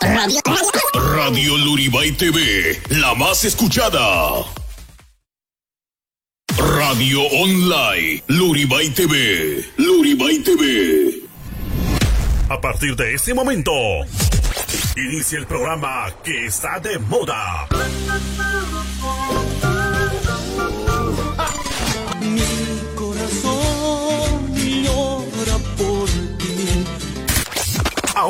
Radio, Radio Luribay TV, la más escuchada. Radio Online, Luribay TV, Luribay TV. A partir de este momento, inicia el programa que está de moda.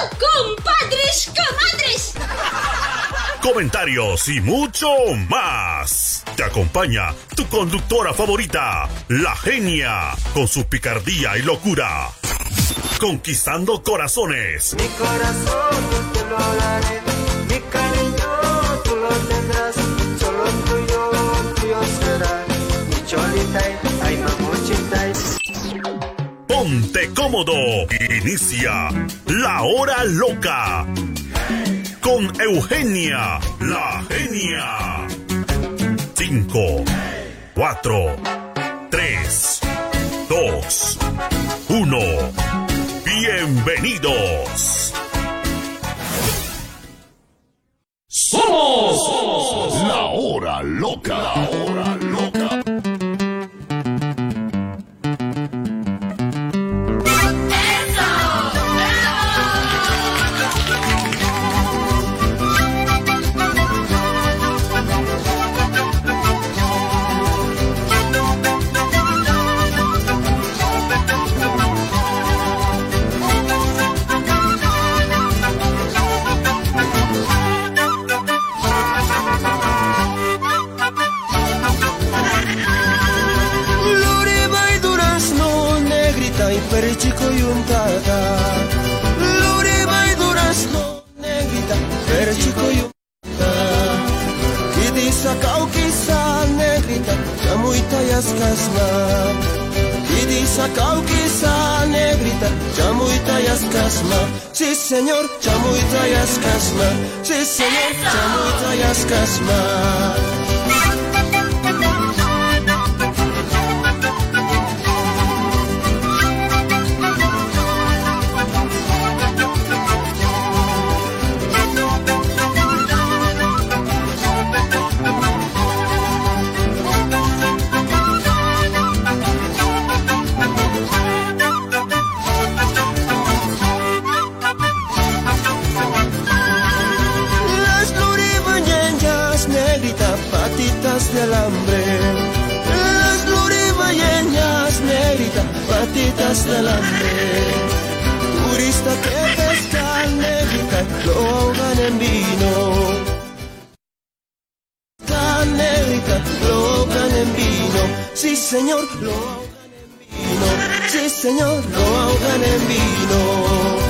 ¡Compadres, comadres! comentarios y mucho más. Te acompaña tu conductora favorita, la genia, con su picardía y locura. Conquistando corazones. Mi corazón te lo daré, Inicia la hora loca. Con Eugenia, la genia. 5, 4, 3, 2, 1. Bienvenidos. Somos la hora loca. јаскасла. Иди сакалки са негрита, јас јаскасла. Си сењор, сеньор, јас јаскасла. Си сењор, сеньор, јас јаскасла. De alambre. Las luribañeñas, negrita, patitas de alambre. Turista que pesca, negrita, lo ahogan en vino. Tan negrita, lo ahogan en vino. Sí, señor, lo ahogan en vino. Sí, señor, lo ahogan en vino.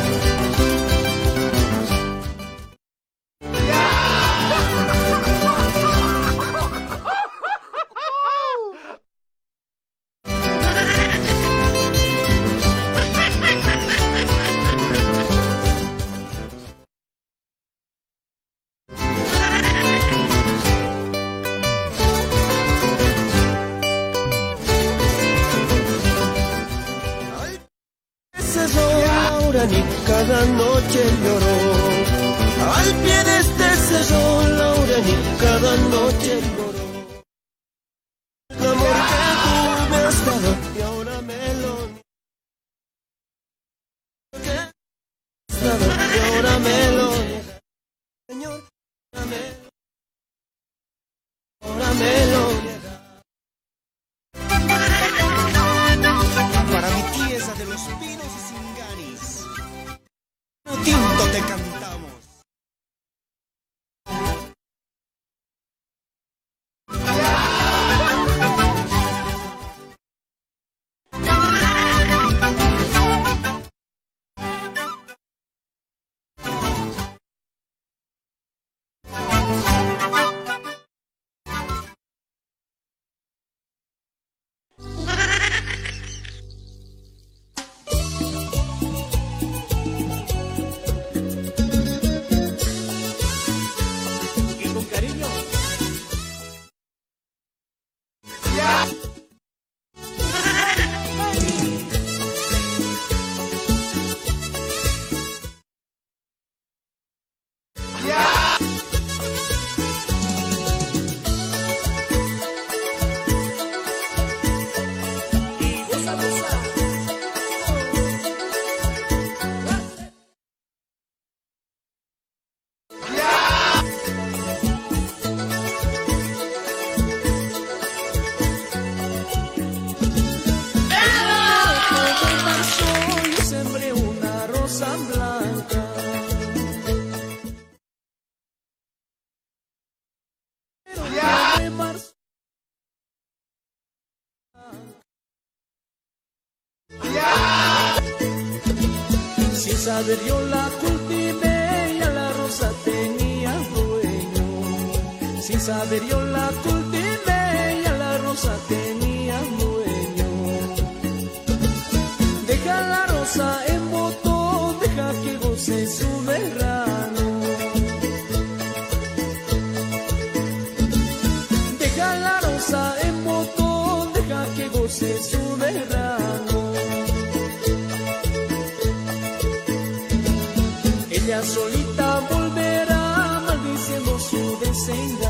saber yo la cultivé y a la rosa tenía dueño. Sin saber yo la ella solita volverá maldiciendo su desengaño.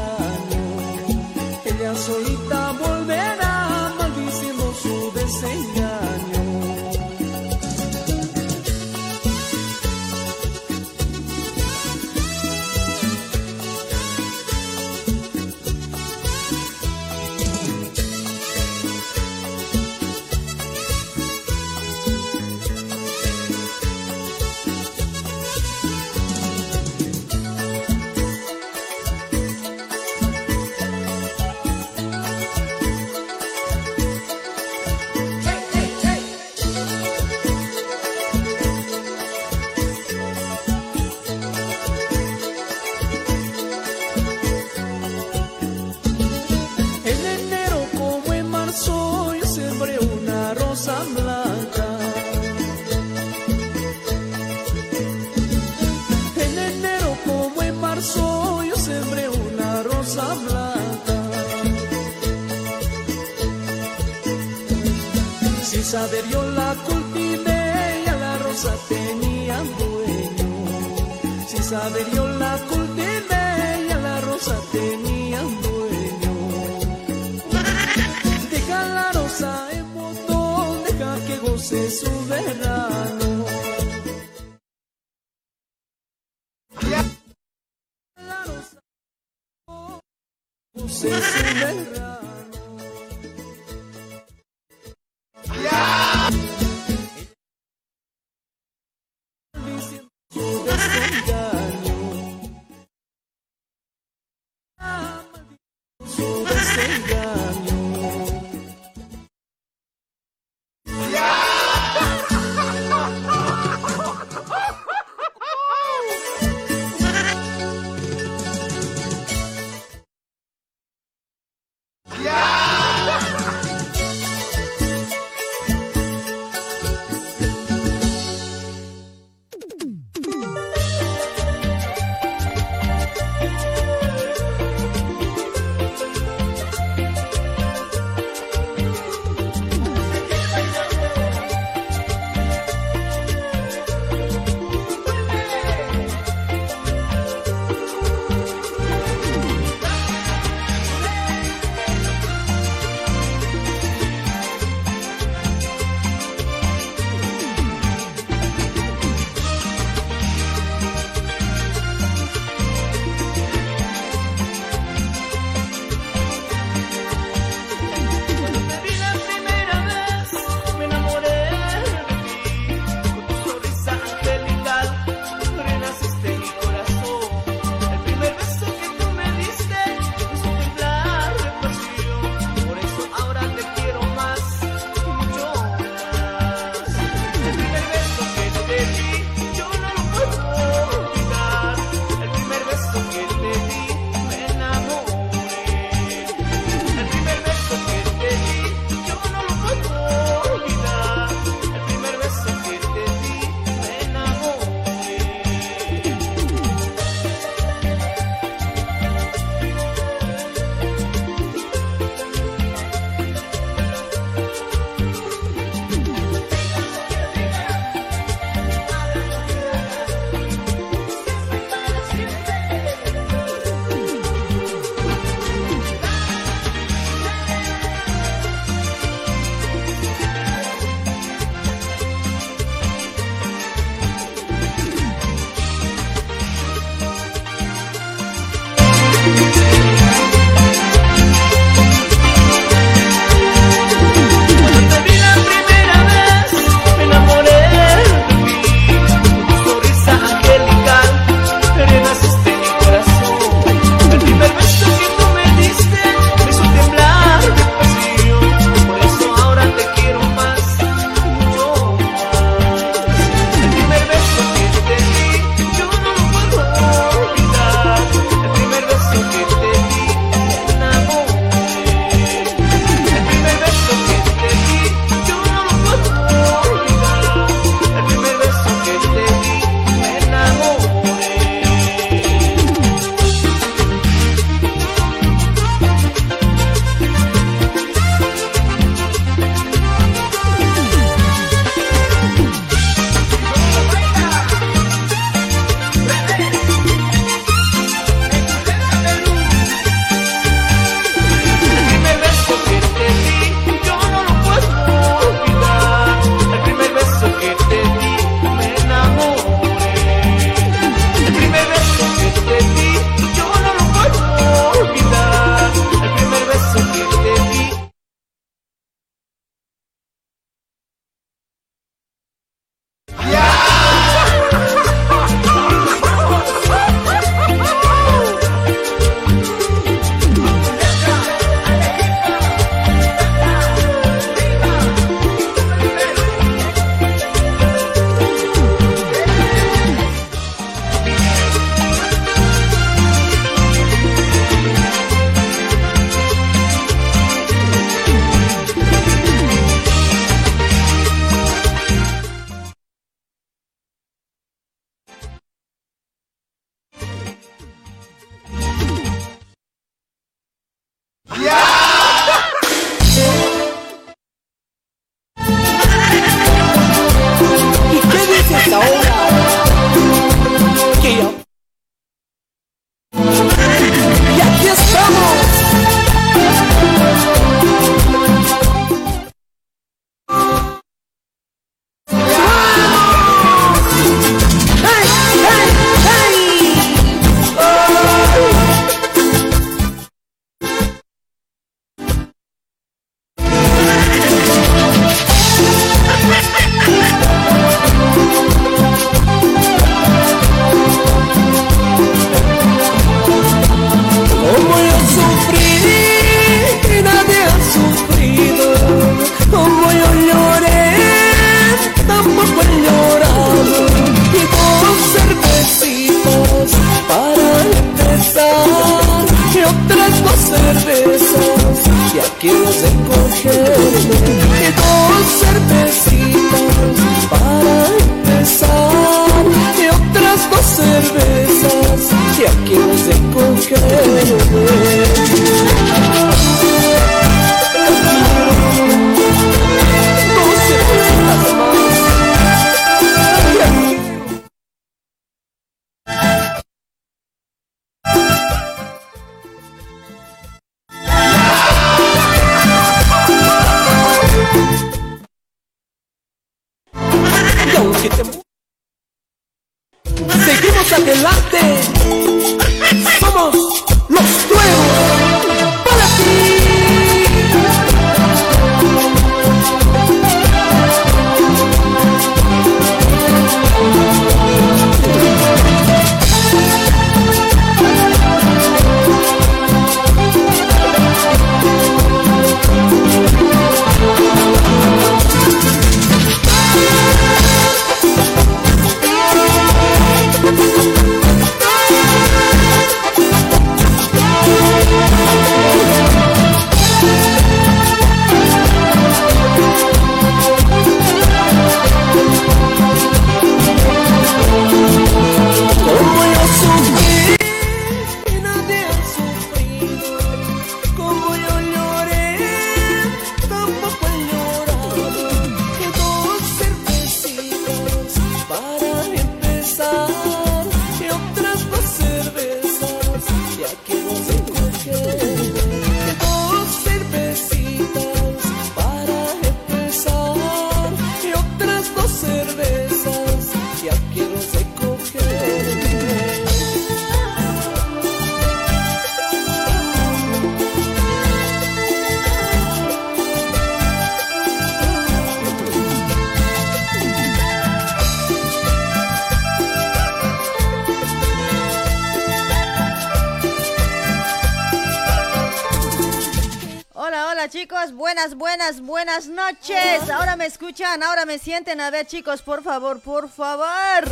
A chicos, por favor, por favor.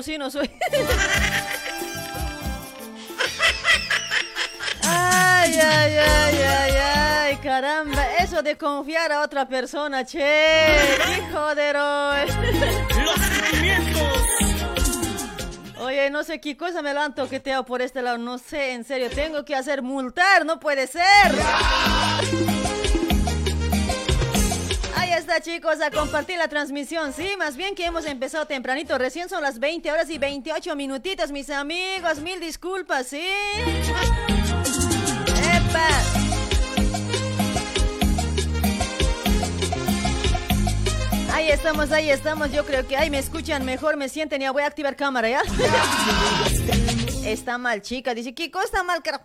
Los potosinos hoy. Ay, ay, ay, ay, ay, caramba, eso de confiar a otra persona, che, hijo de Los sentimientos. Oye, no sé qué cosa me lo han toqueteado por este lado, no sé, en serio, tengo que hacer multar, no puede ser. Chicos, a compartir la transmisión. Sí, más bien que hemos empezado tempranito. Recién son las 20 horas y 28 minutitos, mis amigos. Mil disculpas, ¿sí? Ahí estamos, ahí estamos. Yo creo que ahí me escuchan mejor, me sienten. Ya voy a activar cámara, ¿ya? Está mal, chica. Dice, Kiko, está mal, carajo.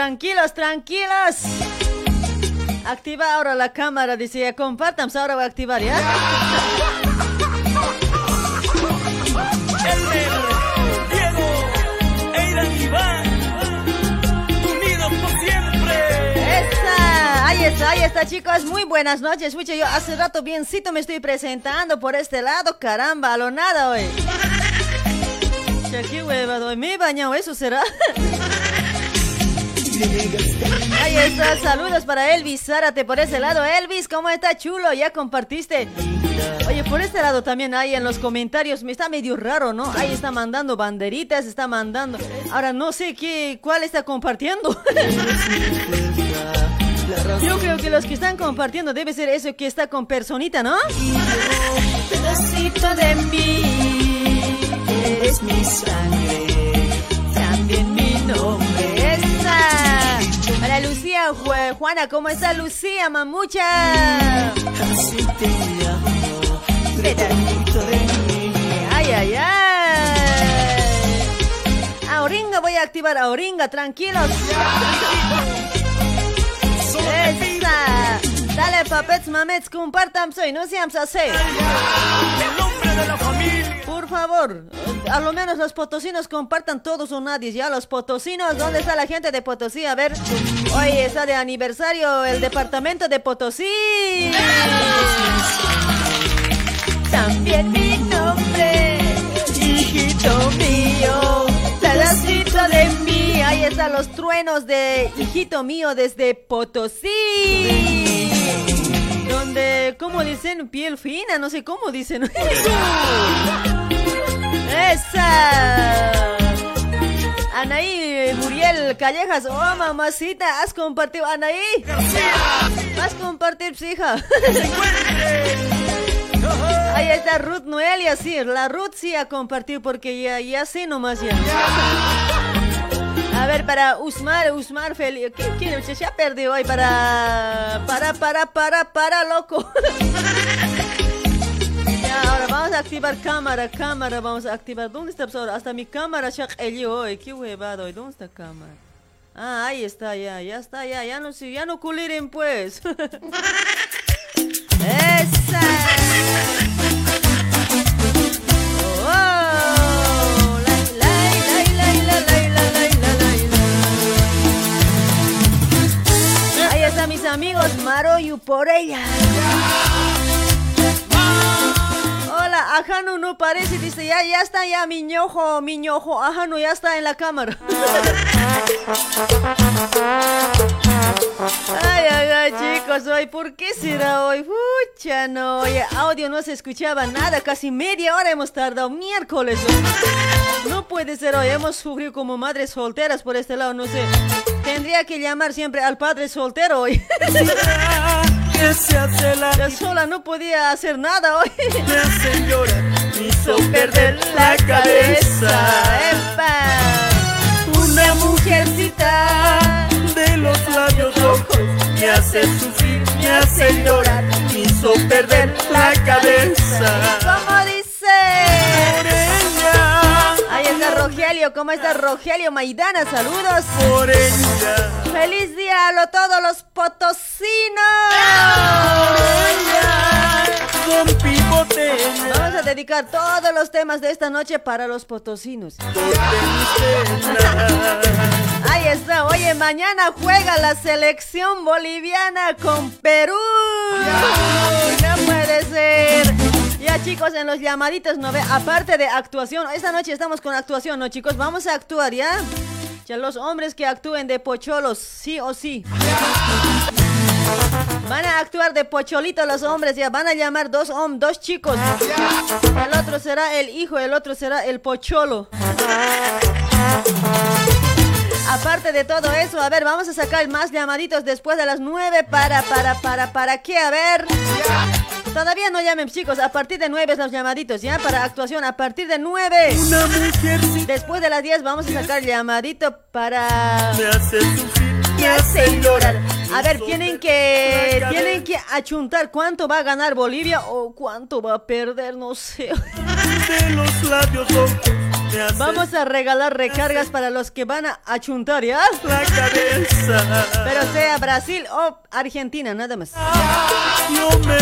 tranquilos, tranquilas. Activa ahora la cámara, dice, compartamos, ahora voy a activar, ¿ya? Ahí está, ahí está, chicos. Muy buenas noches. Mucho yo hace rato biencito me estoy presentando por este lado. Caramba, lo nada hoy. Qué huevado. Me he bañado, eso será. Ahí está, saludos para Elvis Zárate por ese lado. Elvis, ¿cómo está chulo? Ya compartiste. Oye, por este lado también hay en los comentarios, me está medio raro, ¿no? Ahí está mandando banderitas, está mandando. Ahora no sé qué, cuál está compartiendo. Yo creo que los que están compartiendo debe ser eso que está con personita, ¿no? Pedacito de mí, eres mi sangre, Hola Lucía, Juana, ¿cómo está Lucía, mamucha? Ay, ay, ay. Auringa, voy a activar a Oringa, tranquilos. Esa. Dale, papets, mamets, compartan soy, no seamos así. Por favor, a lo menos los potosinos compartan todos o nadie. Ya los potosinos, ¿dónde está la gente de Potosí? A ver, hoy está de aniversario el departamento de Potosí. También mi nombre, hijito mío, pedacito de mí. Ahí están los truenos de hijito mío desde Potosí. Donde, ¿cómo dicen? Piel fina, no sé cómo dicen. ¡Esa! Anaí Muriel Callejas, oh mamacita, has compartido, Anaí. Vas a compartir, hija. Ahí está Ruth Noelia, sí, la Ruth sí a compartir porque ya, ya sé nomás ya. A ver, para Usmar, Usmar Feliz, ¿quién se ha perdido hoy? Para, para, para, para, para, loco. Ahora vamos a activar cámara, cámara, vamos a activar. ¿Dónde está ahora? Hasta mi cámara se ha hoy, qué huevado hoy. ¿Dónde está cámara? Ah, ahí está, ya, ya está, ya, ya no, ya no culiren pues. ¡Esa! Amigos Maroyu por ella. Hola, no parece, dice, ya, ya está ya mi ñojo, mi ñojo, Ajano ya está en la cámara. Ay, ay, ay, chicos, hoy, ¿por qué será hoy? Pucha, no, oye, audio no se escuchaba nada, casi media hora hemos tardado, miércoles. ¿no? No puede ser hoy, hemos sufrido como madres solteras por este lado, no sé. Tendría que llamar siempre al padre soltero hoy. Que se hace la Yo sola no podía hacer nada hoy. me hace llorar, me hizo perder la cabeza. ¡Epa! Una mujercita de los labios rojos me hace sufrir, me hace llorar, me hizo perder la cabeza. ¿Cómo dice? Rogelio, ¿cómo está Rogelio Maidana? Saludos. por ella, ¡Feliz día a lo- todos los potosinos! rompí botella. Vamos a dedicar todos los temas de esta noche para los potosinos. Ahí está, oye, mañana juega la selección boliviana con Perú. No puede ser. Ya chicos, en los llamaditos, ¿no ve? Aparte de actuación, esta noche estamos con actuación, ¿no chicos? Vamos a actuar, ¿ya? Ya los hombres que actúen de pocholos, sí o sí. Van a actuar de pocholito los hombres, ya van a llamar dos hom dos chicos. El otro será el hijo, el otro será el pocholo. Aparte de todo eso, a ver, vamos a sacar más llamaditos después de las nueve para, para, para, para qué, a ver. Todavía no llamen chicos, a partir de nueve los llamaditos, ¿ya? Para actuación, a partir de nueve. Una mujercita Después de las 10 vamos a sacar llamadito para... me hace sufrir, Me hace llorar. A ver, tienen que tienen que achuntar cuánto va a ganar Bolivia o cuánto va a perder, no sé. de los labios Vamos a regalar recargas para los que van a achuntar, ¿ya? la cabeza. Pero sea Brasil o Argentina, nada más. Yo me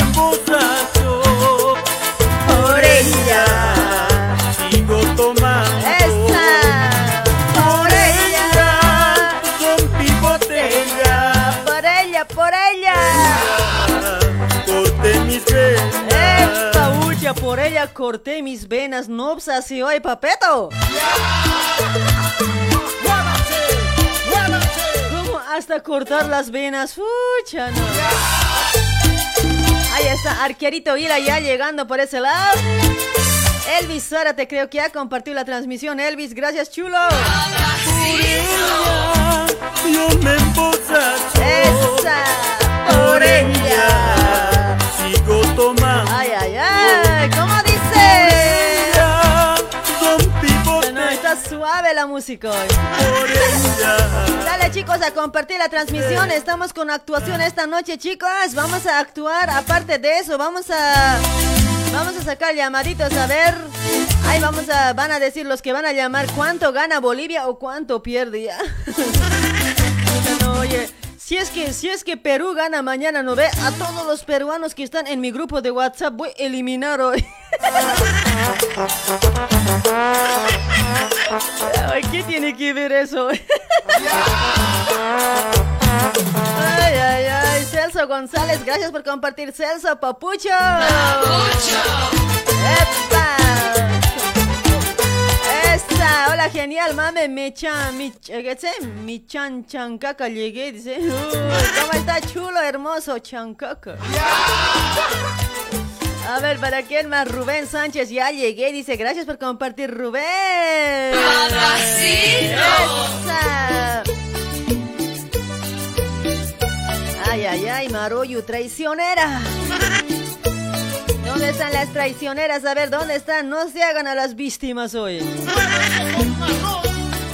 Por ella. Por ella corté mis venas, no así hoy, papeto. ¿Cómo hasta cortar las venas? Fucha, no. Ahí está, arquerito Ira ya llegando por ese lado. Elvis te creo que ha compartido la transmisión. Elvis, gracias, chulo. yo me Esa, por ella. Sigo tomando. Ay, ay, ay. ¿Cómo dice? No, está suave la música hoy. Dale chicos a compartir la transmisión. Estamos con actuación esta noche, chicos. Vamos a actuar. Aparte de eso, vamos a Vamos a sacar llamaditos a ver. Ahí vamos a, van a decir los que van a llamar cuánto gana Bolivia o cuánto pierde ya. oye, si es que, si es que Perú gana mañana, ¿no ve? A todos los peruanos que están en mi grupo de WhatsApp voy a eliminar hoy. ¿Qué tiene que ver eso? Ay, ay, ay, Celso González, gracias por compartir, Celso Papucho. Papucho. ¡Epa! Hola, genial, mame, mi chan, mi, ¿qué dice? Mi chan chancaca llegué, dice. ¿Cómo está chulo, hermoso chancaca? A ver, ¿para quién más? Rubén Sánchez, ya llegué, dice, gracias por compartir, Rubén. ¡Esa! Ay, ay, ay, Maroyu, traicionera. ¿Dónde están las traicioneras? A ver, ¿dónde están? No se hagan a las víctimas hoy.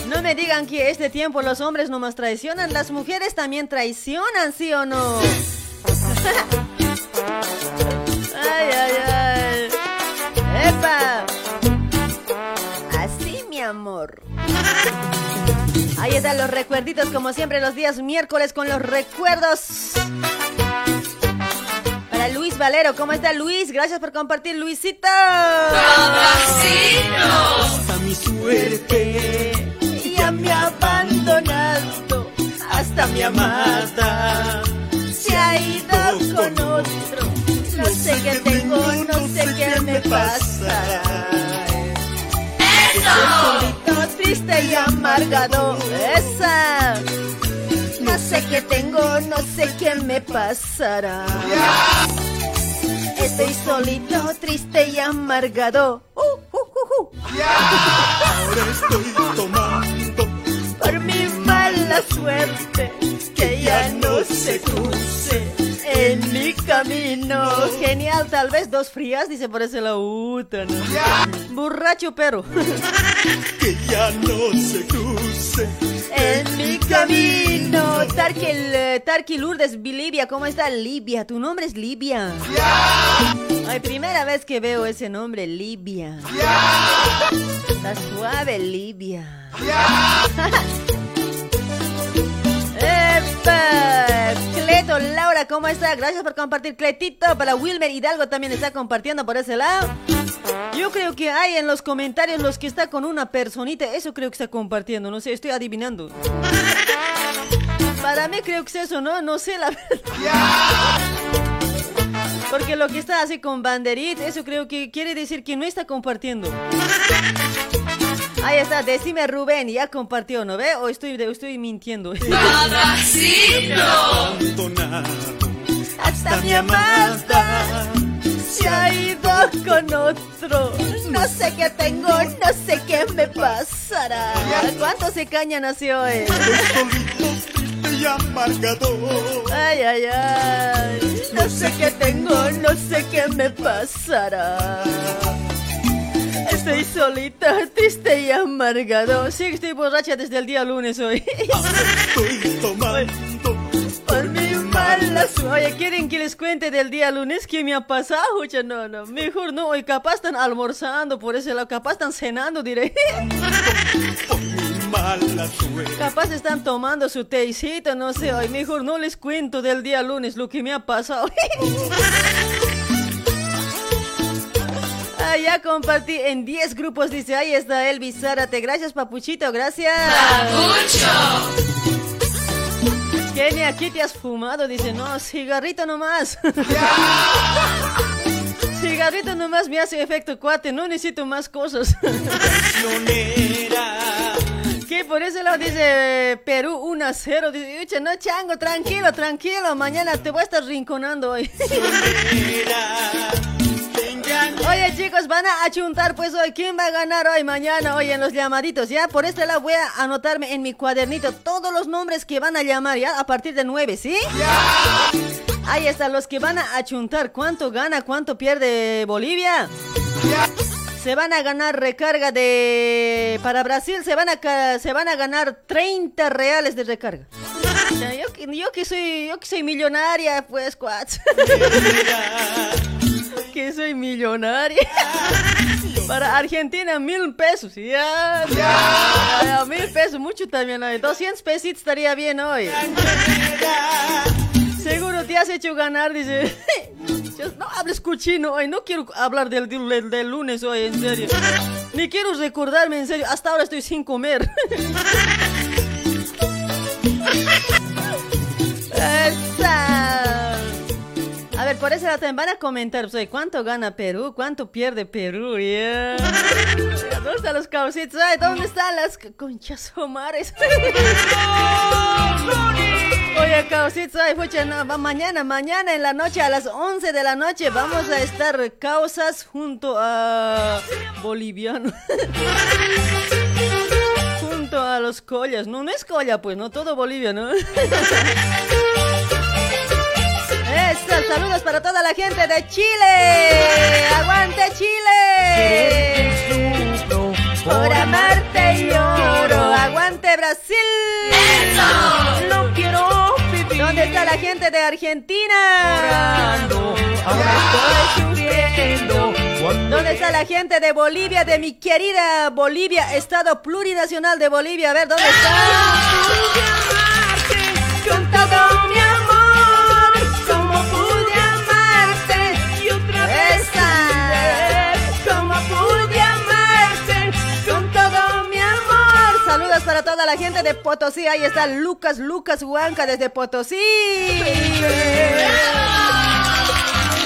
No me digan que este tiempo los hombres no más traicionan, las mujeres también traicionan, ¿sí o no? ay, ay, ay. ¡Epa! Así, mi amor. Ahí están los recuerditos, como siempre, los días miércoles con los recuerdos. Para Luis Valero, ¿cómo está Luis? Gracias por compartir, Luisito. Hasta mi suerte ya me abandonado. Hasta mi amada se ha ido con otro. No sé qué tengo, no sé qué me pasará solito, triste y amargado. Esa. No sé qué tengo, no sé qué me pasará. Estoy solito, triste y amargado. Uh, uh, uh, Ahora estoy tomando por mi mala suerte que ya no se cruce en mi camino. Genial, tal vez dos frías, dice por ese la uta, ¿no? Borracho pero. que ya no se cruce en mi camino. Tarki, eh, Tarki Lourdes, Libia, ¿cómo está Libia? Tu nombre es Libia. Ay, primera vez que veo ese nombre, Libia. Está suave, Libia. ¡Epa! Laura, ¿cómo está? Gracias por compartir, Cletito. Para Wilmer Hidalgo también está compartiendo por ese lado. Yo creo que hay en los comentarios los que está con una personita. Eso creo que está compartiendo. No sé, estoy adivinando. Para mí creo que es eso, ¿no? No sé la verdad. Porque lo que está así con banderita, eso creo que quiere decir que no está compartiendo. Ahí está, decime Rubén, ya compartió, ¿no ve? O estoy, estoy mintiendo. Hasta mi amada se ha ido con otro. No sé qué tengo, no sé qué me pasará. ¿Cuánto se caña nació él? y amargado. Ay, ay, ay. No sé qué tengo, no sé qué me pasará. Estoy solita, triste y amargado. Sí, estoy borracha desde el día lunes hoy. Estoy tomando por mi mala Oye, ¿quieren que les cuente del día lunes qué me ha pasado? No, no, mejor no. Hoy capaz están almorzando, por eso lado, capaz están cenando, diré. Capaz están tomando su tecito, no sé. Hoy mejor no les cuento del día lunes lo que me ha pasado. Ya compartí en 10 grupos, dice, ahí está Elvis Zárate. Gracias, Papuchito, gracias. Papucho. Kenia, aquí te has fumado? Dice, no, cigarrito nomás. cigarrito nomás me hace efecto cuate, no necesito más cosas. ¿Qué? Por eso lo dice Perú 1 a 0. Dice, no chango, tranquilo, tranquilo. Mañana te voy a estar rinconando hoy. Oye chicos, van a achuntar pues hoy. ¿Quién va a ganar hoy, mañana, hoy en los llamaditos? Ya, por este lado voy a anotarme en mi cuadernito todos los nombres que van a llamar, ¿ya? A partir de 9, ¿sí? Ahí están los que van a achuntar. ¿Cuánto gana, cuánto pierde Bolivia? Se van a ganar recarga de... Para Brasil se van a, se van a ganar 30 reales de recarga. yo, yo, que soy, yo que soy millonaria, pues, cuats. que soy millonaria. Para Argentina, mil pesos. Ya, mil pesos, mucho también hoy. 200 pesitos estaría bien hoy. Seguro te has hecho ganar, dice. No hables cochino hoy, no quiero hablar del, del, del, lunes hoy, en serio. Ni quiero recordarme, en serio. Hasta ahora estoy sin comer. Esa. A ver, por eso también van a comentar, pues, ¿cuánto gana Perú? ¿Cuánto pierde Perú? Yeah. ¿Dónde están los causitos? ¿dónde están las conchas omares? Oye, causitos, ay, pucha, no, mañana, mañana en la noche, a las 11 de la noche, vamos a estar causas junto a boliviano. junto a los collas. No, no es colla, pues, no todo Bolivia, ¿no? Saludos para toda la gente de Chile. ¡Aguante Chile! Por amarte lloro. ¡Aguante Brasil! No quiero vivir. ¿Dónde está la gente de Argentina? ¿Dónde está la gente de Bolivia, de mi querida Bolivia, Estado Plurinacional de Bolivia? A ver, ¿dónde está? Con todo mi para toda la gente de Potosí. Ahí está Lucas, Lucas Huanca desde Potosí.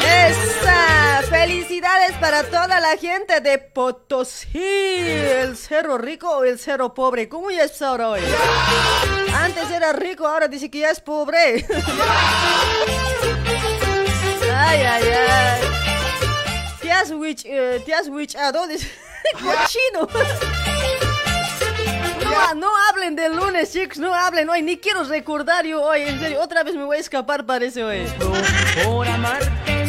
¡Esa! Felicidades para toda la gente de Potosí. El cerro rico o el cerro pobre. ¿Cómo ya es ahora hoy? Antes era rico, ahora dice que ya es pobre. Ay, ay, ay. Te has witch, eh. No, no hablen del lunes, chicos, no hablen hoy, ni quiero recordar yo hoy, en serio, otra vez me voy a escapar, parece hoy. Por amarte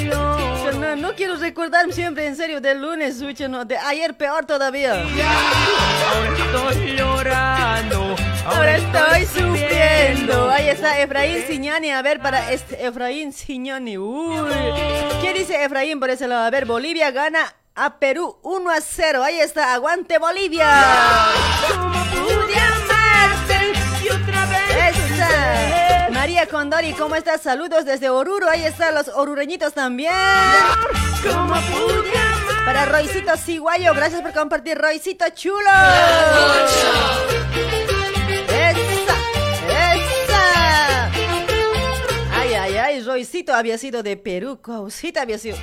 no, no quiero recordar siempre, en serio, del lunes, no, de ayer peor todavía. Ahora estoy llorando, ahora estoy sufriendo. Ahí está Efraín Siñani, a ver, para este Efraín Siñani, uy. ¿Qué dice Efraín por ese lado? A ver, Bolivia gana a Perú 1 a 0. Ahí está, aguante Bolivia. Como pude amarte y otra vez. Esa. María Condori, ¿cómo estás? Saludos desde Oruro. Ahí están los orureñitos también. Como pude amarte. Para Roycito Ciguayo, gracias por compartir, Roycito chulo. Esa, esa. Ay, ay, ay, Roycito había sido de Perú, Causita había sido.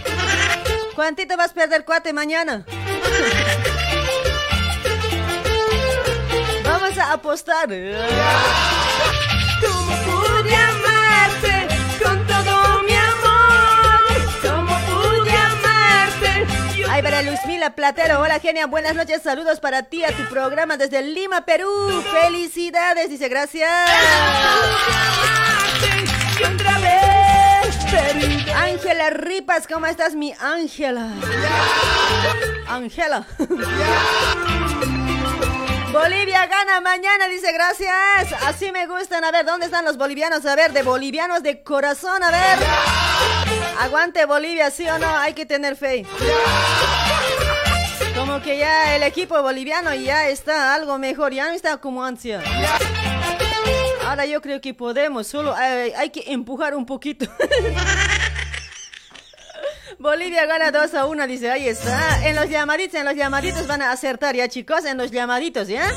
¿Cuántito vas a perder cuate mañana? Vamos a apostar. Como pude amarte con todo mi amor. Como pude amarte. y Ay, para Luismila Platero. Hola, genia. Buenas noches. Saludos para ti a tu programa desde Lima, Perú. Felicidades. Dice gracias. Y otra vez perdí. Ángela Ripas, ¿cómo estás, mi Ángela? Ángela. Bolivia gana mañana, dice gracias. Así me gustan. A ver, ¿dónde están los bolivianos? A ver, de bolivianos de corazón, a ver. Aguante Bolivia, ¿sí o no? Hay que tener fe. Como que ya el equipo boliviano ya está algo mejor, ya no está como ansia. Ahora yo creo que podemos, solo hay, hay que empujar un poquito. Bolivia gana 2 a 1, dice, ahí está. En los llamaditos, en los llamaditos van a acertar ya, chicos, en los llamaditos, ¿ya?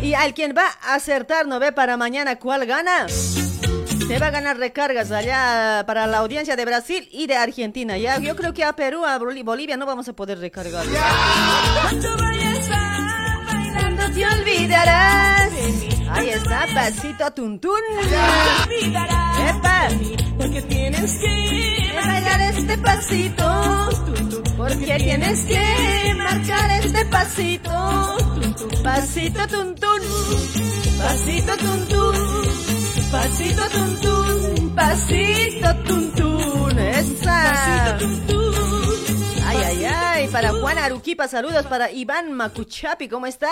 Y al quien va a acertar, ¿no ve para mañana cuál gana? Se va a ganar recargas allá para la audiencia de Brasil y de Argentina. Ya, yo creo que a Perú, a Bolivia no vamos a poder recargar. Cuando pasito tuntún. Epa. Porque tienes que bailar este pasito. Porque tienes que marcar este pasito. Pasito tuntún. Pasito tuntún. Pasito tuntún, pasito tuntún, esa. Ay, ay, ay, para Juan Aruquipa, saludos para Iván Macuchapi, ¿cómo está?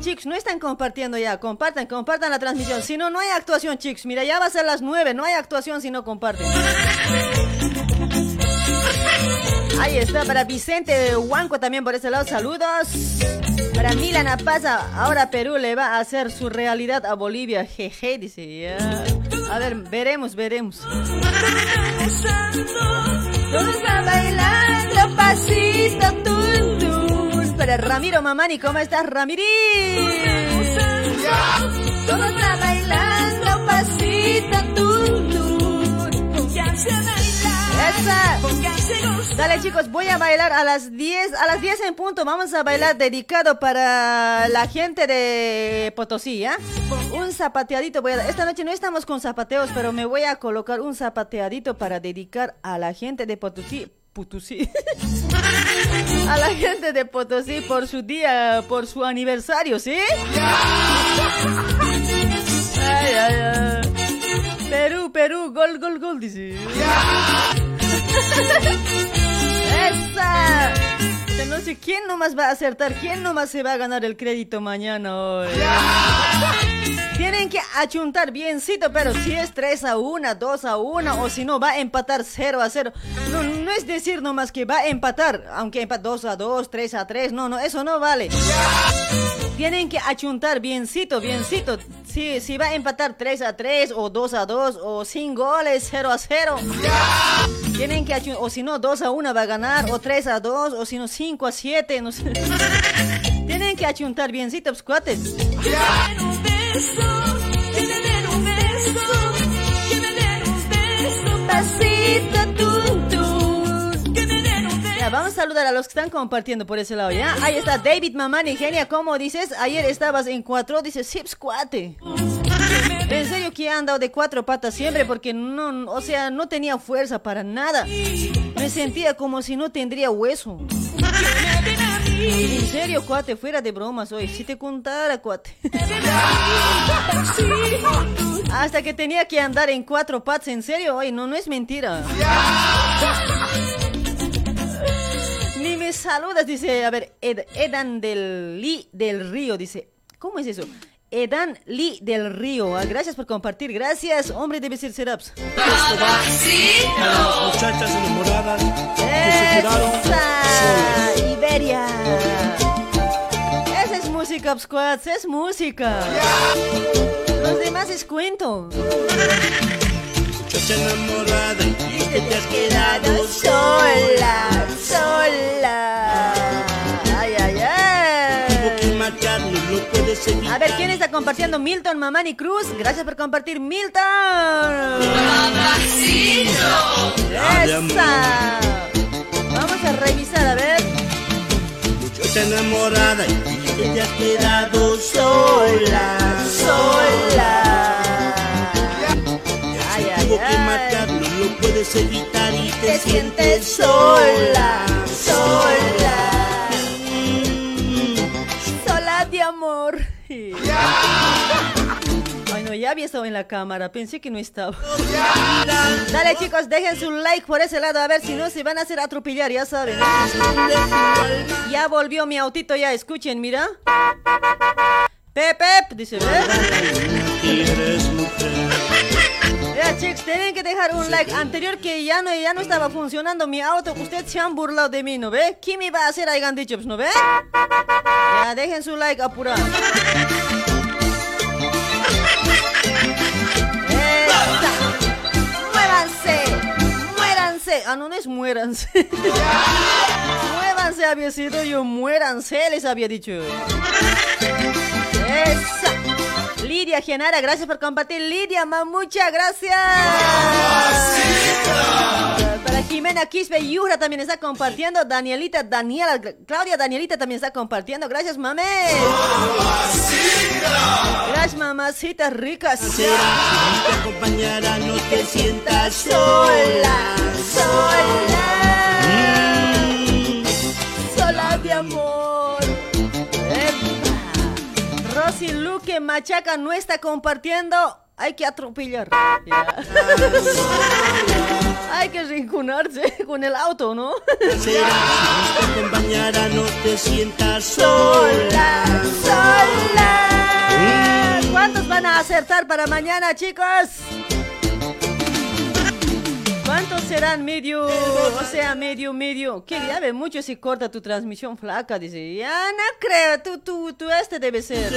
Chicos, no están compartiendo ya, compartan, compartan la transmisión, si no, no hay actuación chicos, mira, ya va a ser las nueve, no hay actuación si no comparten. Ahí está, para Vicente Huanco también por ese lado, saludos. Para Milan Apaza, ahora Perú le va a hacer su realidad a Bolivia. Jeje, dice. Ya. A ver, veremos, veremos. Bailando pasito tun, Para Ramiro Mamani, ¿cómo estás, Ramirí? Todos están bailando pasito tun, tun. Pónganse a bailar. Esa. Dale chicos, voy a bailar a las 10, a las 10 en punto, vamos a bailar dedicado para la gente de Potosí, ¿ya? Un zapateadito voy a Esta noche no estamos con zapateos, pero me voy a colocar un zapateadito para dedicar a la gente de Potosí. Potosí. a la gente de Potosí por su día, por su aniversario, ¿sí? Ay, ay, ay. Perú, Perú, gol, gol, gol, dice. ¡Esa! No sé quién nomás va a acertar, quién nomás se va a ganar el crédito mañana hoy. Tienen que achuntar biencito, pero si es 3 a 1, 2 a 1, o si no, va a empatar 0 a 0. No, no es decir nomás que va a empatar, aunque empate 2 a 2, 3 a 3, no, no, eso no vale. Tienen que achuntar biencito, biencito. Si, si va a empatar 3 a 3, o 2 a 2, o sin goles, 0 a 0. Tienen que o si no, 2 a 1 va a ganar, o 3 a 2, o si no, 5 a 7, no sé. Tienen que achuntar biencito, pues, cuates. Ya, vamos a saludar a los que están compartiendo por ese lado, ¿ya? Ahí está David Mamani, genia, ¿cómo dices? Ayer estabas en cuatro, dice Sips cuate. Que he andado de cuatro patas siempre porque no, o sea, no tenía fuerza para nada. Me sentía como si no tendría hueso. En serio, cuate, fuera de bromas hoy. Si te contara, cuate. Hasta que tenía que andar en cuatro patas, en serio, hoy no, no es mentira. Ni me saludas, dice, a ver, Edan del Lee del Río, dice, ¿cómo es eso? Edan Lee del Río. Ah, gracias por compartir. Gracias, hombre de ser Seraps. muchachas enamoradas Iberia. Esa es música, Squads. Es música. Los demás es cuento. Muchacha enamorada y que te has quedado sola, sola. Ay, ay, ay. A ver, ¿quién está compartiendo? Milton Mamani Cruz. Gracias por compartir, Milton. Esa. Vamos a revisar, a ver. Muchacha enamorada y que te has quedado sola, sola. Ay, ay, que matarlo, no puedes evitar y te, sientes sola, sola. Sola Ay, no, ya había estado en la cámara. Pensé que no estaba. Dale, chicos, dejen su like por ese lado. A ver si no se van a hacer atropellar, ya saben. Ya volvió mi autito, ya. Escuchen, mira. Pep, dice, Ya, chicos, tienen que dejar un like. Anterior que ya no, ya no estaba funcionando mi auto. Ustedes se han burlado de mí, ¿no ve? ¿Qué me va a hacer? Hayan dicho, ¿no ve? Ya, dejen su like apurado. ¡Muévanse! ¡Muéranse! Ah, no, no es muéranse. ¡Muévanse! Había sido yo, muéranse, les había dicho. ¡Esa! Lidia Genara, gracias por compartir. Lidia, ma, muchas gracias. Para Jimena Quispe Yura también está compartiendo. Danielita, Daniela, Claudia Danielita también está compartiendo. Gracias, mame. Gracias, mamacitas ricas. Será te acompañará, no te sientas sola, sola. Sola de amor. Rosy Luque Machaca no está compartiendo. Hay que atropellar. Hay que rinconarse con el auto, ¿no? Será te acompañará, no te sientas Sola, sola. sola. ¿Cuántos van a acertar para mañana, chicos? ¿Cuántos serán medio, o sea, medio, medio? Que ya ve mucho si corta tu transmisión flaca, dice. Ya no creo, tú, tú, tú este debe ser.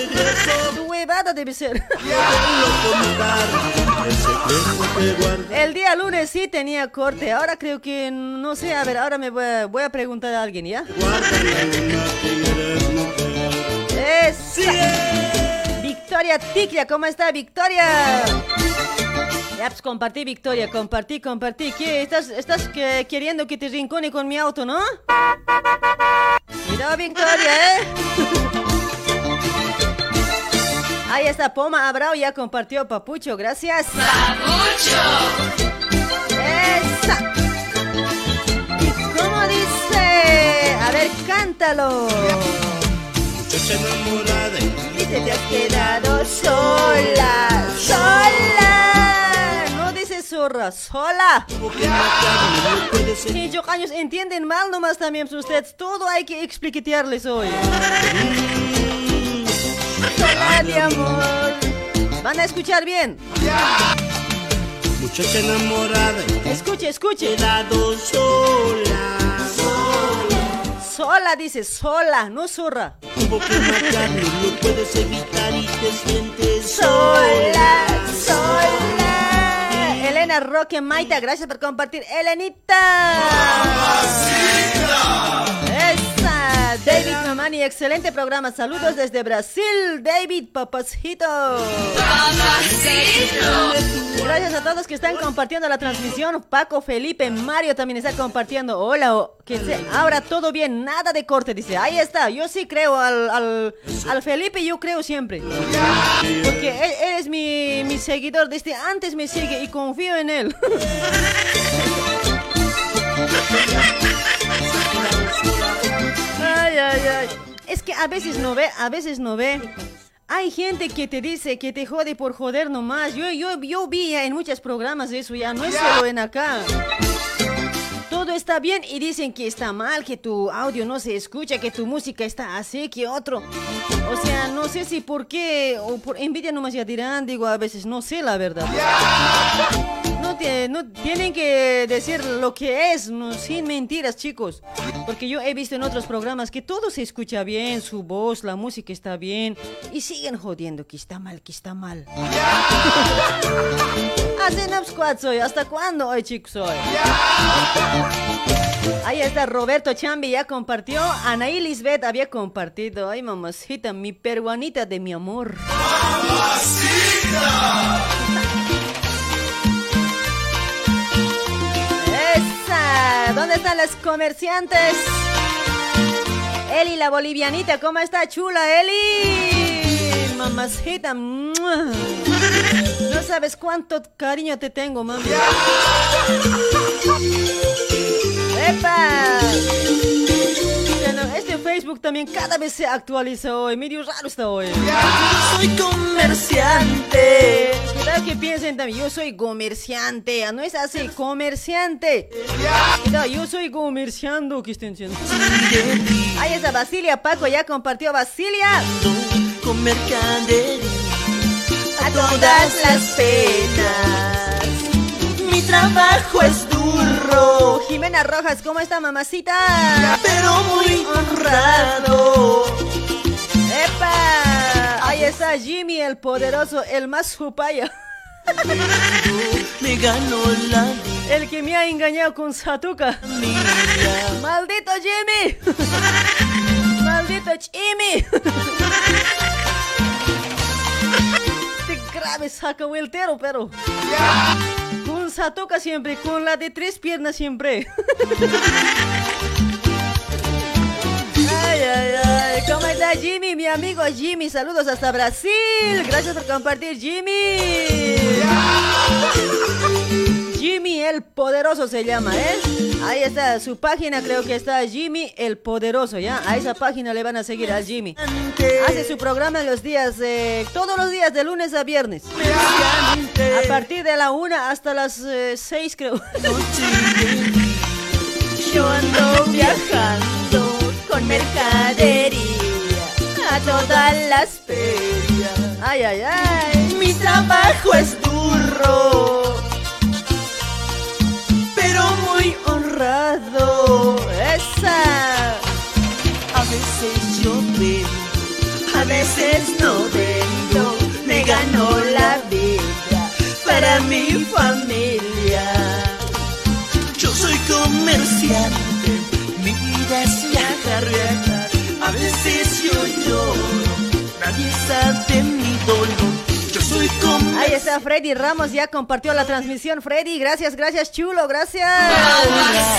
Tu huevada debe ser. El día lunes sí tenía corte, ahora creo que, no sé, a ver, ahora me voy a, voy a preguntar a alguien, ¿ya? Esa. Victoria Ticlia, ¿cómo está Victoria? Ya, pues compartí, Victoria, compartí, compartí. ¿Qué? ¿Estás, estás que- queriendo que te rincone con mi auto, no? Mira, Victoria, ¿eh? Ahí está, Poma Abrao ya compartió Papucho, gracias. ¡Papucho! ¡Esa! ¿Y cómo dice? A ver, cántalo. Muchacha enamorada Y te, te has quedado sola, sola. Zorra, sola. matarme. Y años entienden mal nomás también ustedes. Todo hay que expliquetearles hoy. Sola de amor. Van a escuchar bien. Muchacha enamorada Escuche, escuche. quedado sola. Sola dice, sola, no zorra. Porque matarme no puedes evitar y te sientes Sola, sola. Elena Roque Maita, gracias por compartir. Elenita. David Mamani, excelente programa. Saludos desde Brasil, David Papacito. Gracias a todos que están compartiendo la transmisión. Paco, Felipe, Mario también está compartiendo. Hola, o- que se abra todo bien, nada de corte, dice. Ahí está, yo sí creo al, al, al Felipe, yo creo siempre. Porque él, él es mi, mi seguidor, desde antes me sigue y confío en él. Ay, ay, ay. Es que a veces no ve, a veces no ve. Hay gente que te dice que te jode por joder nomás. Yo, yo, yo vi en muchos programas eso ya, no es solo en acá. Todo está bien y dicen que está mal, que tu audio no se escucha, que tu música está así, que otro. O sea, no sé si por qué, o por envidia nomás ya dirán, digo, a veces no sé la verdad. No, tienen que decir lo que es, no, sin mentiras, chicos. Porque yo he visto en otros programas que todo se escucha bien, su voz, la música está bien, y siguen jodiendo que está mal, que está mal. Hacen squad soy, ¿hasta cuándo hoy, chicos, hoy? Ahí está Roberto Chambi, ya compartió. Anaí Lisbeth había compartido. Ay, mamacita, mi peruanita de mi amor. ¿Dónde están las comerciantes? Eli, la bolivianita, ¿cómo está chula, Eli? Mamacita. No sabes cuánto cariño te tengo, mami. ¡Epa! Facebook también cada vez se actualiza hoy. Medio raro está hoy. Soy comerciante. Cuidado que piensen también, yo soy comerciante. No es así, comerciante. Cuidado, yo soy comerciando. ¿Qué estén diciendo? Ahí está Basilia Paco, ya compartió Basilia. Con mercadería A todas las penas. Trabajo es duro, Jimena Rojas, ¿cómo está mamacita? pero muy honrado. ¡Epa! Ahí está Jimmy el poderoso, el más jupaya. Me ganó la El que me ha engañado con Satuka. ¡Maldito Jimmy! ¡Maldito Jimmy! saca vueltero, pero. Con Satoka siempre, con la de tres piernas siempre. Ay, ay, ay. ¿Cómo está Jimmy, mi amigo Jimmy? Saludos hasta Brasil. Gracias por compartir, Jimmy. Jimmy el Poderoso se llama, ¿eh? Ahí está su página, creo que está Jimmy el Poderoso, ¿ya? A esa página le van a seguir a Jimmy. Hace su programa los días, eh, todos los días, de lunes a viernes. A partir de la una hasta las eh, seis, creo. Yo ando viajando con mercadería a todas las ferias. Ay, ay, ay. Mi trabajo es duro, pero muy honrado. Esa. A veces yo vendo, a veces no vendo. Me gano la vida para mi familia. Yo soy comerciante, Ahí está Freddy Ramos, ya compartió la transmisión. Freddy, gracias, gracias, chulo, gracias.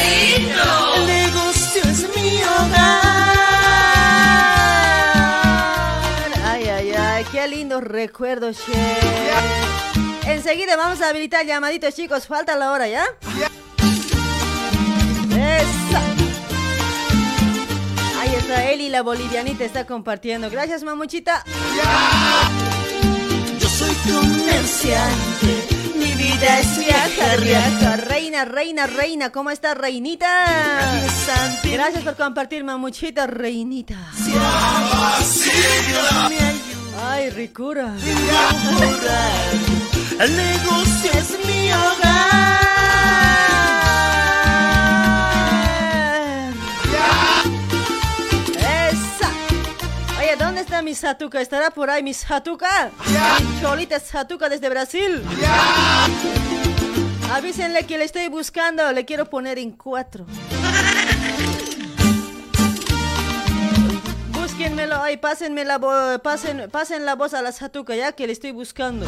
El negocio es mi hogar. Ay, ay, ay, qué lindos recuerdos, che. Enseguida vamos a habilitar llamaditos, chicos. Falta la hora, ¿ya? Esa. Ahí está Eli, la bolivianita, está compartiendo. Gracias, mamuchita. Soy comerciante, mi vida es viajar, viajar. Reina, reina, reina, ¿cómo está, reinita? Gracias por compartir, mamuchita, reinita. Ay, ricura. El negocio es mi hogar. Oye, ¿dónde está mi Satuca? ¿Estará por ahí mi Satuca? Mi cholita Satuca desde Brasil. Avísenle que le estoy buscando, le quiero poner en cuatro. Búsquenmelo ahí, pásenme la vo- pasen, la voz a la Satuca ya que le estoy buscando.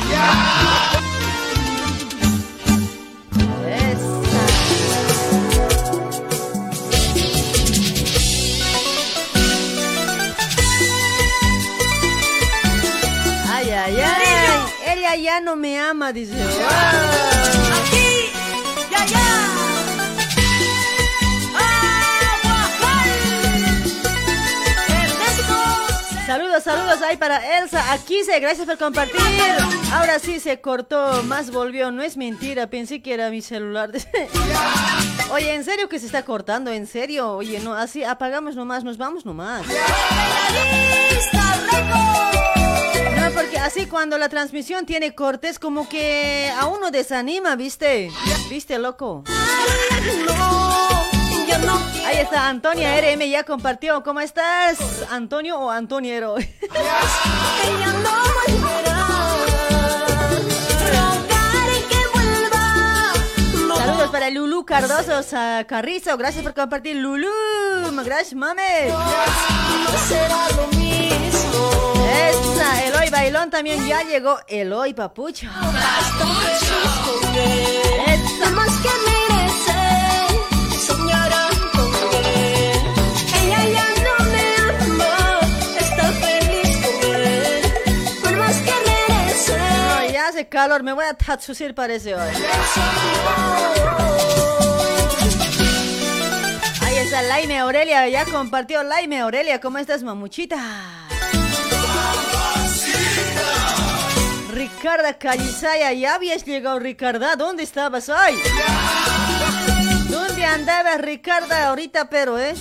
Ay, ay. Ella ya no me ama, dice. Aquí y allá. Saludos, saludos ahí para Elsa. Aquí se, gracias por compartir. Ahora sí se cortó, más volvió. No es mentira, pensé que era mi celular. Oye, ¿en serio que se está cortando? ¿En serio? Oye, no, así apagamos nomás, nos vamos nomás. Porque así cuando la transmisión tiene cortes, como que a uno desanima, ¿viste? ¿Viste, loco? Ahí está Antonia RM, ya compartió. ¿Cómo estás? ¿Antonio o Antoniero? Saludos para Lulu Cardoso Carrizo. Gracias por compartir, Lulu. Gracias, mame. Esa, Eloy Bailón también ya llegó. Eloy Papucho. Esa. Más que merece, soñarán con él. Ella ya no me ama, está feliz con él. Por más que merece, No, ya hace calor, me voy a tatsucir parece hoy. Ahí está Laime Aurelia, ya compartió Laime Aurelia. ¿Cómo estás, mamuchita? Ricarda Calizaya, ya habías llegado, Ricarda. ¿Dónde estabas hoy? ¿Dónde andabas, Ricarda, ahorita, pero, eh?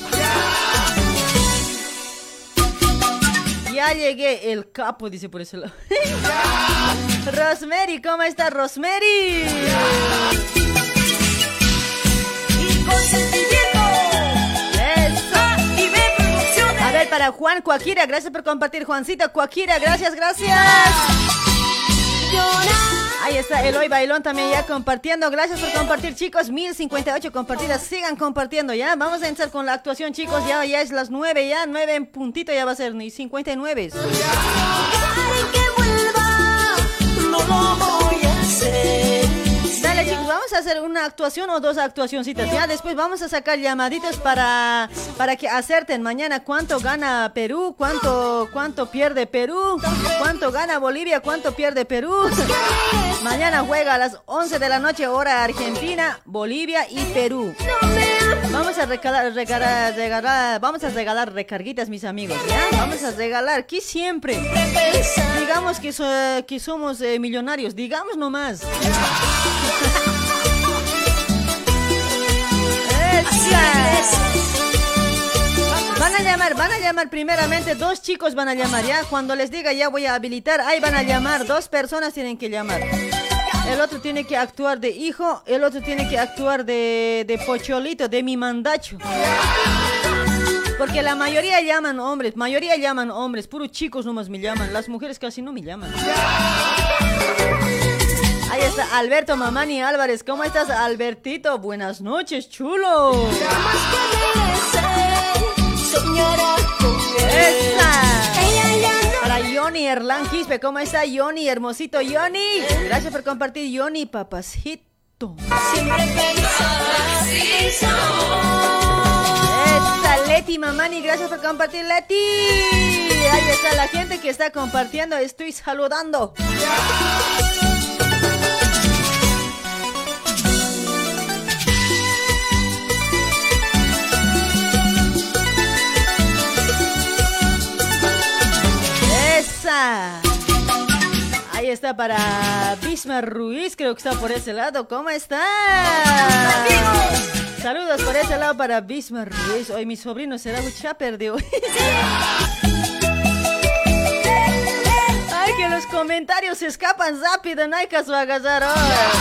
Ya llegué, el capo, dice por ese lado. Rosemary, ¿cómo estás, Rosemary? Eso. Producciones. A ver, para Juan Cuaquira, gracias por compartir, Juancito Cuaquira, gracias, gracias. Ahí está Eloy Bailón también ya compartiendo. Gracias por compartir, chicos. 1058 compartidas. Sigan compartiendo ya. Vamos a empezar con la actuación, chicos. Ya, ya es las 9, ya 9 en puntito ya va a ser. Ni 59. Rogaré que vuelva. no lo voy a hacer. Chicos, vamos a hacer una actuación o dos actuacioncitas, ya después vamos a sacar llamaditos para, para que acerten mañana cuánto gana Perú, cuánto, cuánto pierde Perú, cuánto gana Bolivia, cuánto pierde Perú. Mañana juega a las 11 de la noche hora Argentina, Bolivia y Perú. Vamos a regalar, regalar, vamos a regalar recarguitas mis amigos. Vamos a regalar, aquí siempre. Digamos que, que somos eh, millonarios, digamos nomás. Van a llamar, van a llamar primeramente, dos chicos van a llamar, ya cuando les diga ya voy a habilitar, ahí van a llamar, dos personas tienen que llamar. El otro tiene que actuar de hijo, el otro tiene que actuar de, de pocholito, de mi mandacho. Porque la mayoría llaman hombres, mayoría llaman hombres, puros chicos nomás me llaman, las mujeres casi no me llaman. Ahí está Alberto Mamani Álvarez, ¿cómo estás Albertito? Buenas noches, chulo. ¡Esa! Para Johnny Erlán Quispe, ¿cómo está Johnny? Hermosito Johnny. Gracias por compartir, Johnny, papacito. siempre Esa Leti Mamani, gracias por compartir, Leti. Ahí está la gente que está compartiendo, estoy saludando. Ahí está para Bismarck Ruiz, creo que está por ese lado. ¿Cómo está? Saludos por ese lado para Bismarck Ruiz. Hoy mi sobrino será un chaper de hoy. Que los comentarios se escapan rápido, no hay caso agarrar ahora.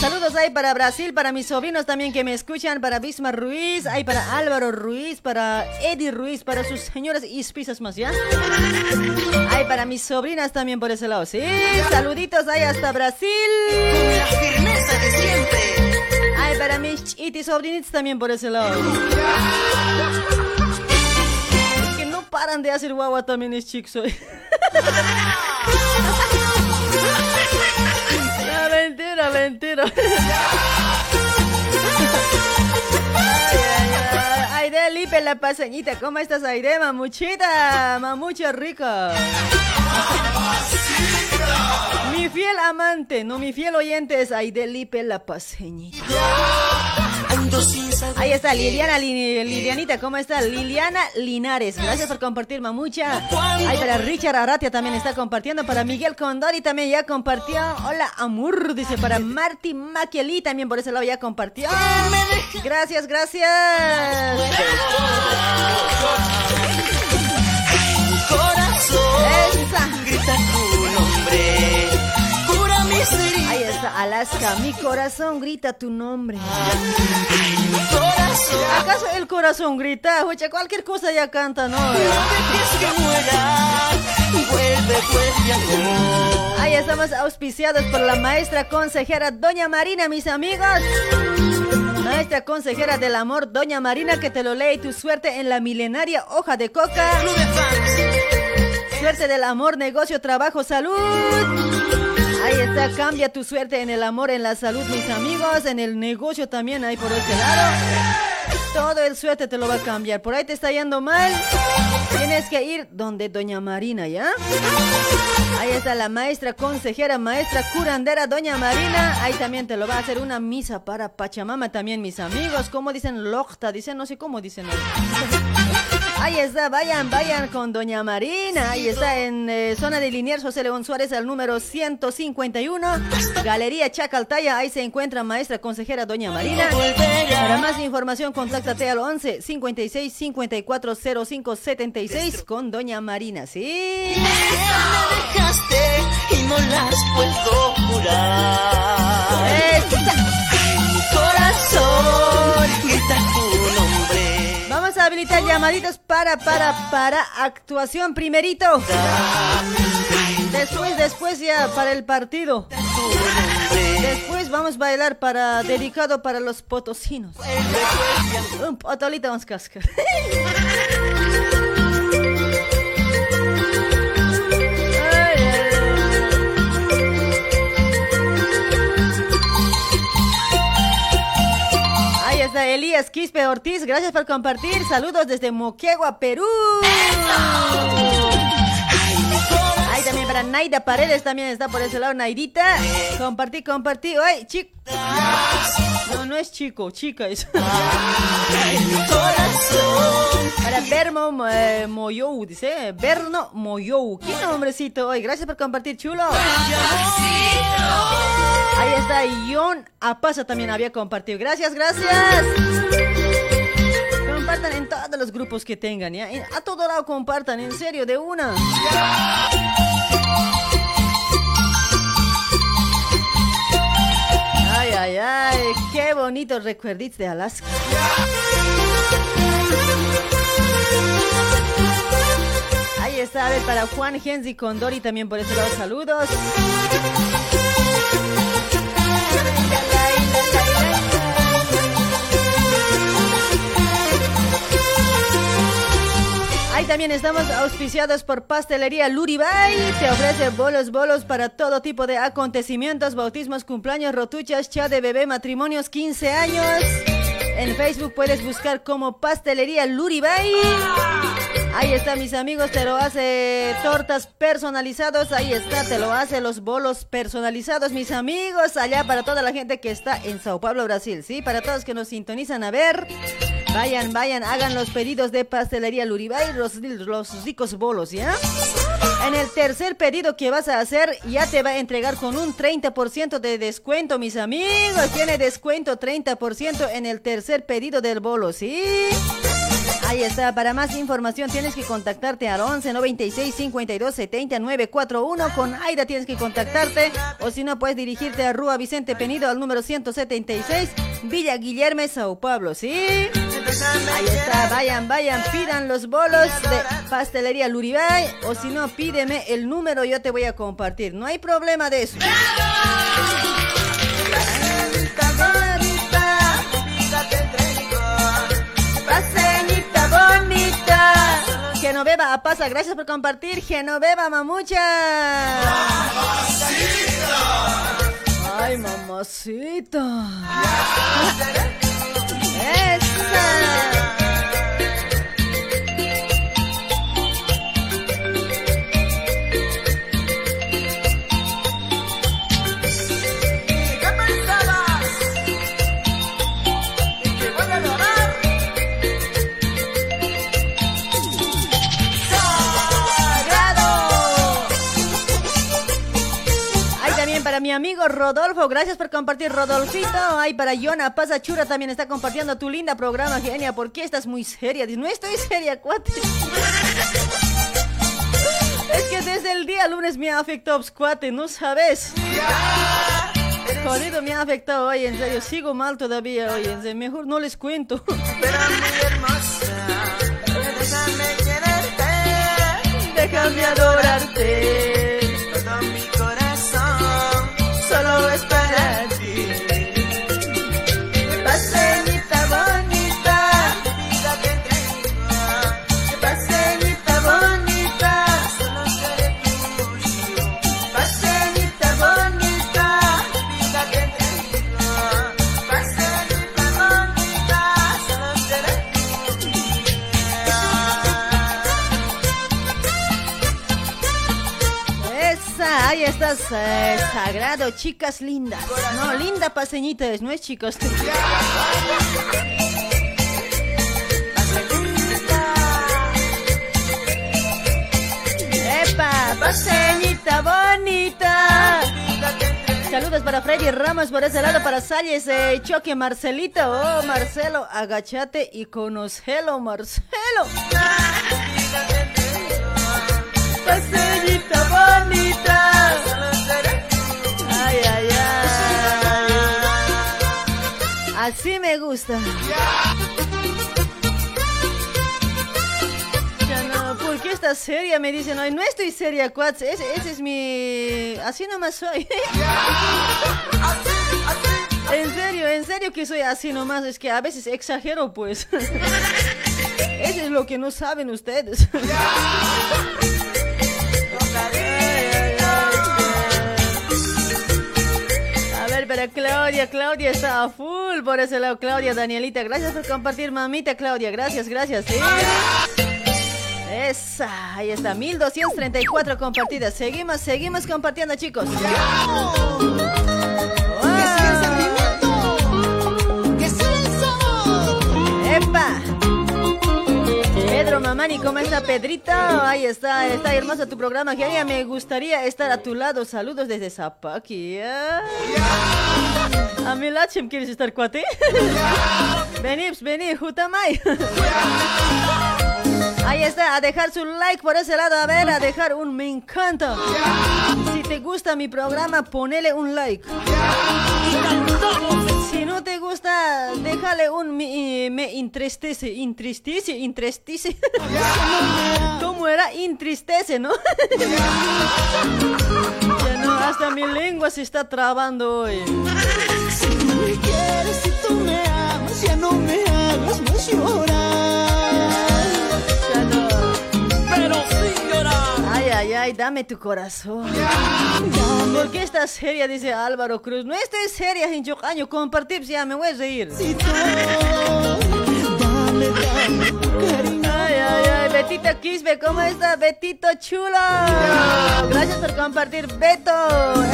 Saludos ahí para Brasil, para mis sobrinos también que me escuchan, para Bismarck Ruiz, ahí para Álvaro Ruiz, para Eddie Ruiz, para sus señoras y pisas más, ¿ya? Ay, para mis sobrinas también por ese lado, sí. Saluditos ahí hasta Brasil. la firmeza de siempre. Ay, para mis chiti sobrinitos también por ese lado. Paran de hacer guagua también es chicos hoy. No, mentira, mentira. Aide Lipe la paseñita, ¿cómo estás Aide, mamuchita? Mamucha rica. Mi fiel amante, no mi fiel oyente es Aide Lipe la paseñita. Ahí está Liliana Li- Lilianita, ¿cómo está? Liliana Linares, gracias por compartir, mamucha. Ahí para Richard Aratia también está compartiendo, para Miguel Condori también ya compartió. Hola, Amur, dice para Marty Maquieli también por ese lado ya compartió. Gracias, gracias. corazón. Grita tu nombre. Alaska, mi corazón grita tu nombre. ¿Acaso el corazón grita? Oye, cualquier cosa ya canta, ¿no? Ahí estamos auspiciados por la maestra consejera Doña Marina, mis amigos. Maestra consejera del amor, Doña Marina, que te lo lee tu suerte en la milenaria hoja de coca. Suerte del amor, negocio, trabajo, salud. Ahí está, cambia tu suerte en el amor, en la salud, mis amigos. En el negocio también, ahí por ese lado. Todo el suerte te lo va a cambiar. Por ahí te está yendo mal. Tienes que ir donde Doña Marina, ¿ya? Ahí está la maestra consejera, maestra curandera, Doña Marina. Ahí también te lo va a hacer una misa para Pachamama también, mis amigos. ¿Cómo dicen Locta? Dicen, no sé cómo dicen. Ahí está, vayan, vayan con Doña Marina. Ahí está en eh, zona de Liniers, José León Suárez, al número 151. Galería Chacaltaya, ahí se encuentra maestra consejera Doña Marina. Para más información, contáctate al 11 56 54 05 76 con Doña Marina, ¿sí? Me dejaste y no las puedo curar. Mi corazón grita tu nombre. Vamos a habilitar llamaditos para, para, para actuación primerito. Después, después ya para el partido. Después vamos a bailar para dedicado para los potosinos. Un potolito vamos a cascar. Gracias, Quispe Ortiz. Gracias por compartir. Saludos desde Moquegua, Perú. También para Naida Paredes también está por ese lado, Naidita. Compartí, compartí. Ay, chico. No, no es chico, chica es. Para Bermo eh, Moyou, dice. Berno Moyou. ¿Qué nombrecito hoy? Gracias por compartir, chulo. Ahí está, Ion Apasa también había compartido. Gracias, gracias. Compartan en todos los grupos que tengan, ¿ya? A todo lado compartan, en serio, de una. Bonitos recuerditos de Alaska. Ahí está, para Juan Genzi Condori también por ese lado, saludos. Ahí también estamos auspiciados por Pastelería Luribay. Te ofrece bolos, bolos para todo tipo de acontecimientos, bautismos, cumpleaños, rotuchas, cha de bebé, matrimonios, 15 años. En Facebook puedes buscar como Pastelería Luribay. Ahí está, mis amigos, te lo hace tortas personalizados. Ahí está, te lo hace los bolos personalizados, mis amigos. Allá para toda la gente que está en Sao Paulo, Brasil. Sí, para todos que nos sintonizan a ver. Vayan, vayan, hagan los pedidos de Pastelería Luribay, los, los ricos bolos, ¿ya? En el tercer pedido que vas a hacer, ya te va a entregar con un 30% de descuento, mis amigos. Tiene descuento 30% en el tercer pedido del bolo, ¿sí? Ahí está, para más información tienes que contactarte al 11 96 52 70 941. Con Aida tienes que contactarte o si no puedes dirigirte a Rúa Vicente Penido al número 176 Villa Guillermo, Sao Paulo, ¿sí? Ahí está, vayan, vayan, pidan los bolos de pastelería Luribay o si no, pídeme el número, yo te voy a compartir. No hay problema de eso. Genoveva Apaza, gracias por compartir. Genoveva Mamucha. Ay, mamacita. Esa. Para mi amigo Rodolfo, gracias por compartir Rodolfito. Hay para Yona Pasachura también está compartiendo tu linda programa, genia. ¿Por qué estás muy seria? No estoy seria, cuate. Es que desde el día lunes me ha afectado, pues, cuate, no sabes. Jodido me ha afectado hoy, en serio, sigo mal todavía en serio, mejor no les cuento. Déjame adorarte, Estás, eh, sagrado, chicas lindas. No, linda paseñita es, no es chicos. ¡Epa! ¡Paseñita bonita! Saludos para Freddy Ramos por ese lado, para Salles, eh, Choque Marcelito. Oh, Marcelo, agachate y conocelo, Marcelo. Así me gusta. Ya no, ¿por qué estás seria? Me dicen hoy. No estoy seria, Cuats. Ese, ese es mi. Así nomás soy. En serio, en serio que soy así nomás. Es que a veces exagero, pues. Eso es lo que no saben ustedes. para Claudia, Claudia está a full por ese lado. Claudia, Danielita, gracias por compartir, mamita Claudia. Gracias, gracias. ¿sí? Esa, ahí está, 1234 compartidas. Seguimos, seguimos compartiendo, chicos. ¡Epa! Mamani, ¿cómo está Pedrito? Ahí está, está hermoso tu programa. Que me gustaría estar a tu lado. Saludos desde Zapaki. A mi lachim, ¿quieres estar cuate? Vení, pues, vení, Jutamay. Ahí está, a dejar su like por ese lado, a ver, a dejar un me encanta. Si te gusta mi programa, ponele un like. No te gusta, déjale un me, me entristece, entristece, entristece. ¿Cómo era? Entristece, ¿no? ya no, hasta mi lengua se está trabando hoy. Si tú me quieres, tú me amas, ya no me más llorar. Ay, ay, dame tu corazón. ¿Por qué estás seria? Dice Álvaro Cruz. No estoy seria, en año compartir, ya me voy a reír. Ay, ay, ay, Betito Quisbe, ¿cómo está? Betito chulo. Gracias por compartir, Beto.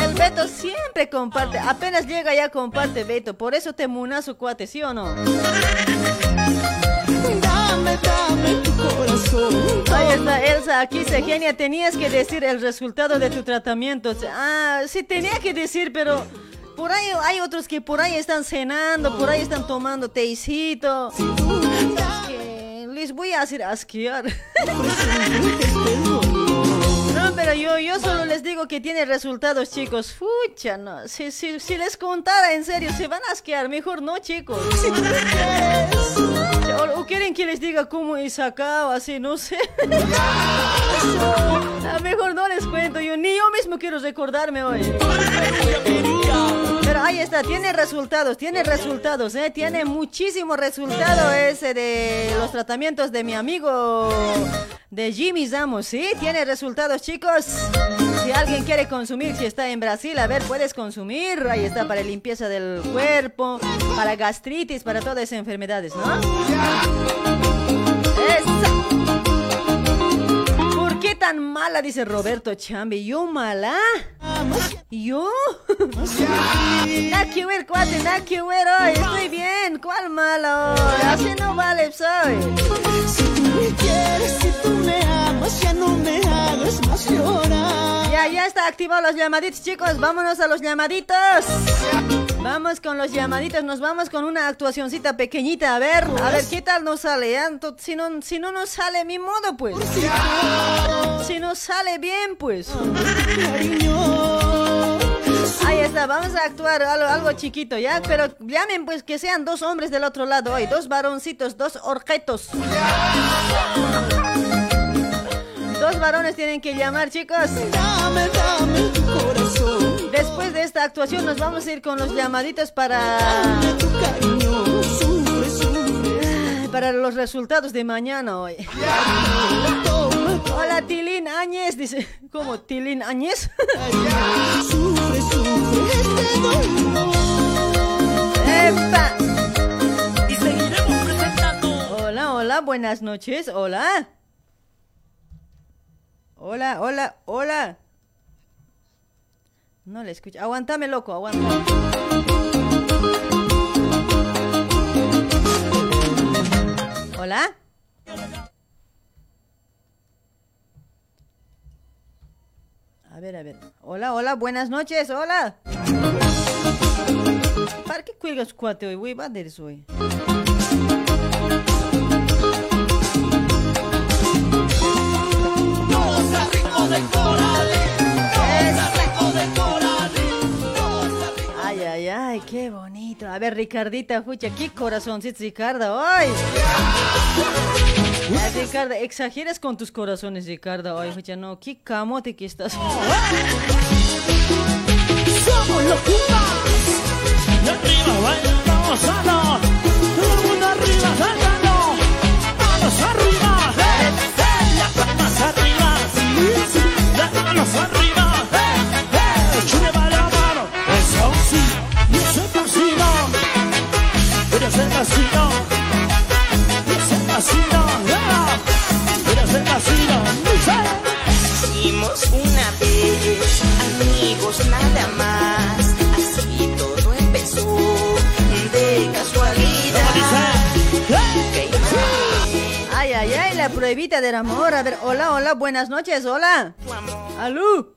El Beto siempre comparte. Apenas llega ya comparte, Beto. Por eso te munazo, cuate, ¿sí o no? Dame, dame tu corazón. Ahí está Elsa, aquí se genia. Tenías que decir el resultado de tu tratamiento. Ah, sí tenía que decir, pero por ahí hay otros que por ahí están cenando, por ahí están tomando teicito. Que les voy a hacer asquear. No, pero yo, yo solo les digo que tiene resultados, chicos. Fucha, no. Si, si, si les contara en serio, se van a asquear. Mejor no, chicos. O, o quieren que les diga cómo he sacado, así, no sé. A mejor no les cuento, yo ni yo mismo quiero recordarme hoy. Ahí está, tiene resultados, tiene resultados, ¿eh? Tiene muchísimo resultado ese de los tratamientos de mi amigo de Jimmy Zamos, ¿sí? Tiene resultados, chicos. Si alguien quiere consumir, si está en Brasil, a ver, puedes consumir. Ahí está para limpieza del cuerpo, para gastritis, para todas esas enfermedades, ¿no? ¿Por qué tan mala? Dice Roberto Chambi. ¿Yo mala? ¿Yo? Nada que ver, cuate, nada que ver hoy. Estoy bien. ¿Cuál mala hoy? Así no vale, soy. Si tú me quieres, si tú me amas, ya no me hagas más llorar. Ya, ya está activado los llamaditos, chicos. Vámonos a los llamaditos. Vamos con los llamaditos, nos vamos con una actuacioncita pequeñita, a ver, a ver qué tal nos sale, ¿ya? Ento- Si no, si no nos sale mi modo, pues. Si nos sale bien, pues. Ahí está, vamos a actuar algo, algo chiquito, ¿ya? Pero llamen, pues, que sean dos hombres del otro lado hoy, dos varoncitos, dos orquetos. Dos varones tienen que llamar, chicos. Dame, dame tu corazón. Después de esta actuación nos vamos a ir con los llamaditos para... Dame tu cariño. Sufre, sufre. Para los resultados de mañana hoy. Hola Tilín Áñez, dice. ¿Cómo? ¿Tilín Áñez? sufre, sufre este dolor. ¡Epa! Y seguiremos presentando. Hola, hola, buenas noches. Hola. Hola, hola, hola. No le escucho. Aguántame, loco, aguántame. Hola. A ver, a ver. Hola, hola, buenas noches, hola. ¿Para qué cuelgas cuate hoy? Voy a hoy. Todos al ritmo de corales. Todos al ritmo Ay, qué bonito. A ver, Ricardita, fucha, qué corazoncito, Ricardo, hoy. Ricardo, exageras con tus corazones, Ricardo, hoy, fucha, no, qué camote que estás. Somos los. Y arriba pruebita del amor. A ver, hola, hola, buenas noches, hola. Alú.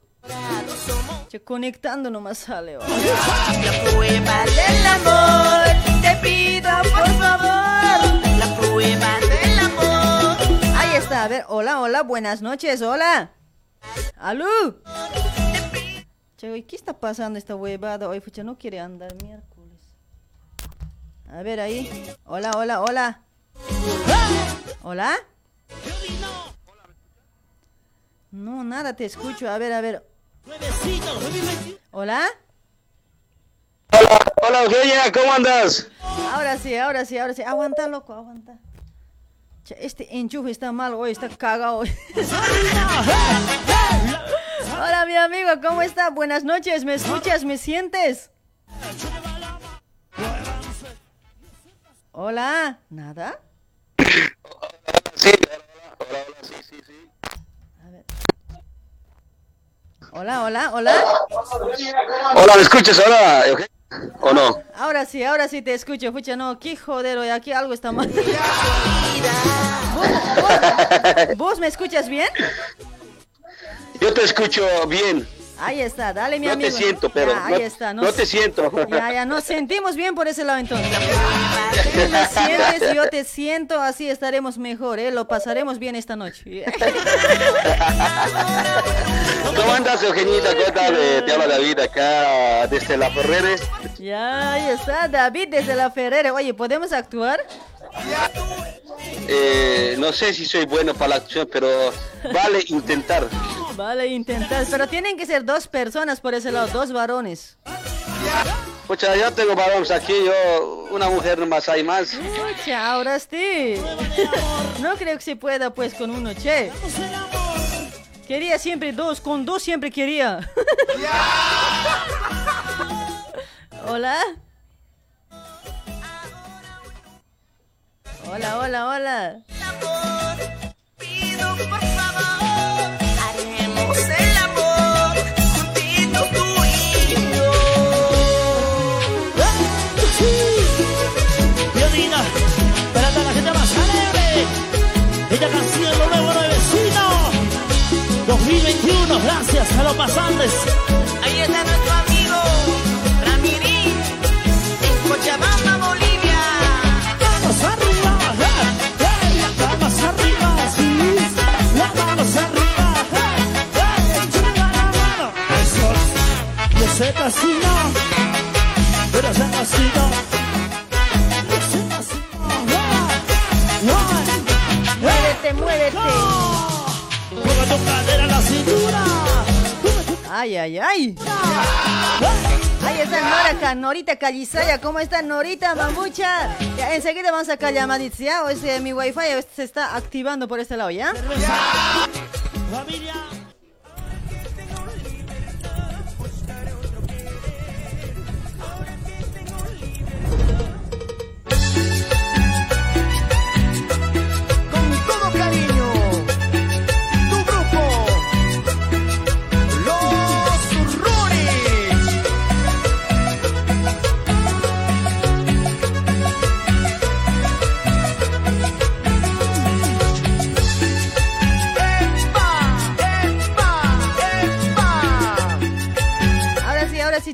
Che, conectando nomás sale. hola. La prueba del amor, te pido por favor. La prueba del amor. Ahí está, a ver, hola, hola, buenas noches, hola. Alú. Che, ¿qué está pasando esta huevada? Hoy, fucha, no quiere andar miércoles. A ver ahí. Hola, hola, hola. ¿Hola? No, nada, te escucho. A ver, a ver. ¿Hola? Hola Eugenia, ¿cómo andas? Ahora sí, ahora sí, ahora sí. Aguanta, loco, aguanta. Che, este enchufe está mal hoy, está cagado hoy. Hola, mi amigo, ¿cómo está? Buenas noches, ¿me escuchas? ¿Me sientes? Hola, ¿nada? Sí, hola, hola, sí, sí, sí. A ver. Hola, hola, hola. Hola, ¿me escuchas ahora? ¿O no? Ahora sí, ahora sí te escucho. Fucha, no, qué joder, hoy aquí algo está mal. ¿Vos, vos- vos me escuchas bien? Yo te escucho bien. Ahí está, dale mi No amigo. te siento, pero Ya, no, ahí está, no te siento. Ya, ya, nos sentimos bien por ese lado entonces. Tú me sientes, yo te siento, así estaremos mejor, ¿eh? Lo pasaremos bien esta noche. ¿Cómo andas, Eugenita? ¿Qué tal? Eh, Te habla David acá desde La Ferreres. Ya, ahí está, David desde la Ferrera. Oye, ¿podemos actuar? Eh, no sé si soy bueno para la acción, pero vale intentar. Vale, intentar. Pero tienen que ser dos personas por ese lado, dos varones. Pucha, ya tengo varones aquí, yo, una mujer nomás hay más. Pucha, ahora sí. No creo que se pueda pues con uno, che. Quería siempre dos, con dos siempre quería. Hola. Hola, hola, hola. Pido por favor, haremos el amor juntito tú y yo. Violina, para toda la gente más alegre. Esta canción lo nuevo nuevecino. 2021, gracias a los pasantes. Ahí está así no, pero eh, eh, Muévete, muévete. Tu cadera en la cintura. Ay, ay, ay. Ahí está Nora, Norita Calizaya. ¿Cómo está Norita, mamucha? Ya, enseguida vamos a sacar llamaditas, ¿ya? O este, mi wifi se está activando por este lado, ¿ya? Familia.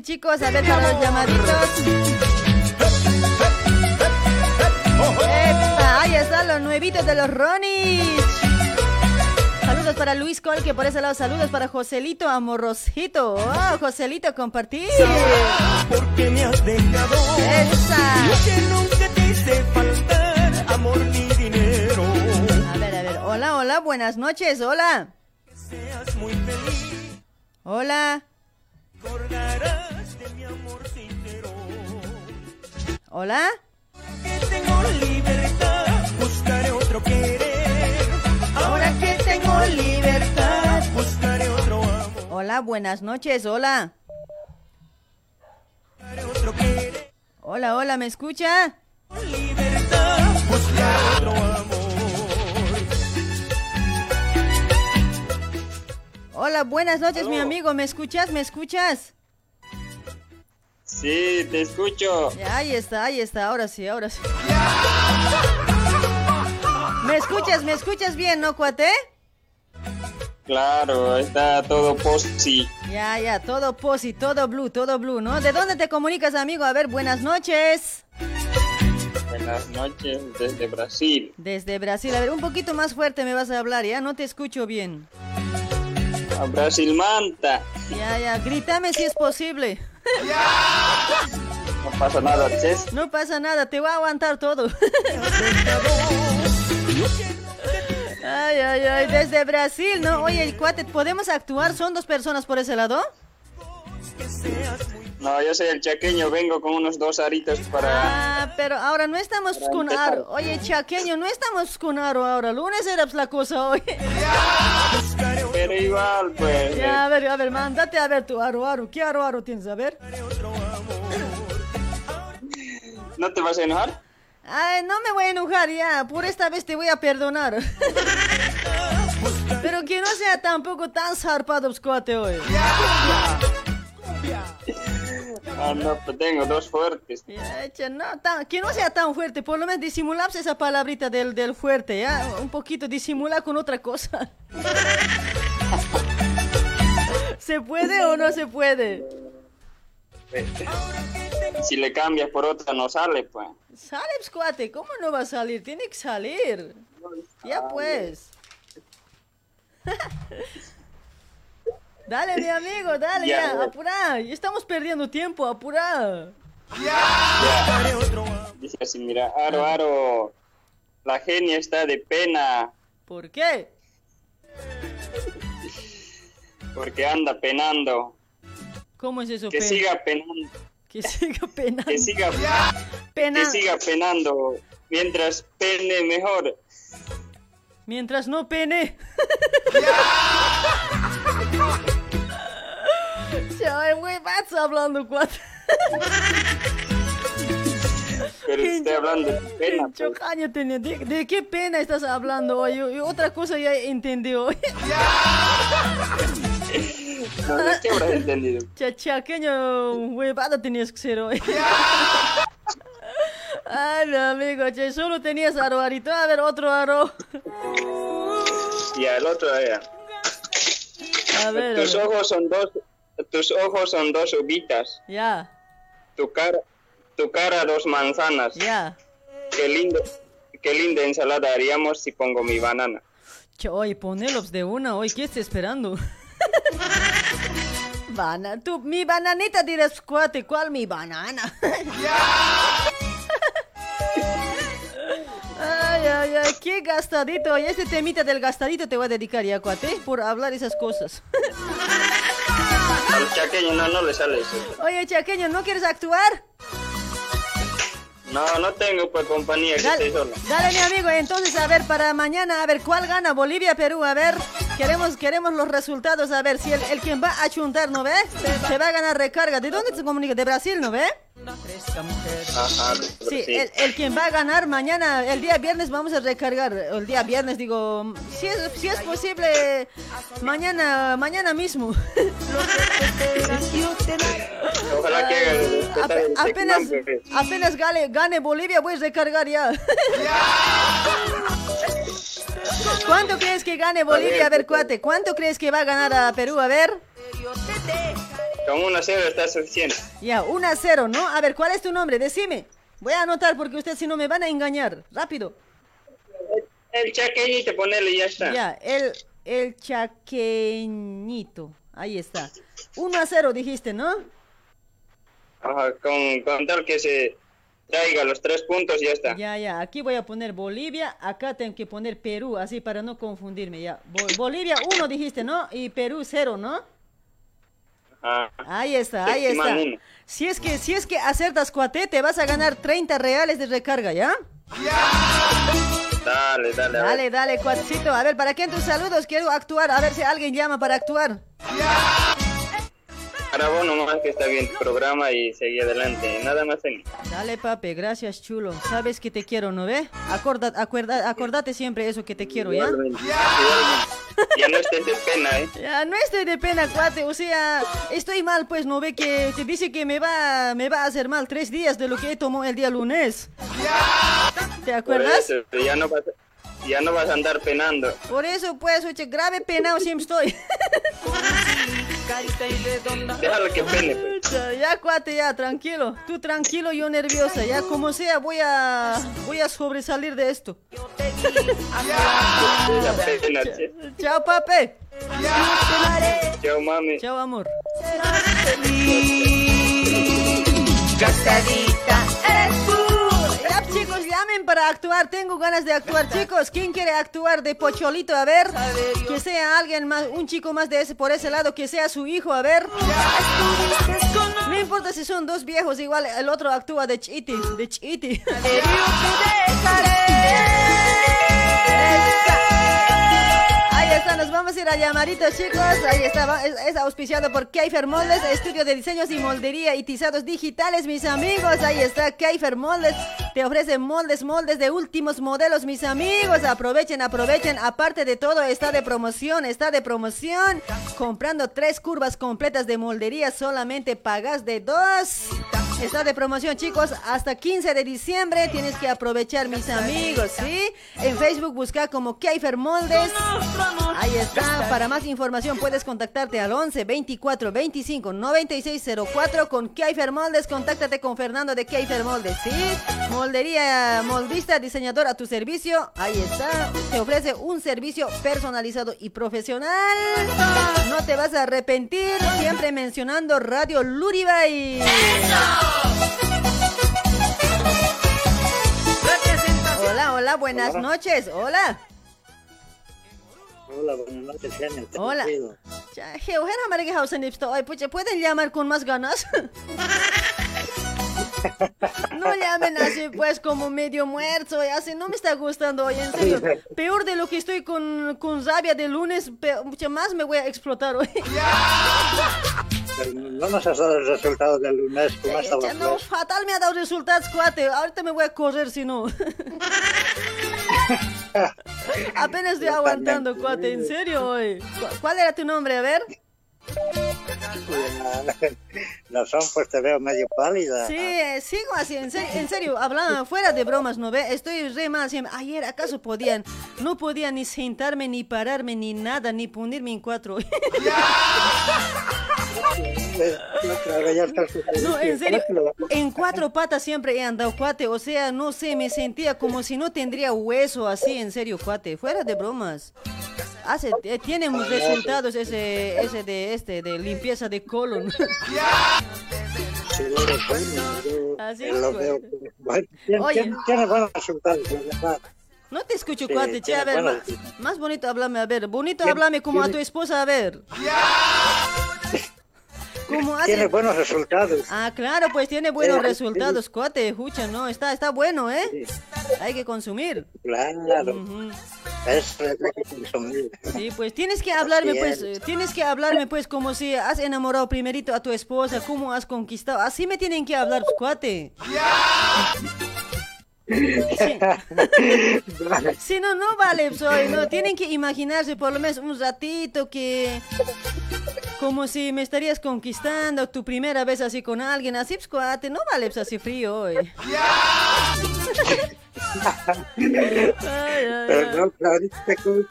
Chicos. A ver para los llamaditos. ¡Epa! Ahí están los nuevitos de los Ronis. Saludos para Luis Col, que por ese lado saludos para Joselito Amorrosito. ¡Oh, Joselito, compartir! Porque me has dejado. Que nunca te hice faltar, amor ni dinero. A ver, a ver. Hola, hola, buenas noches. Hola. Seas muy feliz, Hola. Hola. Que tengo libertad, buscaré otro querer. Ahora que tengo libertad. Buscaré otro amor, Hola, buenas noches. Hola. Hola, hola, ¿me escucha? Libertad, buscaré otro amor. Hola, buenas noches, mi amigo. ¿Me escuchas? ¿Me escuchas? Sí, te escucho. Ya, ahí está, ahí está. Ahora sí, ahora sí. ¿Me escuchas? ¿Me escuchas bien, no, cuate? Claro, está todo posi. Ya, ya, todo posi, todo blue, todo blue, ¿no? ¿De dónde te comunicas, amigo? A ver, buenas noches. Buenas noches desde Brasil. Desde Brasil. A ver, un poquito más fuerte me vas a hablar, ¿ya? No te escucho bien. A Brasil Manta. Ya, ya, grítame si es posible. No pasa nada, Ches. No pasa nada, te voy a aguantar todo. Ay, ay, ay, desde Brasil, ¿no? Oye, cuate, ¿podemos actuar? ¿Son dos personas por ese lado? No, yo soy el chaqueño, vengo con unos dos aritos para... Ah, pero ahora no estamos con aro. Oye, chaqueño, no estamos con aro ahora. Lunes era la cosa hoy. Pero igual, pues... Ya, a ver, a ver, mándate a ver tu aro, aro. ¿Qué aro, aro tienes? A ver. ¿No te vas a enojar? Ay, no me voy a enojar ya. Por esta vez te voy a perdonar. Pero que no sea tampoco tan zarpado, cuate, hoy. Ah, no, pues tengo dos fuertes. Ya, no, tan- que no sea tan fuerte, por lo menos disimulamos esa palabrita del, del fuerte, ¿ya? Un poquito disimula con otra cosa. ¿Se puede o no se puede? Si le cambias por otra no sale, pues. Sale, pues, cuate, ¿cómo no va a salir? Tiene que salir. Ya pues. dale, mi amigo, dale, Ya, ya, ya. apura. Ya estamos perdiendo tiempo, apura. Dice así, mira, Aro, Aro, la genia está de pena ¿Por qué? porque anda penando. ¿Cómo es eso, Que siga penando, Que siga penando. que siga, Pena- que siga penando. Mientras pene mejor. Mientras no pene. Chaval, güey, vas hablando, cuate. Pero estoy hablando de pena. pues. Tenía. ¿De, de qué pena estás hablando hoy? Y otra cosa ya entendí hoy. No, no, ¿Qué habrás entendido? Chachaqueño huevada tenías que ser hoy. Ay, no, amigo, che, solo tenías aro, arito. A ver, otro aro. Y el otro era. A ver, Tus ojos son dos, tus ojos son dos uvitas. Ya, Tu cara, tu cara dos manzanas. ya. Qué lindo, qué linda ensalada haríamos si pongo mi banana. Oye, ponelos de una, hoy, ¿qué estás esperando? Bana, tú, mi bananita dirás, cuate, ¿cuál mi banana? Ay, ay, ay, qué gastadito. Y este temita del gastadito te voy a dedicar ya, cuate, por hablar esas cosas. Al chaqueño no, no le sale eso. Oye, chaqueño, ¿no quieres actuar? No, no tengo pues compañía que Dale, esté solo. dale, mi amigo, entonces, a ver, para mañana, a ver, ¿cuál gana Bolivia, Perú? A ver, queremos, queremos los resultados, a ver, si el, el quien va a chuntar, ¿no ve? Se va a ganar recarga. ¿De dónde se comunica? ¿De Brasil, no ve? Ajá, Sí, el, el quien va a ganar mañana, el día viernes vamos a recargar, el día viernes digo, si es, si es posible, mañana, mañana mismo. Ojalá que apenas, apenas gane, gane Bolivia, voy a recargar ya. ¿Cuánto crees que gane Bolivia? A ver, cuate, ¿cuánto crees que va a ganar a Perú? A ver. Con una cero está suficiente. Ya, 1 a 0, ¿no? A ver, ¿cuál es tu nombre? Decime. Voy a anotar porque ustedes si no me van a engañar. Rápido. El chaqueñito, ponele y ya está. Ya, el, el chaqueñito. Ahí está. 1 a 0 dijiste, ¿no? Ajá, con, con tal que se traiga los tres puntos y ya está. Ya, ya. Aquí voy a poner Bolivia. Acá tengo que poner Perú, así para no confundirme. Ya. Bo- Bolivia 1 dijiste, ¿no? Y Perú 0, ¿no? Ajá. Ahí está, ahí está. Uno. Si es que, si es que acertas cuate, te vas a ganar 30 reales de recarga, ¿ya? Dale, dale. ver. Dale, dale, cuatcito. A ver, ¿para qué tus saludos? Quiero actuar. A ver si alguien llama para actuar. Para vos nomás que está bien tu programa y seguí adelante. Nada más en Dale, papi, gracias, chulo. Sabes que te quiero, ¿no ve? Acorda, acuerda, acordate siempre eso que te quiero, ¿ya? Igualmente. Ya no estés de pena, ¿eh? Ya, no estoy de pena, cuate. O sea, estoy mal, pues, ¿no ve? Que te dice que me va, me va a hacer mal tres días de lo que tomó el día lunes. ¿Te Por acuerdas? eso, ya no pasa, Ya no vas a andar penando. Por eso, pues, oye, grave penado siempre estoy. Déjalo que pene, pues. Ya, cuate, ya, tranquilo. Tú tranquilo, yo nerviosa. Ya, como sea, voy a, voy a sobresalir de esto. Chao, pape. Chao, mami. Chao, amor. Gastadita eres tú. Llamen para actuar. Tengo ganas de actuar, chicos. ¿Quién quiere actuar de pocholito? A ver, que sea alguien más, un chico más de ese por ese lado, que sea su hijo. A ver. No importa si son dos viejos, igual el otro actúa de chiti, de chiti. Ahí está, nos vamos a ir a llamaritos, chicos. Ahí está, es auspiciado por Keifer Moldes, estudio de diseños y moldería y tizados digitales, mis amigos. Ahí está Keifer Moldes, te ofrece moldes, moldes de últimos modelos, mis amigos. Aprovechen, aprovechen. Aparte de todo, está de promoción, está de promoción. Comprando tres curvas completas de moldería, solamente pagas de dos. Está de promoción, chicos, hasta 15 de diciembre. Tienes que aprovechar, mis amigos, ¿sí? En Facebook busca como Keifer Moldes. Ahí está. Para más información puedes contactarte al 11 24 25 96 04 con Keifer Moldes. Contáctate con Fernando de Keifer Moldes, ¿sí? Moldería moldista, diseñador a tu servicio. Ahí está. Te ofrece un servicio personalizado y profesional. No te vas a arrepentir. Siempre mencionando Radio Luribay. Hola, hola, buenas noches. Hola. Hola, buenas noches. ¿Te Hola. Nipsto. Ay, pucha, ¿pueden llamar con más ganas? No llamen así, pues, como medio muerto. y Así no me está gustando hoy, en serio. Peor de lo que estoy con, con rabia de lunes, mucho más me voy a explotar hoy. Pero no nos has dado el resultado del lunes. ¿Cómo Ya, estaba? no, fatal me ha dado resultados, cuate. Ahorita me voy a correr si no. Apenas estoy aguantando, cuate, en serio hoy. ¿Cu- ¿Cuál era tu nombre? A ver. La son, pues te veo medio pálida. Sí, eh, sigo así, en serio, en serio, hablando fuera de bromas, ¿no ve? Estoy re mal siempre. Ayer, ¿acaso podían? No podía ni sentarme, ni pararme, ni nada, ni ponerme en cuatro. No, en serio, en cuatro patas siempre he andado, cuate. O sea, no sé, me sentía como si no tendría hueso así, en serio, cuate. Fuera de bromas. Hace, eh, tiene unos resultados ese, ese de este, de limpieza de colon. Seguro, bueno, yo Así lo es, veo. cuate. Bueno, tiene, Oye. tiene- tiene buenos resultados, la verdad. No te escucho, Sí, cuate, che, a ver, más, más bonito háblame, a ver, bonito háblame como a tu esposa, a ver. ¿Cómo hace? Tiene buenos resultados. Ah, claro, pues tiene buenos Eh, resultados, cuate, escucha, no, está, está bueno, ¿eh? Hay que consumir. Claro. Ujú. Es lo que hay que consumir. Sí, pues tienes que hablarme, Así pues, es. tienes que hablarme, pues, como si has enamorado primerito a tu esposa, cómo has conquistado. Así me tienen que hablar, cuate. Sí. Si no, no vale, soy, no, tienen que imaginarse por lo menos un ratito que, como si me estarías conquistando tu primera vez así con alguien, así, pues, cuate, no vale, pues, así frío hoy. Pero no, Claudita, ¿cómo,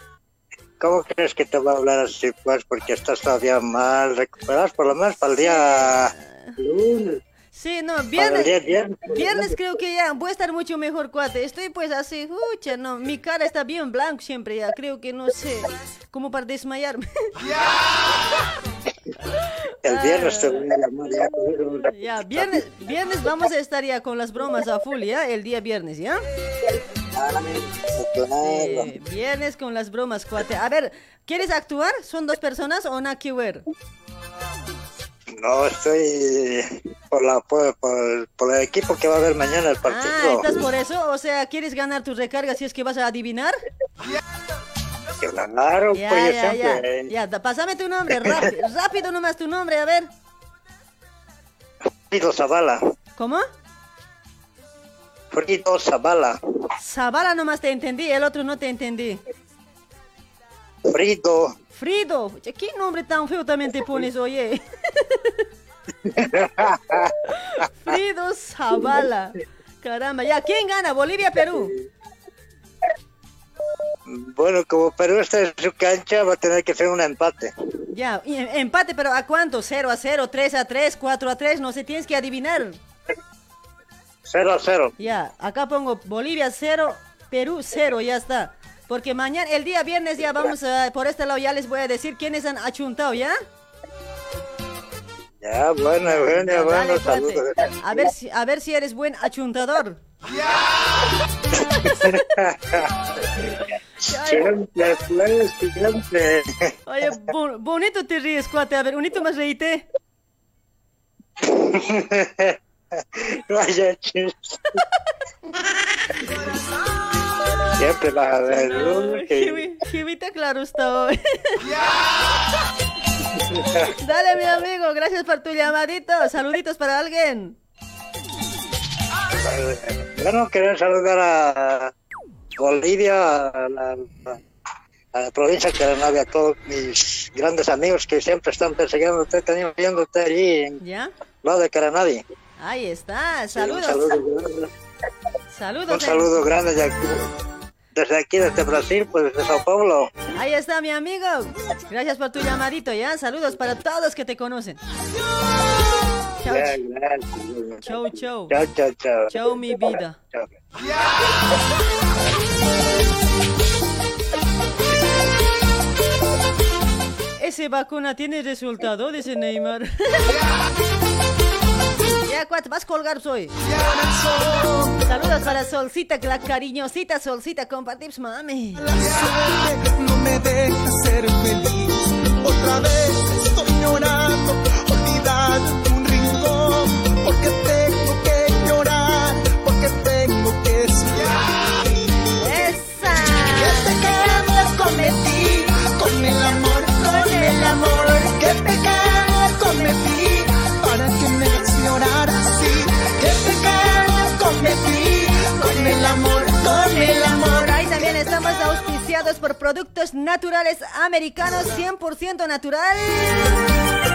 cómo crees que te va a hablar así? Pues porque estás todavía mal recuperadas, por lo menos para el día lunes. Sí, no, viernes, viernes. viernes creo que ya voy a estar mucho mejor, cuate. Estoy pues así, ucha, no, mi cara está bien blanco siempre ya, creo que no sé, como para desmayarme. El viernes te voy a llamar ya. viernes, viernes vamos a estar ya con las bromas a full, ¿ya? El día viernes, ¿ya? Sí, viernes con las bromas, cuate. A ver, ¿quieres actuar? ¿Son dos personas o nada que ver? No, estoy por, la, por, por, por el equipo que va a haber mañana el Ah, partido. ¿estás por eso? O sea, ¿quieres ganar tu recarga si es que vas a adivinar? Claro, Ya, pues yo ya, ya. siempre. Ya, pásame tu nombre, rápido, rápido nomás tu nombre, a ver. Frido Zavala. ¿Cómo? Frido Zavala. Zavala nomás te entendí, el otro no te entendí. Frido. Frido, ¿qué nombre tan feo también te pones, oye? Frido Zavala. Caramba, ya, ¿quién gana? ¿Bolivia, Perú? Bueno, como Perú está en su cancha, va a tener que ser un empate. Ya, em- empate, pero ¿a cuánto? ¿0 a 0, 3 a 3, 4 a 3? No sé, tienes que adivinar. 0 a 0. Ya, acá pongo Bolivia 0, Perú 0, ya está. Porque mañana, el día viernes ya vamos a, por este lado ya les voy a decir quiénes han achuntado, ¿ya? Ya, bueno, bueno, Ya, bueno, saludos. A ver, si, a ver si eres buen achuntador. Siempre, pues, siempre. Oye, bo- bonito te ríes, cuate. A ver, unito más reíte. Vaya chiste. Siempre vas a ver uno que... Está hoy. Dale, mi amigo, gracias por tu llamadito. Saluditos para alguien. Bueno, quería saludar a Bolivia, a la, a la provincia de Caranavia, a todos mis grandes amigos que siempre están persiguiéndote, también viéndote allí en ¿Ya? lado de Caranavia. Ahí está. Sí, un Saludos. saludo. Saludos. Un saludo grande de aquí, desde aquí, desde Brasil, pues desde Sao Paulo. Ahí está, mi amigo. Gracias por tu llamadito, ¿ya? Saludos para todos que te conocen. Chau, Ya, gracias. chau, chau. Chao, chao, chao. Chau, mi vida. Chao. Ese vacuna tiene resultado, dice Neymar. Ya, vas a colgar soy. Saludos para Solcita, la cariñosita Solcita, compartimos, mami. no me deja ser feliz. Otra vez estoy llorando, olvidado un rincón, porque tengo por productos naturales americanos 100% natural.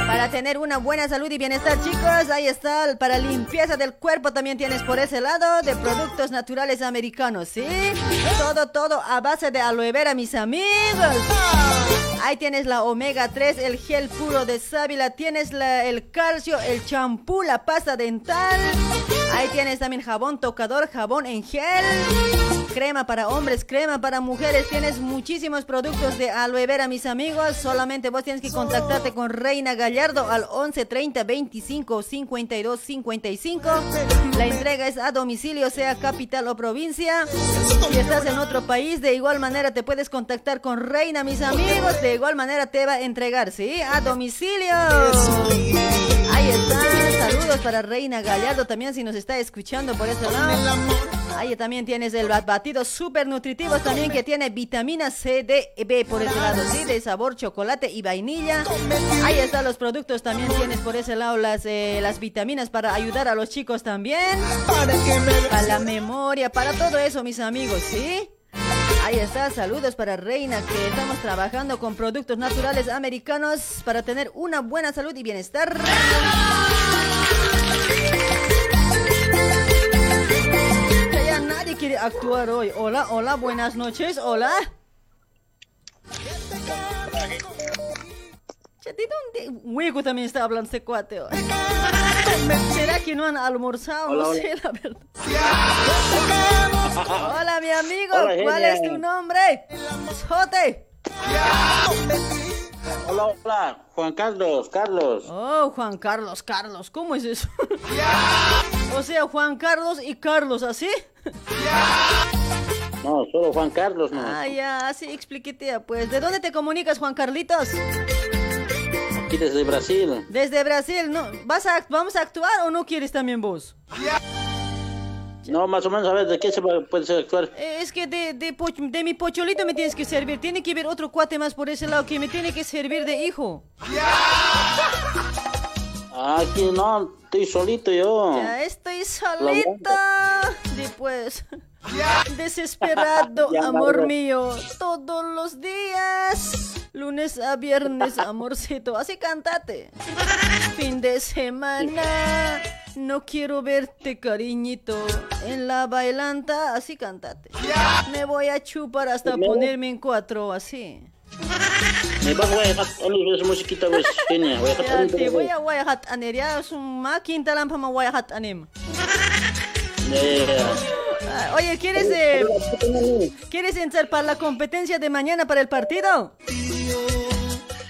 Para tener una buena salud y bienestar, chicos, ahí está. Para limpieza del cuerpo también tienes por ese lado de productos naturales americanos, ¿sí? Todo, todo a base de aloe vera, mis amigos. Ahí tienes la omega 3, el gel puro de sábila, tienes el calcio, el champú, la pasta dental. Ahí tienes también jabón tocador, jabón en gel. Crema para hombres, crema para mujeres. Tienes muchísimos productos de aloe vera, mis amigos. Solamente vos tienes que contactarte con Reina Gallardo al 11 30 25 52 55. La entrega es a domicilio, sea capital o provincia. Si estás en otro país, de igual manera te puedes contactar con Reina, mis amigos. De igual manera te va a entregar, ¿sí? A domicilio. Está. Saludos para Reina Gallardo también si nos está escuchando por ese lado. Ahí también tienes el bat- batido super nutritivo también que tiene vitamina C, D, E, B por ese lado, sí, de sabor chocolate y vainilla. Ahí están los productos también tienes por ese lado las, eh, las vitaminas para ayudar a los chicos también. Para la memoria, para todo eso, mis amigos, ¿sí? Ahí está, saludos para Reina, que estamos trabajando con productos naturales americanos para tener una buena salud y bienestar. Ya nadie quiere actuar hoy. Hola, hola, buenas noches, hola. ¿De dónde? Hueco también está hablando este cuate. ¿Será que no han almorzado? Hola, no hola. sé, la verdad. Hola, mi amigo. Hola, ¿Cuál es tu nombre? Jote. Hola, hola, Juan Carlos, Carlos. Oh, Juan Carlos, Carlos. ¿Cómo es eso? o sea, Juan Carlos y Carlos, ¿así? No, solo Juan Carlos, no. Ah, ya, así expliquete, pues. ¿De dónde te comunicas, Juan Carlitos? Aquí desde Brasil. Desde Brasil, ¿no? ¿Vas a, ¿Vamos a actuar o no quieres también vos? No, más o menos, a ver, ¿de qué se puede actuar? Eh, Es que de, de, de mi pocholito me tienes que servir. Tiene que haber otro cuate más por ese lado que me tiene que servir de hijo. Aquí no, estoy solito yo. Ya estoy solito. Después. Desesperado, amor mío. Todos los días. Lunes a viernes, amorcito. Así cantate. Fin de semana. No quiero verte, cariñito, en la bailanta, así cantate. Me voy a chupar hasta ponerme en cuatro, así. Me vas a esa musiquita, pues, genia. Voy a te voy ya es un lampa ma Ya, ya, ya. Ah, Oye, ¿quieres eh, ¿quieres entrar para la competencia de mañana para el partido?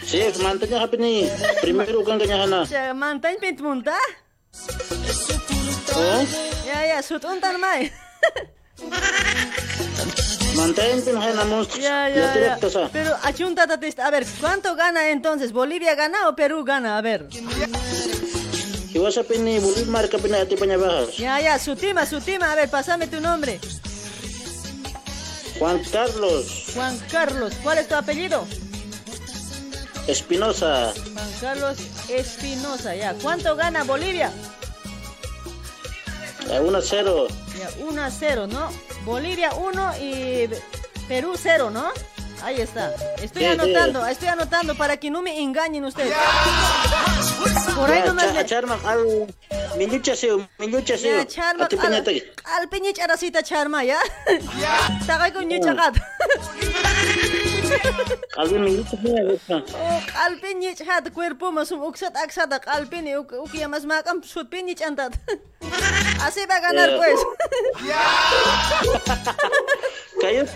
Sí, mantenga happy ni. Primero kan kanya hana. Ya, Mantén pintmunta. Oh, Ya, ya, sut untan mai. mantén. Ya, Ya ya, ya. Pero achunta. A ver, ¿cuánto gana entonces? ¿Bolivia gana o Perú gana? A ver. Iwasa pin ni bulit marka pin ati panya bahas. Ya, ya, su tima, su tima. A ver, pásame tu nombre. Juan Carlos Juan Carlos. ¿Cuál es tu apellido? Espinosa. Juan Carlos Espinosa, ya. ¿Cuánto gana Bolivia? A 1-0. Ya, 1 a 0, ¿no? Bolivia 1 y Perú 0, ¿no? Ahí está. Estoy Sí, sí. anotando, estoy anotando para que no me engañen ustedes. Por ahí Ya, nomás le... Charma al minucha seu, minucha seu. Ya, charma, al, al peñich arasita charma, ¿ya? Tagay ko nyo chakat. Alvin minucha seu. Oh, al peñich hat cuerpo mas um uksat aksat al peñi ukia mas makam sut peñich antat. Así va a ganar, Ya. pues. Kayut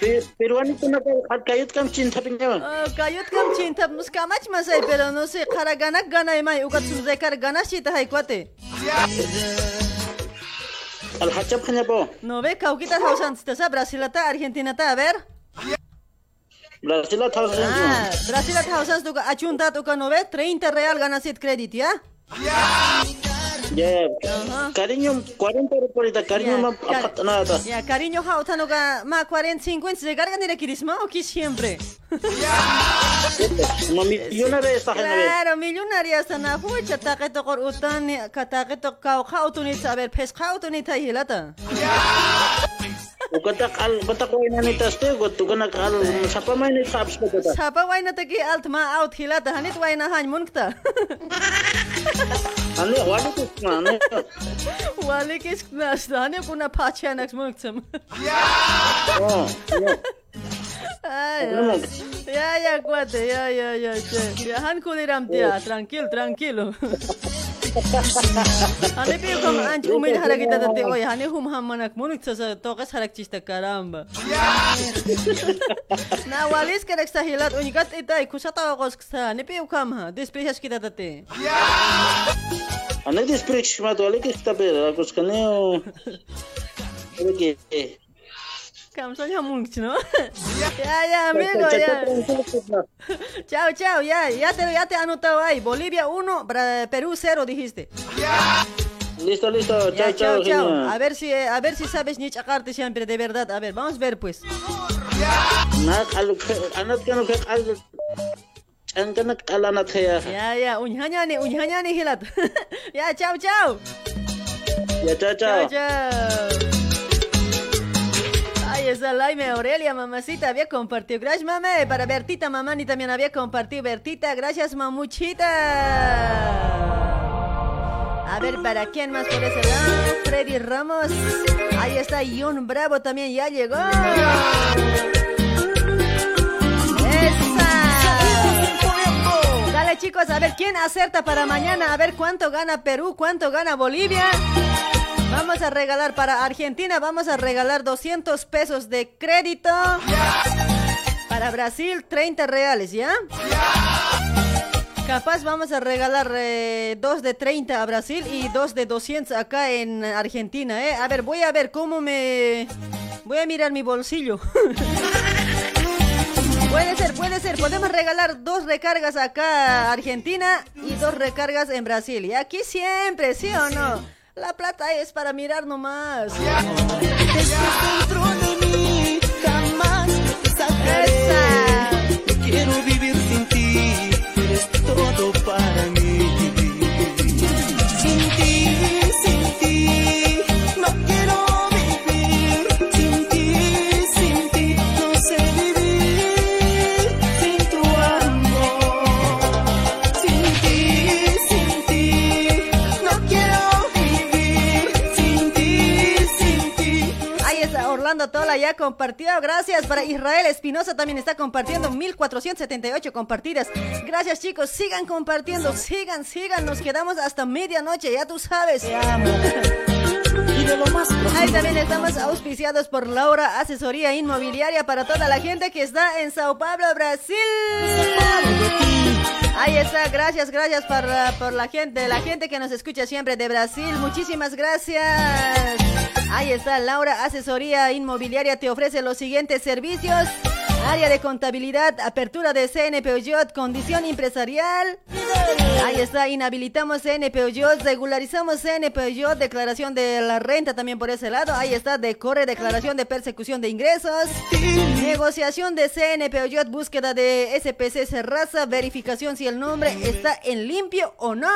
pe- peruano ko na at kayut kam cinta pinya. Oh, kayut kam cinta mus kamach masay pero no sé kara ganak ganay may ukat sumzay kara ganas chita hay kwate. Al hachap kanya po. No ve kaukita hausan sa Brasil ta Argentina ta a ver. Brasil at house. Ah, Brasil at hausan tuka achunta tuka no ve 30 real ganasit credit ya. Ya. Cariño 40 rupiah cariño ma cariño hautano ka ma 40 50 se carga ni kirisma o que siempre. Millonaria esta gente. Claro, millonaria na taketo kor utan saber pes hilata. ugatak al ugatak wayna ni tas te ugat uganak al sapa main ni saps ko ta sapa wayna ta ki han munkta anu wali ke anu wali ke nas dane puna pachanak ya Ay, ya, ya, ya, ya, ya. Han culiram, tía, oh. tranquilo, tranquilo. Ale pio kom anch umil hala kita tante oy hane hum ham manak mun tsa to qas halak chista karamba. Na walis kerek sahilat unikat itai kusata qos ksa ne pio kam ha des pesas kita tante Ane des prech kmat walik kita pera qos kaneo Ale ke sa munik no? Ya, ya, amigo, ya. Chao, chao, ya, ya te, ya te anotado ahí. Bolivia 1, Perú 0 dijiste. Listo, listo. Ya, Chao, chao, chao, genia. A ver si, a ver si sabes ni chacarte siempre, de verdad. A ver, vamos a ver pues. Ya, ya, unyhanyani, unyhanyani hilat. ya, chao, chao. Ya chao, Chao, chao. chao. Ay, esa Laime Aurelia, mamacita, había compartido. Gracias, mame. Para Bertita, mamani también había compartido. Bertita, gracias, mamuchita. A ver, ¿para quién más por ese lado? Freddy Ramos. Ahí está, John Bravo también ya llegó. ¡Esa! Dale, chicos, a ver quién acerta para mañana. A ver cuánto gana Perú, cuánto gana Bolivia. Vamos a regalar para Argentina, vamos a regalar 200 pesos de crédito. Para Brasil, 30 reales, ¿ya? Capaz vamos a regalar eh, dos de 30 a Brasil y dos de 200 acá en Argentina, ¿eh? A ver, voy a ver cómo me... Voy a mirar mi bolsillo. puede ser, puede ser. Podemos regalar dos recargas acá a Argentina y dos recargas en Brasil. Y aquí siempre, ¿sí o no? La plata es para mirar nomás. de mí jamás te quiero vivir Compartió. Gracias para Israel Espinosa también está compartiendo 1478 compartidas. Gracias chicos, sigan compartiendo, sigan, sigan. Nos quedamos hasta medianoche, ya tú sabes. Ahí también estamos auspiciados por Laura Asesoría Inmobiliaria para toda la gente que está en Sao Paulo, Brasil. Ahí está, gracias, gracias por, por la gente, la gente que nos escucha siempre de Brasil. Muchísimas gracias. Ahí está, Laura Asesoría Inmobiliaria te ofrece los siguientes servicios. Área de contabilidad, apertura de CNP condición empresarial. Ahí está, inhabilitamos CNP regularizamos CNP declaración de la renta también por ese lado. Ahí está, decorre declaración de persecución de ingresos. Negociación de CNP búsqueda de SPC Serraza, verificación si el nombre está en limpio o no.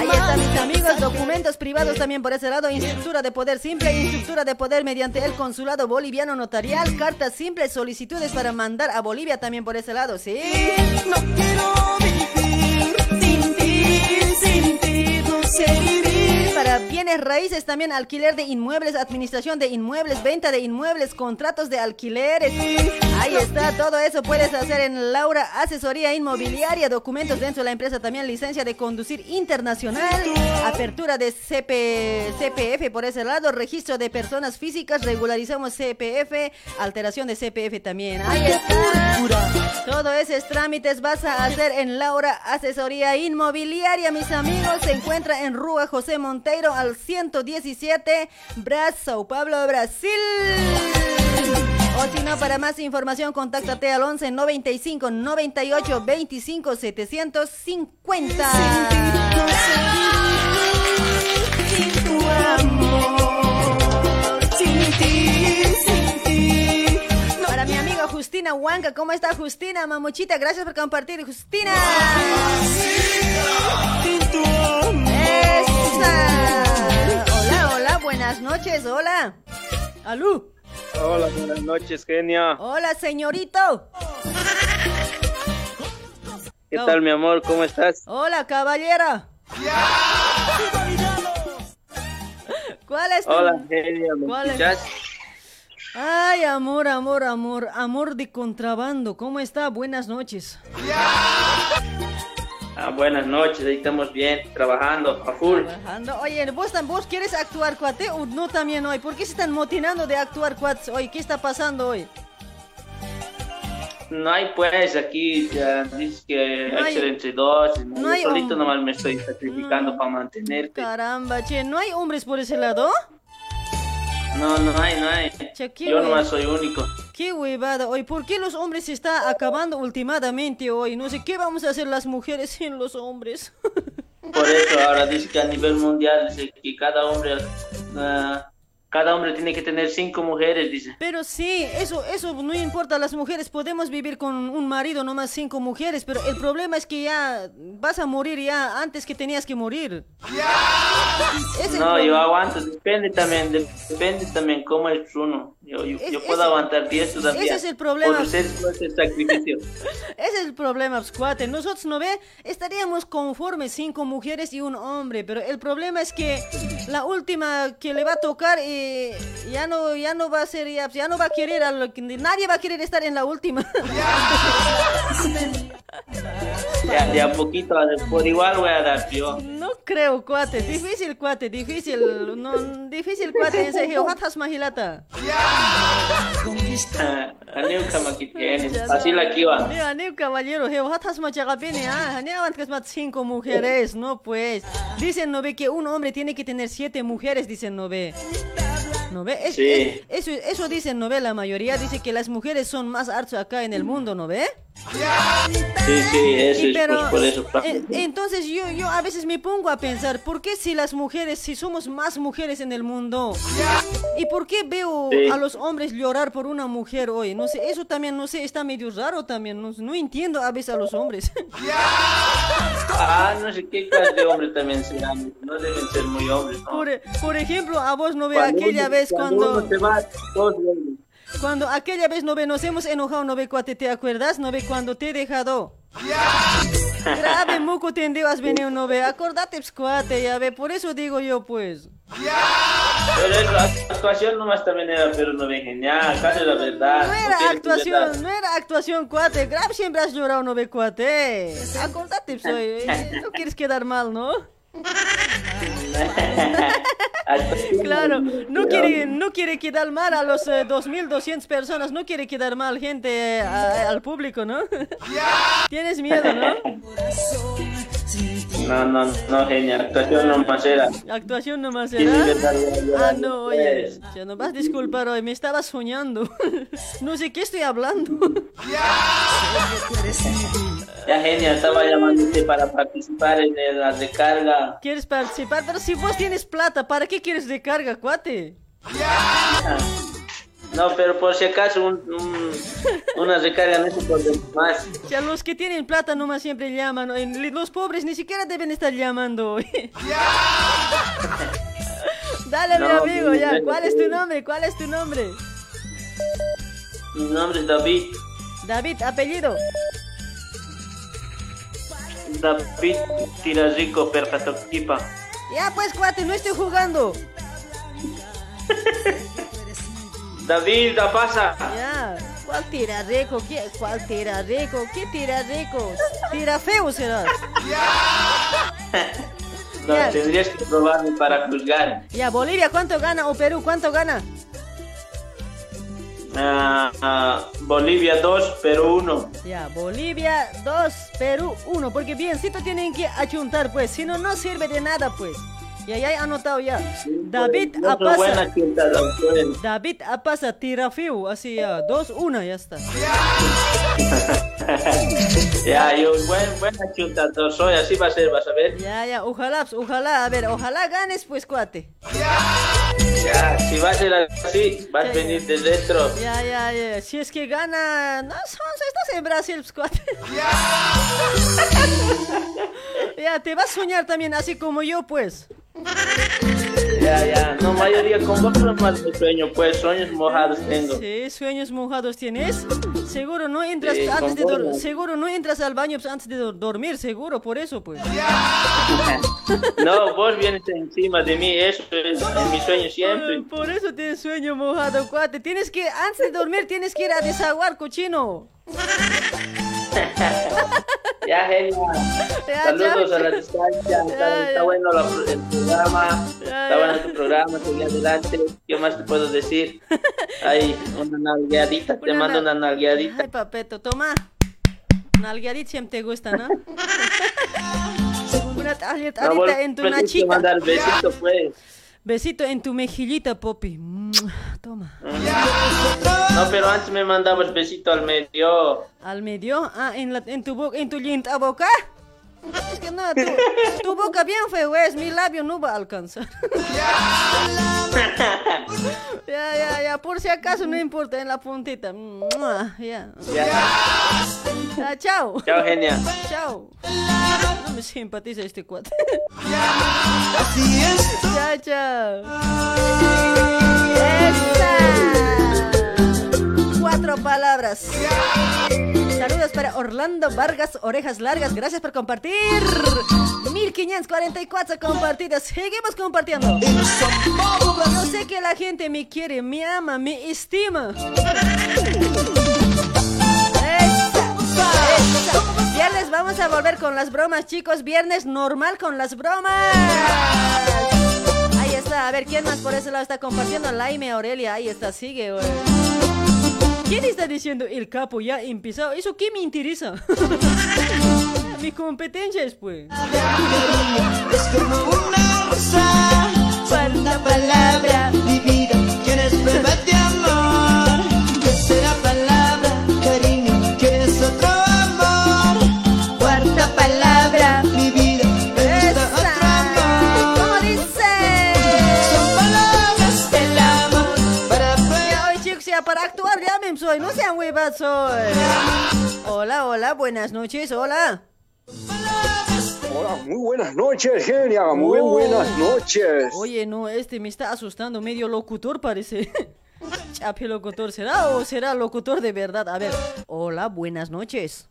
Ahí están mis amigos, documentos privados también por ese lado, instructura de poder simple, instructura de poder mediante el consulado boliviano notarial, cartas simples, solicitudes para mandar a Bolivia también por ese lado, ¿sí? No quiero vivir sin ti, sin ti, no sé. Para bienes raíces también, alquiler de inmuebles, administración de inmuebles, venta de inmuebles, contratos de alquileres. Ahí está, todo eso puedes hacer en Laura Asesoría Inmobiliaria, documentos dentro de la empresa también, licencia de conducir internacional, apertura de CP, CPF por ese lado, registro de personas físicas, regularizamos CPF, alteración de CPF también. Ahí está. Todo esos trámites vas a hacer en Laura Asesoría Inmobiliaria, mis amigos. Se encuentra en Rua José Al 117, Bras, Sao Paulo, Brasil. O si no, para más información, contáctate al 11 95 98 25 750. Sin tu amor, sin ti, sin ti. Para mi amiga Justina Huanca, ¿cómo está Justina? Mamuchita, gracias por compartir, Justina. Esa. Hola, hola, buenas noches, hola. Alú. Hola, buenas noches, genia. Hola, señorito. ¿Qué tal, mi amor? ¿Cómo estás? Hola, caballera. ¿Cuál es tu- Hola, genia, ¿me ¿Cuál es? escuchas? Ay, amor, amor, amor, amor de contrabando. ¿Cómo está? Buenas noches. Ah, buenas noches, ahí estamos bien, trabajando a full. Ando, oye, ¿vos, ¿vos quieres actuar, cuate? ¿O no también hoy? ¿Por qué se están motinando de actuar, cuates, hoy? ¿Qué está pasando hoy? No hay pues, aquí ya dices que No hay entre dos, no yo hay solito nomás me estoy sacrificando para mantenerte. Caramba, che, ¿no hay hombres por ese lado? No, no hay, no hay. Che, Yo nomás soy único. Qué huevada hoy. ¿Por qué los hombres se está acabando últimamente hoy? No sé, ¿qué vamos a hacer las mujeres sin los hombres? Por eso ahora dice que a nivel mundial dice que cada hombre, ah, cada hombre tiene que tener cinco mujeres, dice. Pero sí, eso, eso no importa, las mujeres podemos vivir con un marido, nomás cinco mujeres, pero el problema es que ya vas a morir ya antes que tenías que morir. No, yo aguanto, depende también, de- depende también cómo es uno. Yo, yo, yo puedo aguantar 10 todavía. ese es el problema. Por ustedes no es el sacrificio. Ese es el problema, pues, cuate. Nosotros, ¿no ve? Estaríamos conformes cinco mujeres y un hombre, pero el problema es que la última que le va a tocar eh, ya no ya no va a ser, ya, ya no va a querer, a lo que- nadie va a querer estar en la última. Ya, de a poquito, por igual voy a dar yo. No creo, cuate. Difícil, cuate. Difícil. No, difícil, cuate. En serio, hatas mahilata. Aniuka makitienes. Así la kiwa. Mira, ni caballero, machagapene, ah, ni aguantas más cinco mujeres, no pues. Dicen, no ve que un hombre tiene que tener siete mujeres, dicen, no ve. ¿No ve? Es- Sí. es- eso, eso dicen, ¿no ve? La mayoría dice que las mujeres son más hartos acá en el mundo, ¿no ve? Sí, sí, eso Y es pero, pues, por eso. eh, entonces yo, yo a veces me pongo a pensar, ¿por qué si las mujeres, si somos más mujeres en el mundo? ¿Y por qué veo Sí. a los hombres llorar por una mujer hoy? No sé, eso también, no sé, está medio raro también, no, no entiendo a veces a los hombres. Ah, no sé qué clase de hombre también serán. No deben ser muy hombres. ¿no? Por, por ejemplo, a vos no ve aquella uno- vez cuando cuando... va, todos aquella vez no ve, nos hemos enojado, no ve cuate, ¿te acuerdas? No ve cuando te he dejado. Grave muco tendido has venido, no ve. Acordate, pues, cuate, ya ve. Por eso digo yo, pues. Pero es la actuación nomás también era, pero no ven genial, casi la verdad. No era actuación, verdad. no era actuación, cuate. Grave siempre has llorado, no ve, cuate. Acordate, pues, oye, No quieres quedar mal, ¿no? Claro, no quiere, no quiere quedar mal a los eh, 2.200 personas, no quiere quedar mal gente eh, a- al público, ¿no? Tienes miedo, ¿no? No, no, no, genial, actuación nomás era. Actuación nomás era. Ah, no, oye, ya no vas a disculpar hoy, me estaba soñando. No sé qué estoy hablando. Ya genial, estaba llamándote para participar en la recarga. ¿Quieres participar? Pero si vos tienes plata, ¿para qué quieres recarga, cuate? No, pero por si acaso un, un- una recarga no se puede más. Ya los que tienen plata nomás siempre llaman. Los pobres ni siquiera deben estar llamando. Dale, mi No, amigo, ya. ¿Cuál es tu nombre? ¿Cuál es tu nombre? Mi nombre es David. David, apellido. David Tirarico Perpatoquipa. Ya, pues, cuate, no estoy jugando. David, da pasa. Ya. ¿Cuál tira rico? ¿Qué? ¿Cuál tira rico? ¿Qué tira rico? Tira feo será. No, Ya. tendrías que probarme para juzgar. Ya, Bolivia, ¿cuánto gana? ¿O Perú, cuánto gana? Ah, ah, Bolivia 2, Perú 1. Ya, Bolivia 2, Perú 1. Porque biencito tienen que achuntar, pues. Si no, no sirve de nada, pues. Ya, ya he anotado ya. David soy buena Apasa. pues. David Apasa, tira feo. Así ya, 2, 1, ya está. Ya, yo buen, buena chutada soy, así va a ser, vas a ver. Ya, ya, ojalá, pues, ojalá, a ver, ojalá ganes, pues, cuate. Ya, si va a ser así, vas a venir de dentro. Ya, ya, ya. Si es que gana. No, Sonso, estás en Brasil, pues, cuate. ya, te vas a soñar también, así como yo, pues. Ya, ya, no, mayoría con vos no más de sueño, pues sueños mojados tengo. Sí, sueños mojados tienes. Seguro no entras Sí, antes de con dor- vos. seguro no entras al baño antes de dor- dormir, seguro, por eso pues. No, vos vienes encima de mí, eso es mi sueño siempre. Ay, por eso tienes sueño mojado, cuate. Tienes que antes de dormir tienes que ir a desaguar, cochino. Ya, genial. Ya, Saludos ya. a la distancia. Está, está bueno la- el programa. Está bueno tu programa. Sigue adelante. ¿Qué más te puedo decir? Hay una nalgueadita. Te mando na- una nalgueadita. Ay, papeto, toma. Nalgueadita siempre te gusta, ¿no? Una tarjetita No, en tu que nachita. mandar besito, pues. Besito en tu mejillita, Popi. Toma. No, pero antes me mandabas besito al medio. ¿Al medio? Ah, en, la, en tu boca, en tu linda boca. Es que no, tu, tu boca bien feo es, mi labio no va a alcanzar. ya, ya, ya, por si acaso no importa, en la puntita. Ya. Ya. Ya, chao. Chao, genia. Chao. No me simpatiza este cuate. Así es. Chao, chao. Esa. Cuatro palabras. Saludos para Orlando Vargas, orejas largas. Gracias por compartir. 1544 compartidas. Seguimos compartiendo. Yo sé que la gente me quiere, me ama, me estima. Viernes vamos a volver con las bromas, chicos. Viernes normal con las bromas. Ahí está, a ver quién más por ese lado está compartiendo. Laime Aurelia, ahí está, sigue. güey. ¿Quién está diciendo el capo ya empezó? ¿Eso qué me interesa? Mi competencia es pues. Es como una rosa, mi vida, quieres soy, no sean huevas soy. Hola, hola, buenas noches, hola. Hola, muy buenas noches, genia. Muy Oh. buenas noches. Oye, no, este me está asustando, medio locutor parece. Chape locutor, ¿será o será locutor de verdad? A ver, hola, buenas noches.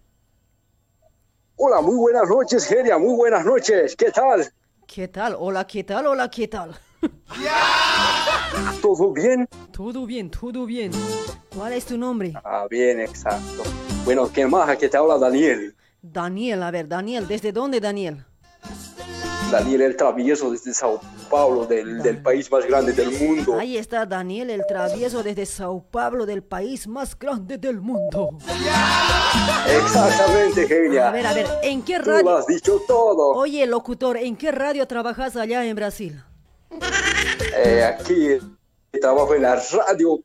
Hola, muy buenas noches, Genia, muy buenas noches. ¿Qué tal? ¿Qué tal? Hola, ¿qué tal? Hola, ¿qué tal? ¿Todo bien? Todo bien, todo bien. ¿Cuál es tu nombre? Ah, bien, exacto. Bueno, ¿qué más? Aquí te habla Daniel. Daniel, a ver, Daniel, ¿desde dónde, Daniel? Daniel el Travieso desde Sao Paulo, del, del país más grande del mundo. Ahí está Daniel el travieso desde Sao Paulo, del país más grande del mundo. Exactamente, Genia. A ver, a ver, ¿en qué Tú radio? lo has dicho todo. Oye, locutor, ¿en qué radio trabajas allá en Brasil? Eh, aquí trabajo en la radio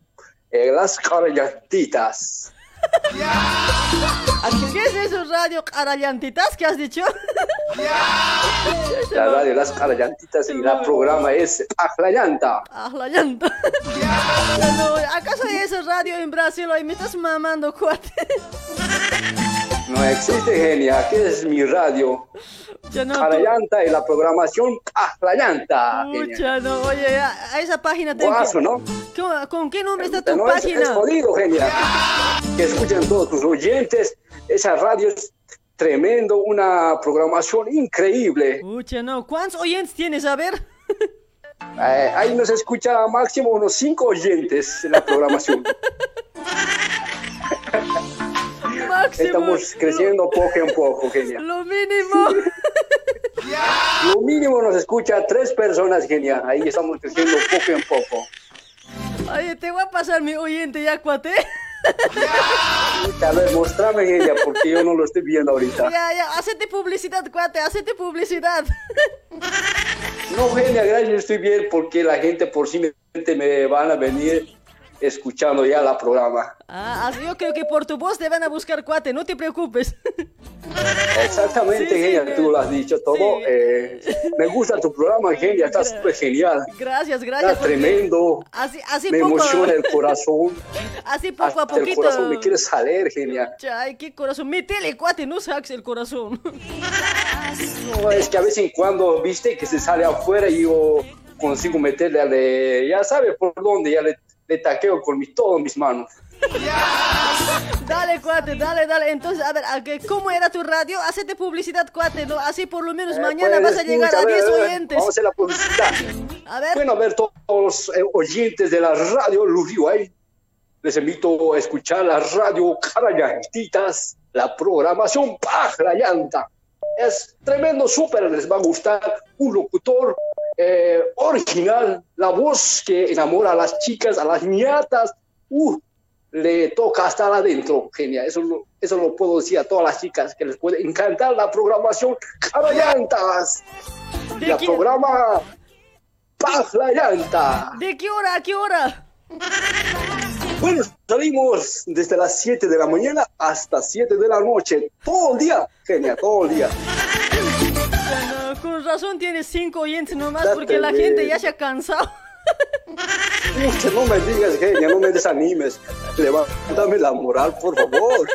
eh, Las Carallantitas. ¿Qué es eso, radio carallantitas que has dicho? La radio Las Carallantitas y la programa es Ajlayanta. La llanta. No, ¿Acaso hay esa radio en Brasil? Hoy me estás mamando, cuate. No existe genia, ¿qué es mi radio? Ya no, Carallanta y la programación Ajlayanta. genia. Mucha, no, oye, a, a esa página tengo Guaso, que- ¿no? ¿Con, con qué nombre está tu No es, página? es jodido, genia. Que escuchen todos tus oyentes. Esa radio es tremendo, una programación increíble. Mucha, no. ¿Cuántos oyentes tienes? A ver. Eh, ahí nos escucha máximo unos cinco oyentes en la programación. Máximo. Estamos creciendo poco en poco, genia. Lo mínimo. Lo mínimo nos escucha tres personas, genia. Ahí estamos creciendo poco en poco. Oye, te voy a pasar mi oyente ya, cuate. A ver, mostrame, genia, porque yo no lo estoy viendo ahorita. Ya, ya, hacete publicidad, cuate, hacete publicidad. No, genia, gracias, estoy bien porque la gente por sí me van a venir escuchando ya la programa. Ah, así yo creo que por tu voz te van a buscar, cuate, no te preocupes. Exactamente, Sí, sí, genia, me- tú lo has dicho todo. Eh, me gusta tu programa, genia, está súper genial. Gracias, gracias. Está porque tremendo. Así, así Me poco. emociona el corazón. Así poco a Hasta el poquito. corazón me quiere salir, genia. Ay, qué corazón. Métele, cuate, no saques el corazón. No, es que a vez en cuando, viste, que se sale afuera y yo consigo meterle a le, ya sabe por dónde, ya le, le taqueo con mis, todas mis manos. Dale, cuate, dale, dale. Entonces, a ver, ¿a qué- ¿cómo era tu radio? Hacete publicidad, cuate, ¿no? Así por lo menos Eh, mañana pues, vas a llegar a ver, 10 ver, oyentes. Vamos a hacer la publicidad. A ver. Bueno, a ver, todos los eh, oyentes de la radio Luriway, les invito a escuchar la radio Carallantitas, la programación Paja Llanta. Es tremendo, súper, les va a gustar. Un locutor eh, original, la voz que enamora a las chicas, a las niñatas. Uh, le toca estar adentro, genial. Eso, lo- eso lo puedo decir a todas las chicas que les puede encantar la programación Carallantas. ¿De La qué- programa Paz la Llanta. ¿De qué hora a qué hora? Bueno, salimos desde las 7 de la mañana hasta 7 de la noche. Todo el día, genial, todo el día. Con razón tienes 5 oyentes nomás Date porque la bien. gente ya se ha cansado. Pucha, no me digas, genia, no me desanimes. Levántame la moral, por favor.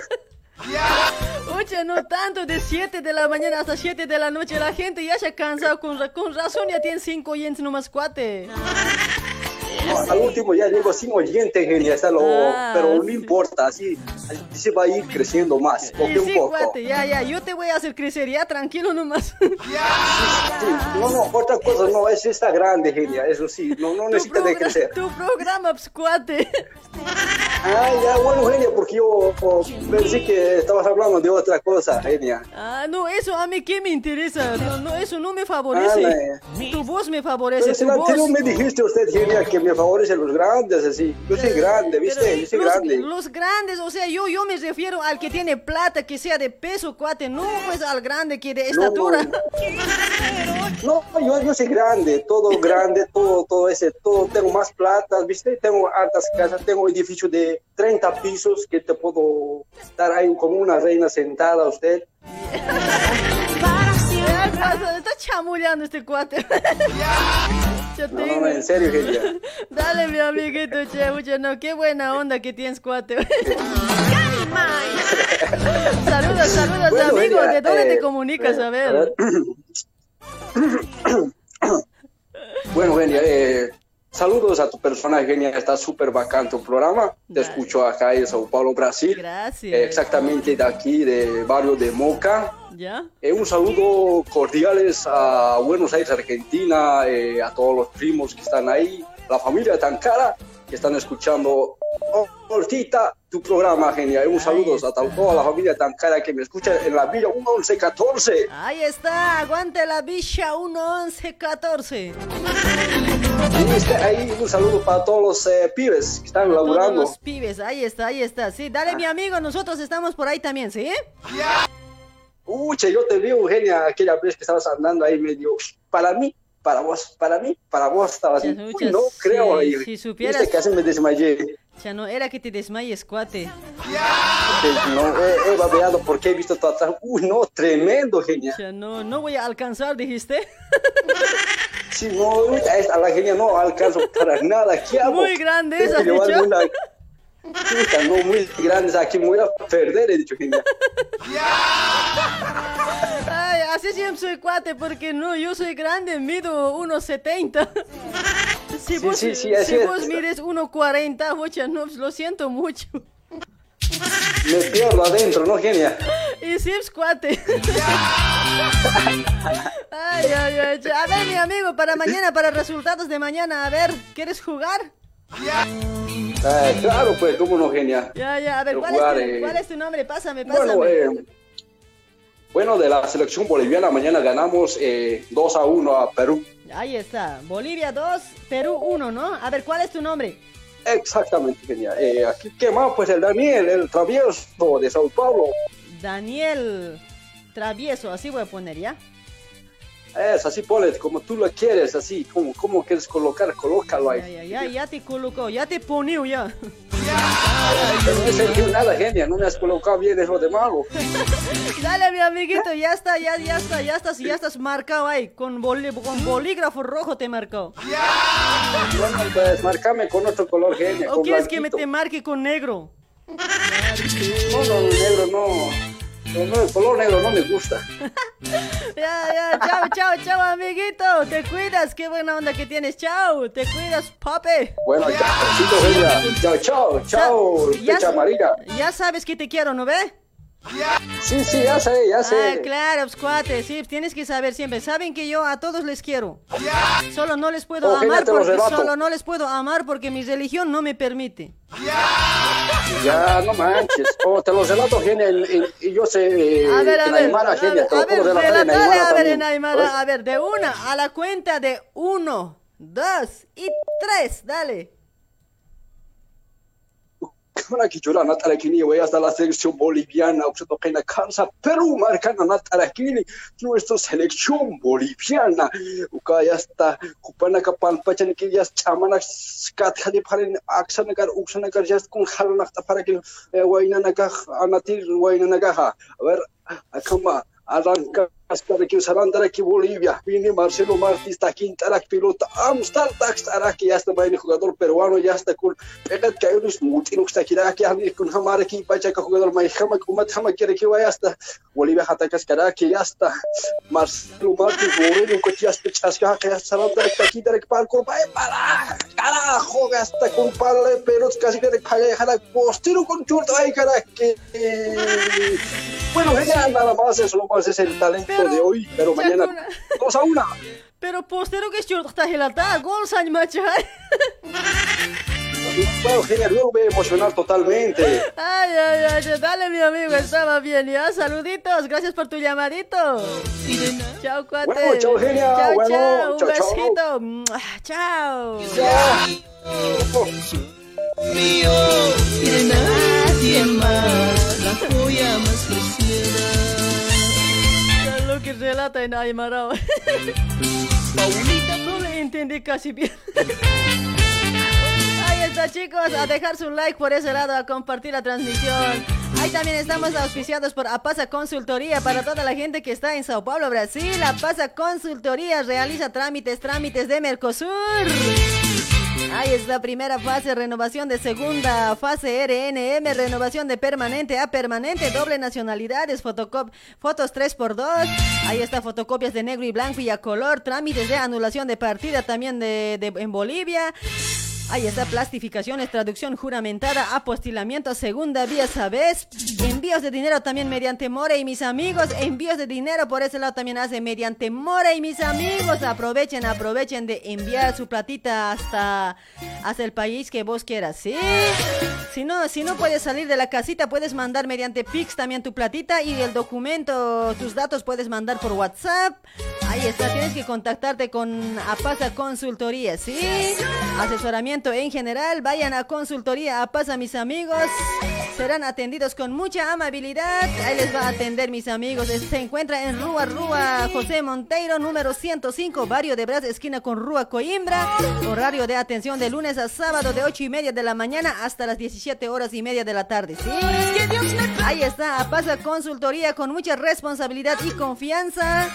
Oye, no tanto, de 7 de la mañana hasta 7 de la noche. La gente ya se ha cansado. Con, ra- con razón ya tienen 5 oyentes nomás, cuate. Al último ya llego sin oyente, genia, está lo, Ah, pero no importa, así, así se va a ir creciendo más, poco Sí, a sí, poco. cuate, ya, ya. Yo te voy a hacer crecer, ya, tranquilo nomás. Sí, no, no, otra cosa, no, eso está grande, genia, eso sí, no, no necesita de crecer. Tu programa, pues, cuate. Ah, ya, bueno, genia, porque yo oh, pensé que estabas hablando de otra cosa, genia. Ah, no, eso a mí qué me interesa. No, no, eso no me favorece. Ah, Tu voz me favorece, Pero tu voz. me dijiste usted, genia, que me favorecen los grandes, así. Yo soy grande, ¿viste? Yo soy los, grande. los grandes, o sea, yo, yo me refiero al que tiene plata, que sea de peso, cuate, no pues al grande que de No, estatura. No, yo, yo soy grande, todo grande, todo, todo ese, todo, tengo más plata, ¿viste? Tengo altas casas, tengo edificios de 30 pisos que te puedo dar ahí como una reina sentada a usted. Cuate, Está chamullando este cuate. Yo No, tengo- no, en serio, genia. Dale, mi amiguito, che, mucho, no, qué buena onda que tienes, cuate. saludos, saludos, Bueno, amigo. genia, ¿De dónde eh, te comunicas? A ver. Bueno, genia, eh, Saludos a tu persona, genia. Está súper bacán tu programa. Te escucho acá en Sao Paulo, Brasil. Gracias. Exactamente de aquí, de barrio de Moca. ¿Ya? Eh, un saludo cordiales a Buenos Aires, Argentina, eh, a todos los primos que están ahí, la familia tan cara que están escuchando. Hortita, tu programa, genial. Un saludo a to- toda la familia tan cara que me escucha en la Villa 1114. Ahí está, aguante la bicha 11114. Ahí, está, ahí un saludo para todos los eh, pibes que están Todos laburando. los pibes, ahí está, ahí está. Sí, dale mi amigo, nosotros estamos por ahí también, ¿sí? Uche, yo te vi, Eugenia, aquella vez que estabas andando ahí medio. Para mí, para vos, para mí, para vos estabas. Ya, Uy, no sí, creo. y- si supieras- Viste que así me desmayé. Ya no era que te desmayes, cuate. No, he, he babeado porque he visto todo atrás. Uy, no, tremendo, genia. Ya no, no voy a alcanzar, dijiste. Sí, no, a la genia no alcanzo para nada. ¿Qué hago? Muy grande esa, dicho. una- No, muy grandes aquí, me voy a perder, he dicho, genia. Ay, así siempre soy cuate, porque no, yo soy grande, mido 1.70. Si Sí, vos, sí, sí, si vos mides 1.40, mucha, no, lo siento mucho. Me pierdo adentro, ¿no, genia? Y sips cuate. Ay, ay, ay. A ver, mi amigo, para mañana, para resultados de mañana, a ver, ¿quieres jugar? Eh, claro, pues, cómo no, genia. Ya, ya, a ver, ¿cuál, jugar, es tu, eh, cuál es tu nombre? Pásame, pásame. Bueno, eh, bueno, de la selección boliviana mañana ganamos eh, 2 a 1 a Perú. Ahí está, Bolivia 2, Perú 1, ¿no? A ver, ¿cuál es tu nombre? Exactamente, genia. Eh, aquí, ¿qué más? Pues el Daniel, el travieso de Sao Paulo. Daniel Travieso, así voy a poner, ¿ya? Es así, ponle, como tú lo quieres, así, como, como quieres colocar, colócalo ahí. Ya, ya, ya te colocó, ya te ponió, ya. No he sentido nada, genia, no me has colocado bien, es lo de malo. Dale, mi amiguito, ya está, ya, ya está, ya estás, ya estás marcado ahí. Con, boli- con bolígrafo rojo te marcó. Bueno, pues, marcame con otro color, genia. ¿O quieres que me te marque con negro? No, no, negro, no. No, no, el color negro no me gusta. Ya, ya, chao, chao, chao, amiguito. Te cuidas, qué buena onda que tienes. Chao, te cuidas, papi. Bueno, ya. Chao, chao, chao, Ya amarilla. Ya sabes que te quiero, ¿no ve? Sí, sí, ya sé, ya sé. Ah, claro, pues, cuate, sí, tienes que saber siempre. Saben que yo a todos les quiero. Solo no les puedo amar porque solo no les puedo amar porque mi religión no me permite. Ya, no manches. Oh, te lo relato, genia, en- en- y yo sé eh, A ver, a en ver, Aymara, genia, a en relatale, Aymara a ver, también. en Aymara, a ver, de una a la cuenta de uno, dos y tres, dale. Kana kichura natarakini voy hasta la selección boliviana, Oxetokena Kansa, Perú, marcana natarakini, nuestra selección boliviana. Uka ya está, Kupana kapan pachan que ya chamana skat hadi paren aksanagar uksanagar ya con halanak para que waina naga anatir waina naga. A ver, akama arranca sarandara aquí Bolivia, viene Marcelo Martins, Taquintarak, pilota, Amstar, Taxtarak, ya está bien jugador peruano, ya está con pegat está aquí, aquí hay con Hamar aquí, pacha que jugador más jama, como jama quiere que vaya hasta Bolivia, hasta Cascaraki, ya está. Marcelo que ya está chasca, que ya está sarandara, Taquintarak, para con para, carajo, ya está con para, pero casi que para dejar a postero con churto, ay, que bueno, genial, nada más, eso lo más es el talento de hoy, pero mañana dos a una. Pero postero que short está gelata, gol san machay. Bueno, genial, luego me voy a emocionar totalmente. Ay, ay, ay, dale mi amigo, estaba bien, ya, saluditos, gracias por tu llamadito. Chao, cuate. Bueno, chao, genia, Chao, bueno, chao, un chao, chao. besito. Mua, Chao. mío y de nadie más la joya más preciada. Que relata en Aymara. Paulita, no le entendí casi bien. Ahí está, chicos. A dejar su like por ese lado, a compartir la transmisión. Ahí también estamos auspiciados por Apasa Consultoría para toda la gente que está en Sao Paulo, Brasil. Apasa Consultoría realiza trámites, trámites de Mercosur. Ahí está, primera fase, renovación de segunda fase RNM, renovación de permanente a permanente, doble nacionalidades, fotocop fotos 3x2. Ahí está, fotocopias de negro y blanco y a color, trámites de anulación de partida también de, de- en Bolivia. Ahí está, plastificaciones, traducción juramentada, apostilamiento, segunda vía, ¿sabes? Envíos de dinero también mediante More y mis amigos. Envíos de dinero por ese lado también hace mediante More y mis amigos. Aprovechen, aprovechen de enviar su platita hasta, hasta el país que vos quieras, ¿sí? Si no, si no puedes salir de la casita, puedes mandar mediante Pix también tu platita y el documento, tus datos puedes mandar por WhatsApp. Ahí está, tienes que contactarte con Apasa Consultoría, ¿sí? Asesoramiento en general, vayan a Consultoría Apasa, mis amigos. Serán atendidos con mucha amabilidad. Ahí les va a atender, mis amigos. Se encuentra en Rúa Rúa José Monteiro, número 105, Barrio de Bras, esquina con Rúa Coimbra. Horario de atención de lunes a sábado de 8 y media de la mañana hasta las 17 horas y media de la tarde, ¿sí? Ahí está, Apasa Consultoría con mucha responsabilidad y confianza.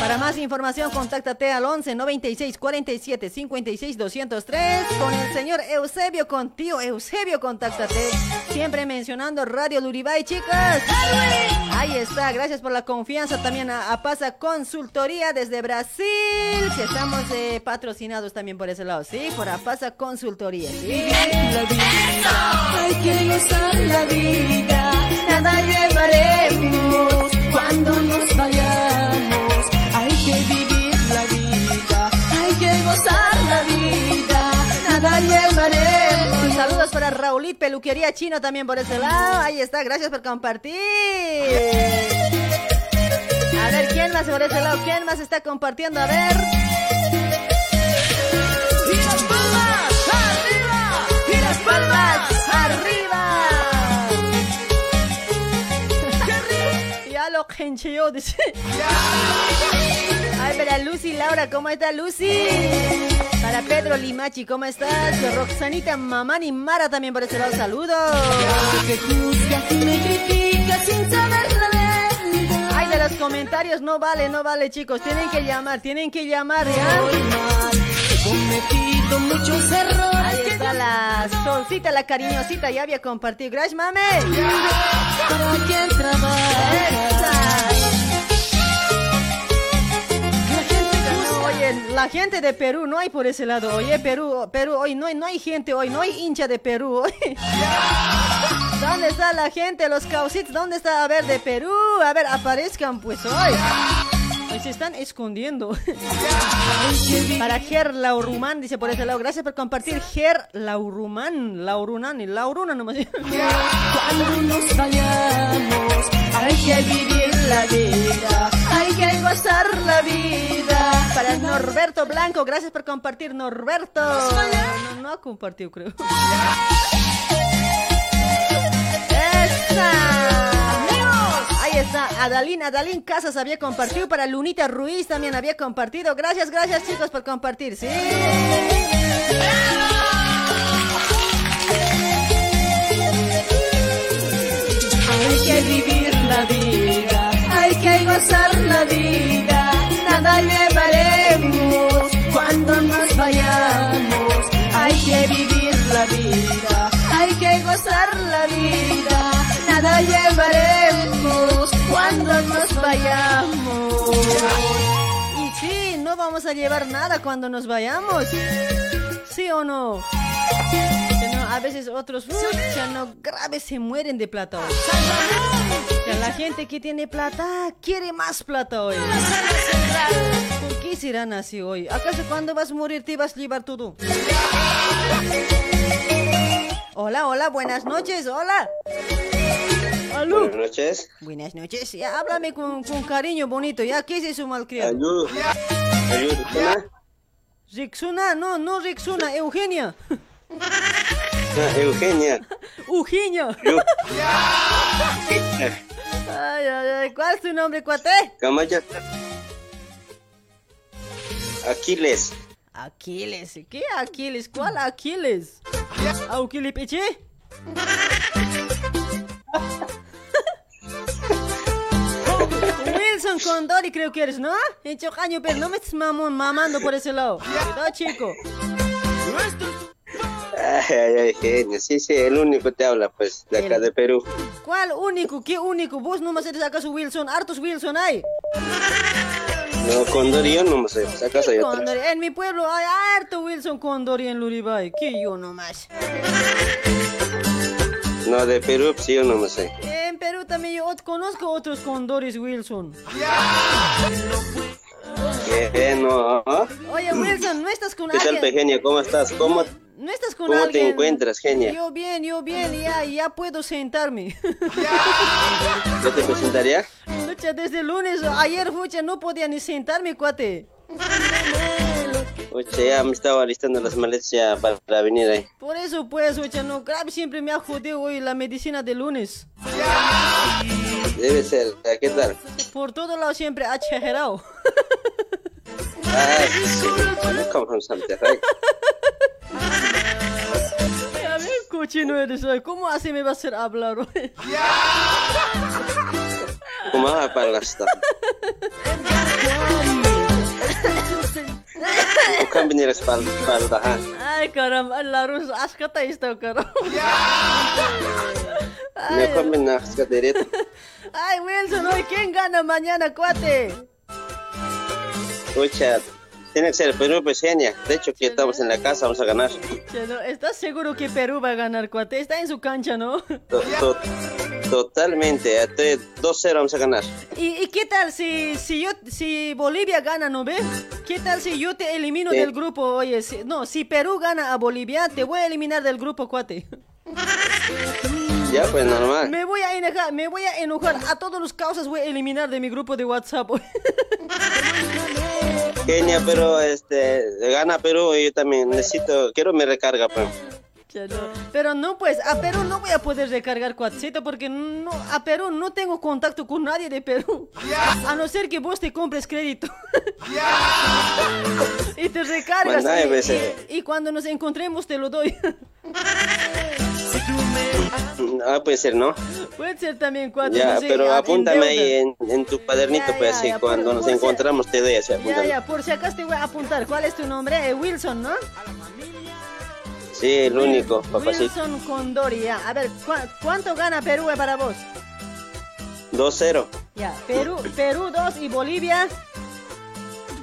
Para más información, contáctate al 11 96 47 56 203 con el señor Eusebio, con tío Eusebio, contáctate. Siempre mencionando Radio Luribay, chicas. Ahí está, gracias por la confianza también a, a Pasa Consultoría desde Brasil, que estamos eh, patrocinados también por ese lado, ¿sí? Por Apasa Consultoría, ¿sí? Hay que gozar la vida, nada llevaremos cuando nos vayamos. Vida, nada llevaremos. Saludos para Raulit Peluquería Chino también por ese lado. Ahí está, gracias por compartir. A ver, ¿quién más por ese lado? ¿Quién más está compartiendo? A ver. ¡Y las palmas arriba! ¡Y las palmas arriba! Ay, para Lucy Laura, ¿cómo está Lucy? Para Pedro Limachi, ¿cómo estás? Roxanita Mamani Mara también por ese lado, saludos. Ay, de los comentarios no vale, no vale, chicos. Tienen que llamar, tienen que llamar, ¿ya? He cometido muchos errores. La solcita, la cariñosita, ya había compartido. Gracias, mame. La gente de Perú no hay por ese lado. Oye, Perú, Perú, hoy no hay, no hay gente hoy, no hay hincha de Perú. ¿Dónde está la gente, los causitos? ¿Dónde está? A ver, de Perú. A ver, aparezcan pues hoy. Se están escondiendo. Para Ger Laurumán, dice por ese lado. Gracias por compartir. Ger Laurumán. Laurunan y Lauruna nomás. Cuando nos vayamos, hay que vivir la vida, hay que gozar la vida. Para Norberto Blanco, gracias por compartir, Norberto. No, no ha compartido, creo. ¡Esa! Está, Adalín, Adalín Casas había compartido, para Lunita Ruiz también había compartido. Gracias, gracias chicos por compartir, ¿sí? Hay que vivir la vida, hay que gozar la vida, nada llevaremos cuando nos vayamos. Hay que vivir la vida, hay que gozar la vida, nada llevaremos cuando nos vayamos. Y sí, no vamos a llevar nada cuando nos vayamos. ¿Sí o no? A veces otros ya no graves se mueren de plata hoy. Ya la gente que tiene plata quiere más plata hoy. ¿Por qué serán así hoy? ¿Acaso cuando vas a morir te vas a llevar todo? Hola, hola, buenas noches, hola. Aló. Buenas noches. Buenas noches, ya háblame con, con cariño bonito, ¿ya? ¿Qué es eso, malcriado? ¿Hola? Rixuna, no, no Rixuna, Eugenia. Ah, Eugenia. Ay, ay, ay, ¿cuál es tu nombre, cuate? Camaya. Aquiles. Aquiles, ¿qué Aquiles? ¿Cuál Aquiles? ¿Aquiles Peche? Wilson Condori creo que eres, ¿no? En Chocaño, pero no me estés mamón, mamando por ese lado. Cuidado, chico. Ay, ay, ay, genio. Sí, sí, el único te habla, pues, de acá El- de Perú. ¿Cuál único? ¿Qué único? Vos nomás eres acaso Wilson. Hartos Wilson hay. No, Condori yo no sé, acaso hay otro. En mi pueblo hay harto Wilson Condori en Luribay. Que yo nomás. No, de Perú, pues yo no me sé. En Perú también yo conozco otros Condoris Wilson. ¿Qué? No. Oye Wilson, ¿no estás con ¿Qué tal, alguien? ¿Cómo estás? ¿Cómo, ¿No estás con cómo te alguien? encuentras, Genia? Yo bien, yo bien, ya, ya puedo sentarme. ¿Yo te presentaría? Pucha, desde el lunes, ayer, pucha, no podía ni sentarme, cuate. Oye, ya me estaba alistando las maletas ya para venir ahí. Por eso, pues, pucha, no, grave siempre me ha jodido hoy la medicina de lunes. Debe ser, ¿qué tal? Por todo lado siempre ha exagerado. Ay, sí, ¿cómo vamos a ver, cochino eres. ¿Cómo así me va a hacer hablar hoy? ¿Cómo vas a pagar esto? ¿Cómo venir a espalda? espalda, ah? Ay, caramba, la rusa, ascata esto, caramba. No comen nada, es que derecho. Ay, Wilson, hoy, ¿quién gana mañana, cuate? Escucha, tiene que ser Perú, genia. De hecho, que estamos en la casa, vamos a ganar. Che, no, ¿Estás seguro que Perú va a ganar, cuate? Está en su cancha, ¿no? To- to- totalmente, estoy 2-0 vamos a ganar. ¿Y, y qué tal si, si, yo, si Bolivia gana, no ves? ¿Qué tal si yo te elimino Sí. del grupo? Oye, si- no, si Perú gana a Bolivia, te voy a eliminar del grupo, cuate. Ya, pues normal. Me voy a enojar, me voy a enojar. A todos los causas voy a eliminar de mi grupo de WhatsApp. Kenia, pero este, gana Perú y yo también necesito, quiero mi recarga, pues. No. Pero no, pues, a Perú no voy a poder recargar cuatcito porque no, a Perú no tengo contacto con nadie de Perú. A no ser que vos te compres crédito. y te recargas. Bueno, hay y- veces. y, y cuando nos encontremos te lo doy. Ah, puede ser, ¿no? Puede ser también cuatro. Ya, no sé, pero a- apúntame ahí en, en tu cuadernito, Ya, pues ya, así, ya, cuando por- nos por si- encontramos te doy así, Ya, ya, por si acaso te voy a apuntar. ¿Cuál es tu nombre? Eh, Wilson, ¿no? Sí, el único, papacito. Wilson Condori, ya. A ver, ¿cu- ¿cuánto gana Perú eh, para vos? 2-0. Ya, Perú, Perú 2 y Bolivia.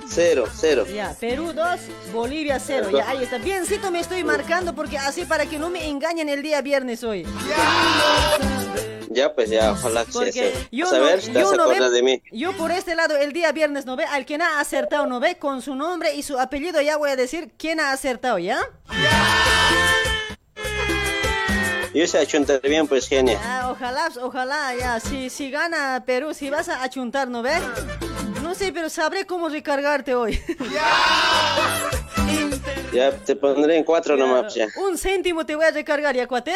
0, 0. Ya, Perú 2, Bolivia 0. Ya, ahí está. Biencito me estoy marcando porque así para que no me engañen el día viernes hoy. Ya, pues ya, ojalá que sea Porque yo a ver, yo no ve- de mí. yo por este lado el día viernes no ve, al quien ha acertado no ve, con su nombre y su apellido ya voy a decir quién ha acertado, ¿ya? Yo sé achuntar bien, pues genia. Ah, ojalá, ojalá, ya, si, si gana Perú, si vas a achuntar, ¿no ve? No sé, pero sabré cómo recargarte hoy. Ya te pondré en 4 nomás, pues, ya. Un céntimo te voy a recargar, ¿ya, cuate?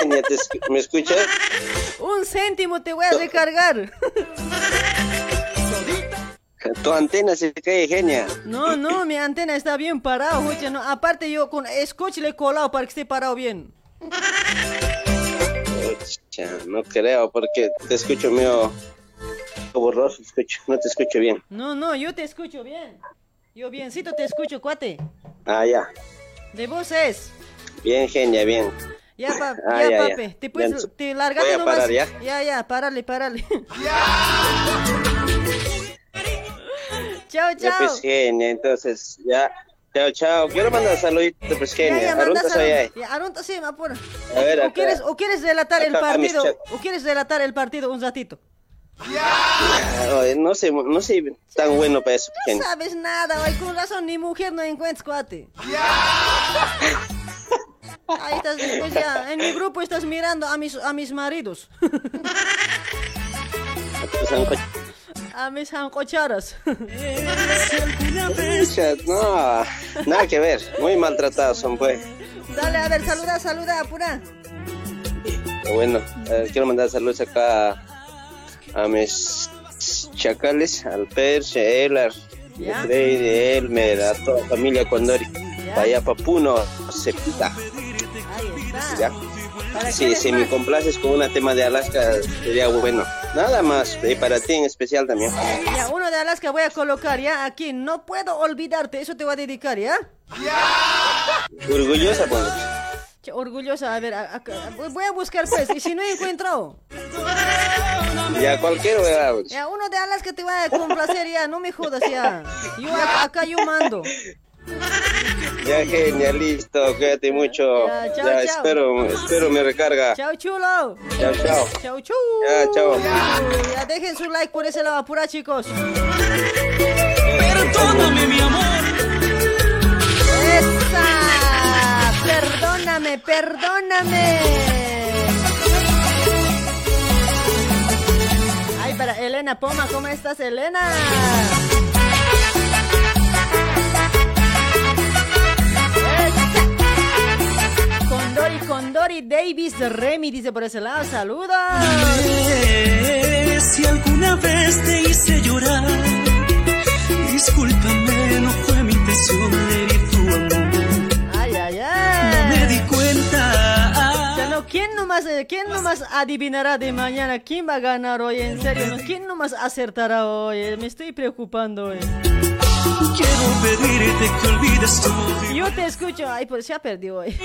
Genia, ¿te escu- ¿me escuchas? Un céntimo te voy a recargar. Tu antena se cae, genia. No, no, mi antena está bien parado, oye, no. Aparte yo con scotch le he colado para que esté parado bien. No creo, porque te escucho medio borroso, escucho, no te escucho bien. No, no, yo te escucho bien. Yo biencito te escucho, cuate. Ah, ya. De vos es. Bien, genia, bien. Ya, pa, Ah, ya, ya, ya. papi. Te puedes, te largaste voy a nomás. parar, ¿ya? Ya, ya, párale, párale. Ya, chao. pues, genia, entonces, ya. Chao, chao. Quiero mandar saluditos, pues, genia. ya, Arunta soy ahí. Arunta, sí, me apura. A ver, o, acá. quieres, ¿O quieres relatar el partido? ¿O quieres relatar el partido un ratito? Ah, oye, no sé, no sé tan bueno para eso, No sabes nada, hoy con razón ni mujer no encuentras, cuate. Ahí estás, pues ya, en mi grupo estás mirando a mis, a mis maridos. A mis jancocharas. Pucha, No, nada que ver. Muy maltratados son, pues. Dale, a ver, saluda, saluda, apura. Bueno, eh, quiero mandar saludos acá a mis chacales, al Perche, a Elar, a Freddy, Elmer, a toda la familia Condori. Para allá, para Puno, Cepita. Ahí está. ¿Ya? Si, si me complaces con un tema de Alaska, sería bueno. Nada más, y para ti en especial también. Ya, uno de Alaska voy a colocar ya aquí. No puedo olvidarte, eso te voy a dedicar, ¿ya? Orgullosa, pues. Che, Orgullosa, a ver, a- a- voy a buscar pues, y si no encuentro. Ya cualquiera, ¿verdad? Ya, uno de Alaska te va a complacer ya, no me jodas ya. Yo ac- acá yo mando. Ya genial, listo, cuídate mucho. Ya, Ya, chao, chao. espero, espero me recarga. Chao, chulo. Chao, chao. Chao, chu. Ya, chao. Ya dejen su like por ese lado, apura chicos. Perdóname, mi amor. ¡Esa! Perdóname, perdóname. Ay, para Elena Poma, ¿cómo estás, Elena? Condori, Condori Davis Remy dice por ese lado, saludos. Eh, Si alguna vez te hice llorar, discúlpame, no fue mi intención herir tu amor. Ay, ay, No ay. me di cuenta. ¿Quién nomás, eh, ¿quién nomás adivinará de mañana? ¿Quién va a ganar hoy? En serio, ¿no? ¿quién nomás acertará hoy? Eh, Me estoy preocupando hoy. Todo. Yo te escucho. Ay, pues ya perdió hoy.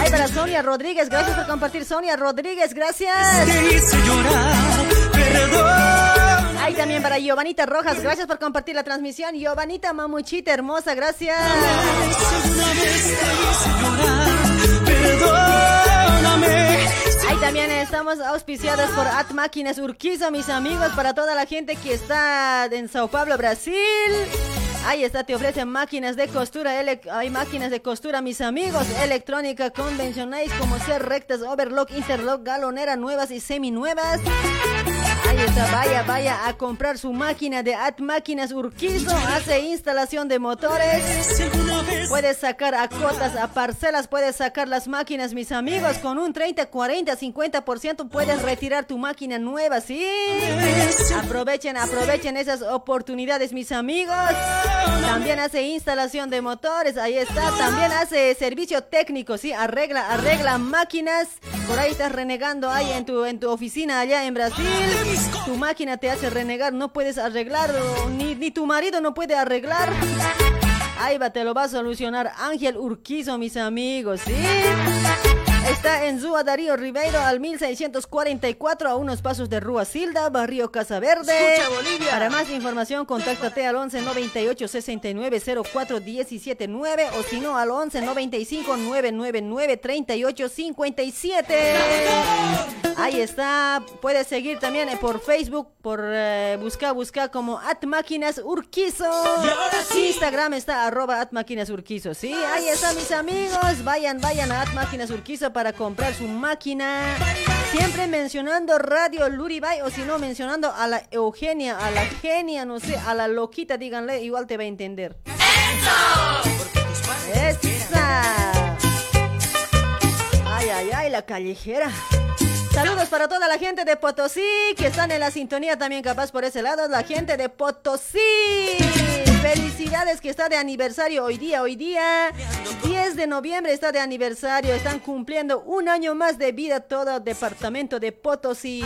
Ay, para Sonia Rodríguez, gracias por compartir. Sonia Rodríguez, gracias. Ay, también para Giovanita Rojas, gracias por compartir la transmisión. Giovanita Mamuchita, hermosa, gracias. También estamos auspiciados por At Máquinas Urquiza, mis amigos, para toda la gente que está en Sao Paulo, Brasil. Ahí está, te ofrecen máquinas de costura, hay máquinas de costura, mis amigos, electrónica convencionales como ser rectas, overlock, interlock, galonera, nuevas y seminuevas. Ahí está, vaya, vaya a comprar su máquina de At Máquinas Urquizo, hace instalación de motores. Puedes sacar a cotas, a parcelas, puedes sacar las máquinas, mis amigos, con un 30, 40, 50% puedes retirar tu máquina nueva, ¿sí? Aprovechen, aprovechen esas oportunidades, mis amigos. También hace instalación de motores, ahí está. También hace servicio técnico, ¿sí? Arregla, arregla máquinas. Por ahí estás renegando ahí en tu, en tu oficina allá en Brasil. Tu máquina te hace renegar, no puedes arreglar, o ni, ni tu marido no puede arreglar. Ahí va, te lo va a solucionar Ángel Urquizo, mis amigos, ¿sí? Está en Zúa Darío Ribeiro al 1644 a unos pasos de Rúa Silda, Barrio Casa Verde. Escucha, Bolivia. Para más información, contáctate al 11 98 69 04 17 9 o si no al 11 95 999 38 57. Ahí está. Puedes seguir también eh, por Facebook, por eh, buscar, buscar como At Máquinas Urquizo. Instagram está arroba At Máquinas Urquizo. Sí, ahí está, mis amigos. Vayan, vayan a At Máquinas Urquizo para comprar su máquina. Siempre mencionando Radio Luribay o si no mencionando a la Eugenia, a la genia, no sé, a la loquita, díganle, igual te va a entender. ¡Esa! Ay, ay, ay, la callejera. Saludos para toda la gente de Potosí que están en la sintonía también capaz por ese lado. La gente de Potosí. Felicidades que está de aniversario hoy día, hoy día. 10 de noviembre está de aniversario. Están cumpliendo un año más de vida todo el departamento de Potosí.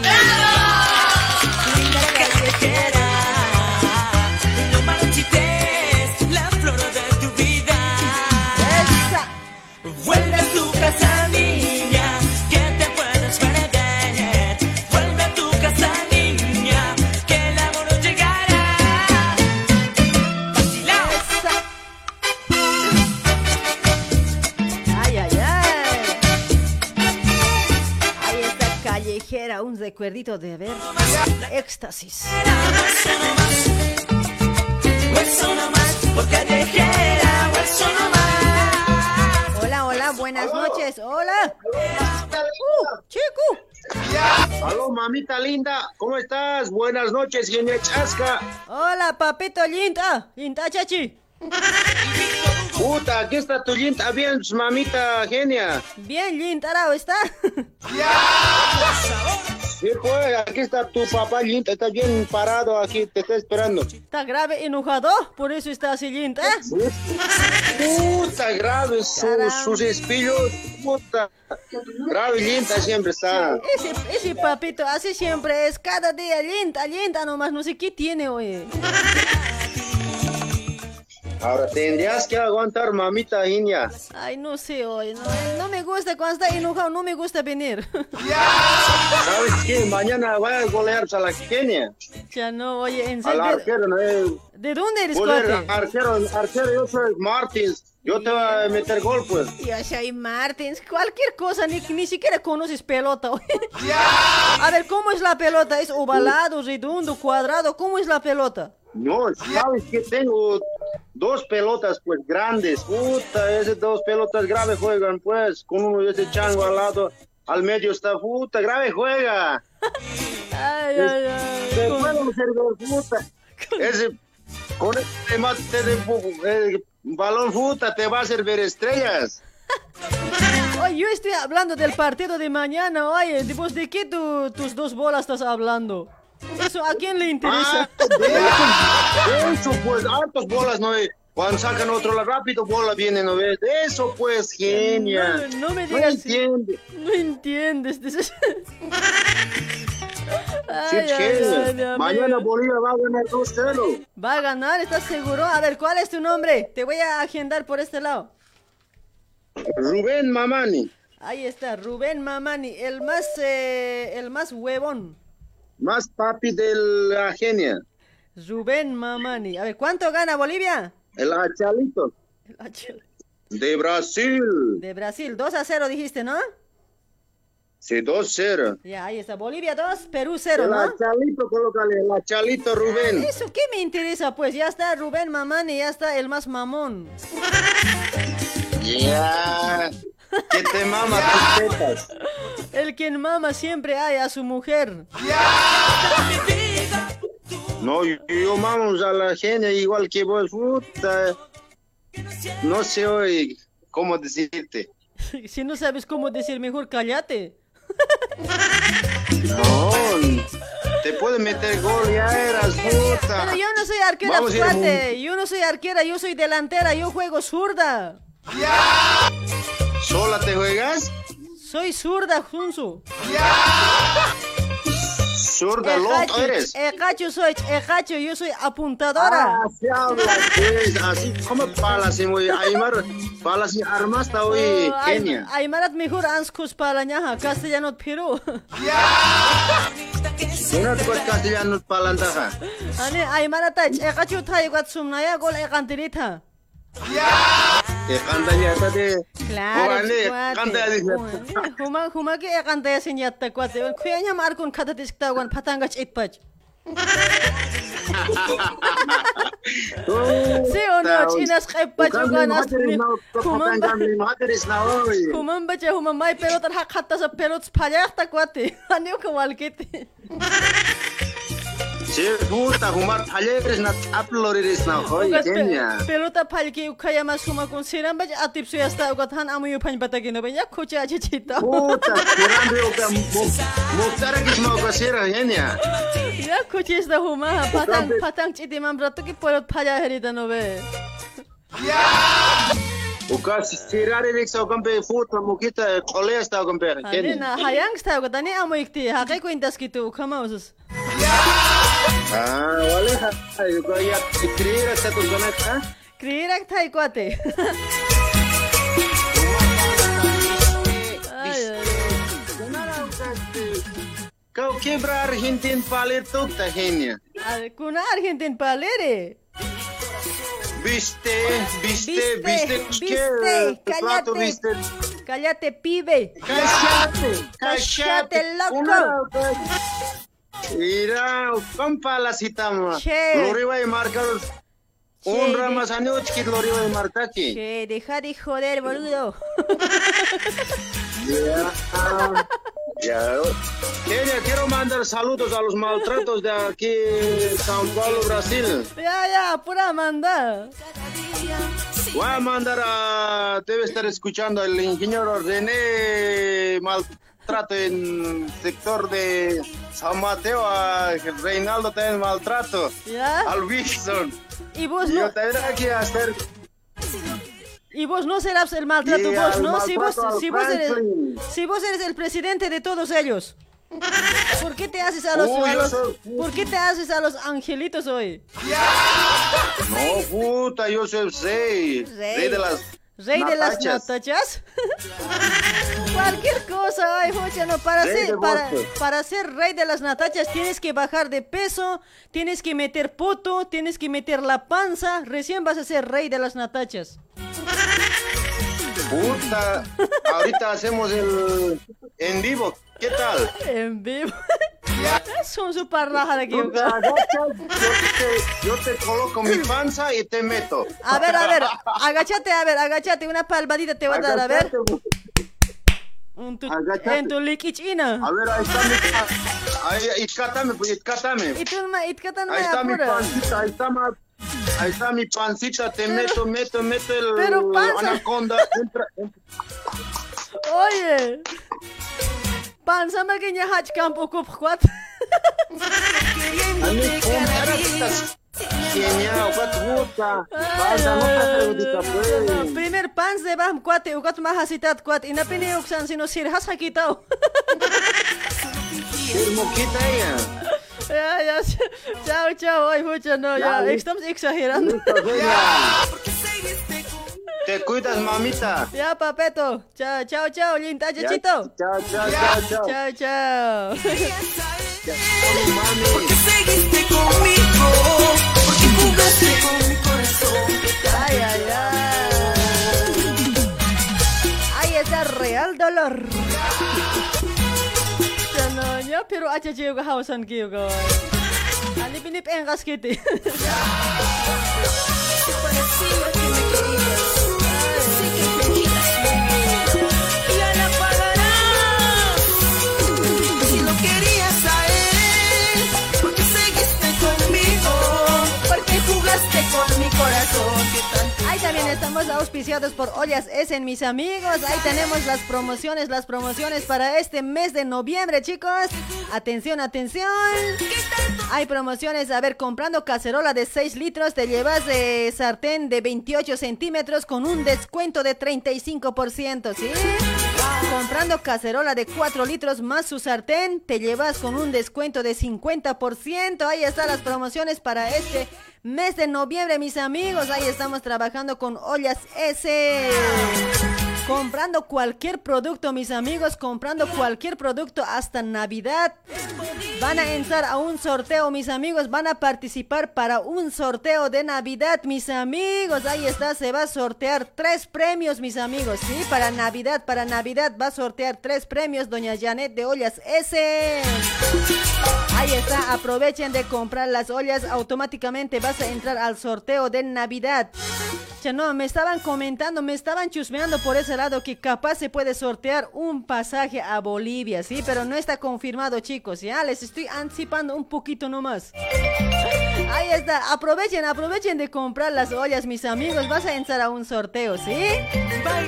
Un recuerdito de ver. Éxtasis. Hola, hola, buenas noches. Hola. Uh, chico. Aló, mamita linda, ¿cómo estás? Buenas noches, genia chasca. Hola, papito linda. Linda chachi. Puta, aquí está tu linda, bien, mamita genia. Bien, linda, ¿está? Sí, pues, aquí está tu papá, Linta, está bien parado aquí, te está esperando. Está grave, enojado, por eso está así linda. Puta, grave, su- sus espillos, puta. Grave, Linta siempre está. Ese, ese papito así siempre es, cada día linda, linda nomás, no sé qué tiene, oye. Ahora tendrías que aguantar, mamita Iña. Ay, no sé, oye, no, no me gusta cuando está enojado, no me gusta venir. ¿Sabes qué? Mañana voy a golear a la Kenia. Ya no, oye, en Al serio. arquero, ¿no? ¿De dónde eres, golear, arquero, arquero, yo soy Martins. Yo te voy a meter gol, pues. Yo soy Martins, cualquier cosa, ni, ni siquiera conoces pelota. A ver, ¿cómo es la pelota? ¿Es ovalado, redondo, cuadrado? ¿Cómo es la pelota? No, sabes que tengo dos pelotas, pues, grandes. Puta, esas dos pelotas grave juegan, pues, con uno de ese chango al lado. Al medio está, puta, grave juega. Ay, ay, ay. Te puedo servir, puta. Ese, con ese mate de bu- eh, balón, puta, te va a servir estrellas. Oye, yo estoy hablando del partido de mañana, oye, ¿pues de qué tú- tus dos bolas estás hablando? Eso, ¿a quién le interesa? Ah, de eso, pues, hartas bolas, ¿no? Cuando sacan otro la rápido, bola viene, ¿no ves? Eso, pues, genia. No, no me digas. No entiendes. dices. Sí, Ay, ay, genia. ay, Dios Mañana. Bolivia va a ganar 2-0. Va a ganar, ¿estás seguro? A ver, ¿cuál es tu nombre? Te voy a agendar por este lado. Rubén Mamani, Ahí está, Rubén Mamani, el más, eh, el más huevón. más papi de la genia. Rubén Mamani. A ver, ¿cuánto gana Bolivia? El achalito El H- de Brasil. De Brasil, 2 a 0 dijiste, ¿no? Sí, 2-0. Ya, ahí está, Bolivia 2, Perú 0, El ¿no? achalito, colócale, el achalito Rubén. Eso, ¿qué me interesa? Pues ya está Rubén Mamani, ya está el más mamón. Ya. Que te mama tus tetas. El quien mama siempre hay a su mujer. No, yo, yo mamo a la genia igual que vos, puta. No sé hoy cómo decirte. Si no sabes cómo decir, mejor cállate. No, te puedo meter gol, ya eras puta. Pero yo no soy arquera, Vamos cuate. Yo no soy arquera, yo soy delantera, yo juego zurda. ¿Sola te juegas? Soy zurda, Junsu. Zurda, loco eres. Ecacho soy, ecacho, yo soy apuntadora. Ah, habla, pues, así como palas, y muy Aymar, palas y armas está hoy, Oh, Kenia. Aymarat mejor anskus palañaja, castellano Perú. Una de castellano palantaja. Ani aymarata, ecacho taigat sumnaya gol canta ya ეყანდაიათადე კლარი კვატე ჰუმა ჰუმა კი ეყანდაიასენიატა კვატე ქუიანიამ არგონ ქადადისკდაგან ფათანგა ჭიტბაჭ სე ონო ჩინას ყებბაჭოგან ასტუმი ჰუმამბა ჰუმამბაჭა ჰუმა მაი პელოტარ ჰაკ ხატასა პელოტს ფალახტა კვატე ანიო კვალკიტი puta, fumar talleres na uploaderes na hoy, Ugas pe- Kenia. pelota palki ukaya mas huma kun siram bach atip su yasta ugat han amu yupan batagino benya kucha acha chita. Puta, curando o que mostrar que mau kasira, Kenia. Ya kuchi esta huma patang patang chiti mam rato ki pelot paya herida no be. O que tirar ele que o campe puta, moquita, colea está o campe, Ani Kenia. na hayang sta ugat ani amu ikti hakai ko indas kitu ukama usus. Ah, vale, ay, ko ya escribir hasta tu conecta. Krirak thai kwate. Ay, ay, Kau quebra Argentina palito, ta Kenia. ay. Kuna Argentin palere. Viste, viste, Viste, viste, viste, que plato cállate. viste. Cállate, pibe. Cállate, Cállate, loco. Mira, compa la citamos. Che. Lori va a marcar un año chiquito, Lori va a marcar aquí. Che, deja de joder, boludo. Ya, ya. Kenia, quiero mandar saludos a los maltratos de aquí, Sao Paulo, Brasil. Ya, ya, pura manda. Voy a mandar a. Debe estar escuchando el ingeniero René Mal. Maltrato en el sector de San Mateo, a Reinaldo también maltrato. ¿Ya? Al Wilson. Y vos Yo no, tendré que hacer. y vos no serás el maltrato, Y vos, ¿no? Si vos, maltrato si vos eres, si vos eres el presidente de todos ellos. ¿Por qué te haces a los, Uy, a yo los- soy- ¿por qué te haces a los angelitos hoy? No, puta, yo soy el rey. Rey. Rey de las. Rey de las natachas. Cualquier cosa, ay, Jocha, no, para Rey ser, para, para ser rey de las natachas tienes que bajar de peso, tienes que meter poto, tienes que meter la panza, recién vas a ser rey de las natachas. Puta, ahorita hacemos el en vivo. ¿Qué tal? En vivo. Son su parlaja de agachas, yo te, coloco mi panza y te meto. A ver, a ver, agáchate, a ver, agáchate, una palmadita te voy a dar, a ver. En tu, en tu liquichina. A ver, ahí está mi panza. Ahí, ahí, cátame, pues. Y tú, Ahí está mi pancita, ahí está, ahí está mi pancita, te meto, meto, meto el pero anaconda. Entra, entra. Oye. Panza makinya hach campo kup kwat. A mí, compadre, Genial, puta. Panza, no pasa ahorita, pues. Primer pans de bam kwat ugat mahasitat kwat ina pini uksan sino sirhas hakitao. Hermoquita ella. Ya, ya. Chao, chao. Ay, mucho no, ya. Ya, listo. Estamos exagerando. Te cuidas, mamita. Ya, papeto. Chao, chao, chao. Linda, chachito. Chao, chao, chao, chao. Chao, chao. Porque seguiste conmigo, porque jugaste con mi corazón. Ay, ay, ay. Ay, ese real dolor. Ya no, ya, pero aja jiyo ga hawasan kiyo ga. Ani pinip engas kiti. Parecía que me querías, con mi corazón. ¿Qué tal? Ahí también estamos auspiciados por Ollas Essen, mis amigos. Ahí tenemos las promociones, las promociones para este mes de noviembre, chicos. Atención, atención. Hay promociones, a ver, comprando cacerola de 6 litros, te llevas de sartén de 28 centímetros con un descuento de 35%, ¿sí? Comprando cacerola de 4 litros más su sartén, te llevas con un descuento de 50%. Ahí están las promociones para este mes de noviembre, mis amigos. Ahí estamos trabajando con Ollas S. Comprando cualquier producto, mis amigos, comprando cualquier producto hasta Navidad. Van a entrar a un sorteo, mis amigos. Van a participar para un sorteo de Navidad, mis amigos. Ahí está, se va a sortear tres premios, mis amigos. Sí, para Navidad, para Navidad va a sortear tres premios, doña Janet de Ollas S. Ahí está, aprovechen de comprar las ollas. Automáticamente vas a entrar al sorteo de Navidad. Ya no, me estaban comentando, me estaban chusmeando por ese que capaz se puede sortear un pasaje a Bolivia, sí, pero no está confirmado, chicos, ya les estoy anticipando un poquito nomás. Ahí está, aprovechen, aprovechen de comprar las ollas, mis amigos, vas a entrar a un sorteo, ¿sí?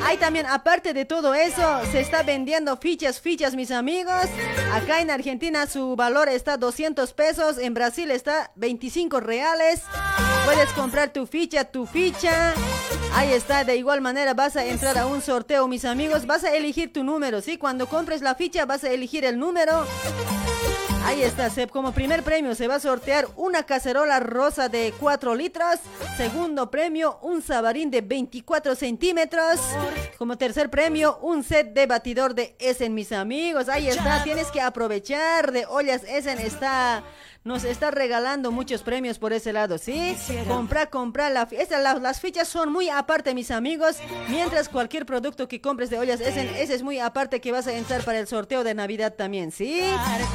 Ahí también, aparte de todo eso, se está vendiendo fichas, fichas, mis amigos. Acá en Argentina su valor está 200 pesos, en Brasil está 25 reales. Puedes comprar tu ficha, tu ficha. Ahí está, de igual manera vas a entrar a un sorteo, mis amigos. Vas a elegir tu número, ¿sí? Cuando compres la ficha vas a elegir el número. Ahí está, Seb. Como primer premio se va a sortear una cacerola rosa de 4 litros. Segundo premio, un sabarín de 24 centímetros. Como tercer premio, un set de batidor de Essen, mis amigos. Ahí está, tienes que aprovechar de ollas Essen. Está... Nos está regalando muchos premios por ese lado, ¿sí? Compra, compra. La, esta- la- las fichas son muy aparte, mis amigos. Mientras cualquier producto que compres de ollas ese es muy aparte que vas a entrar para el sorteo de Navidad también, ¿sí?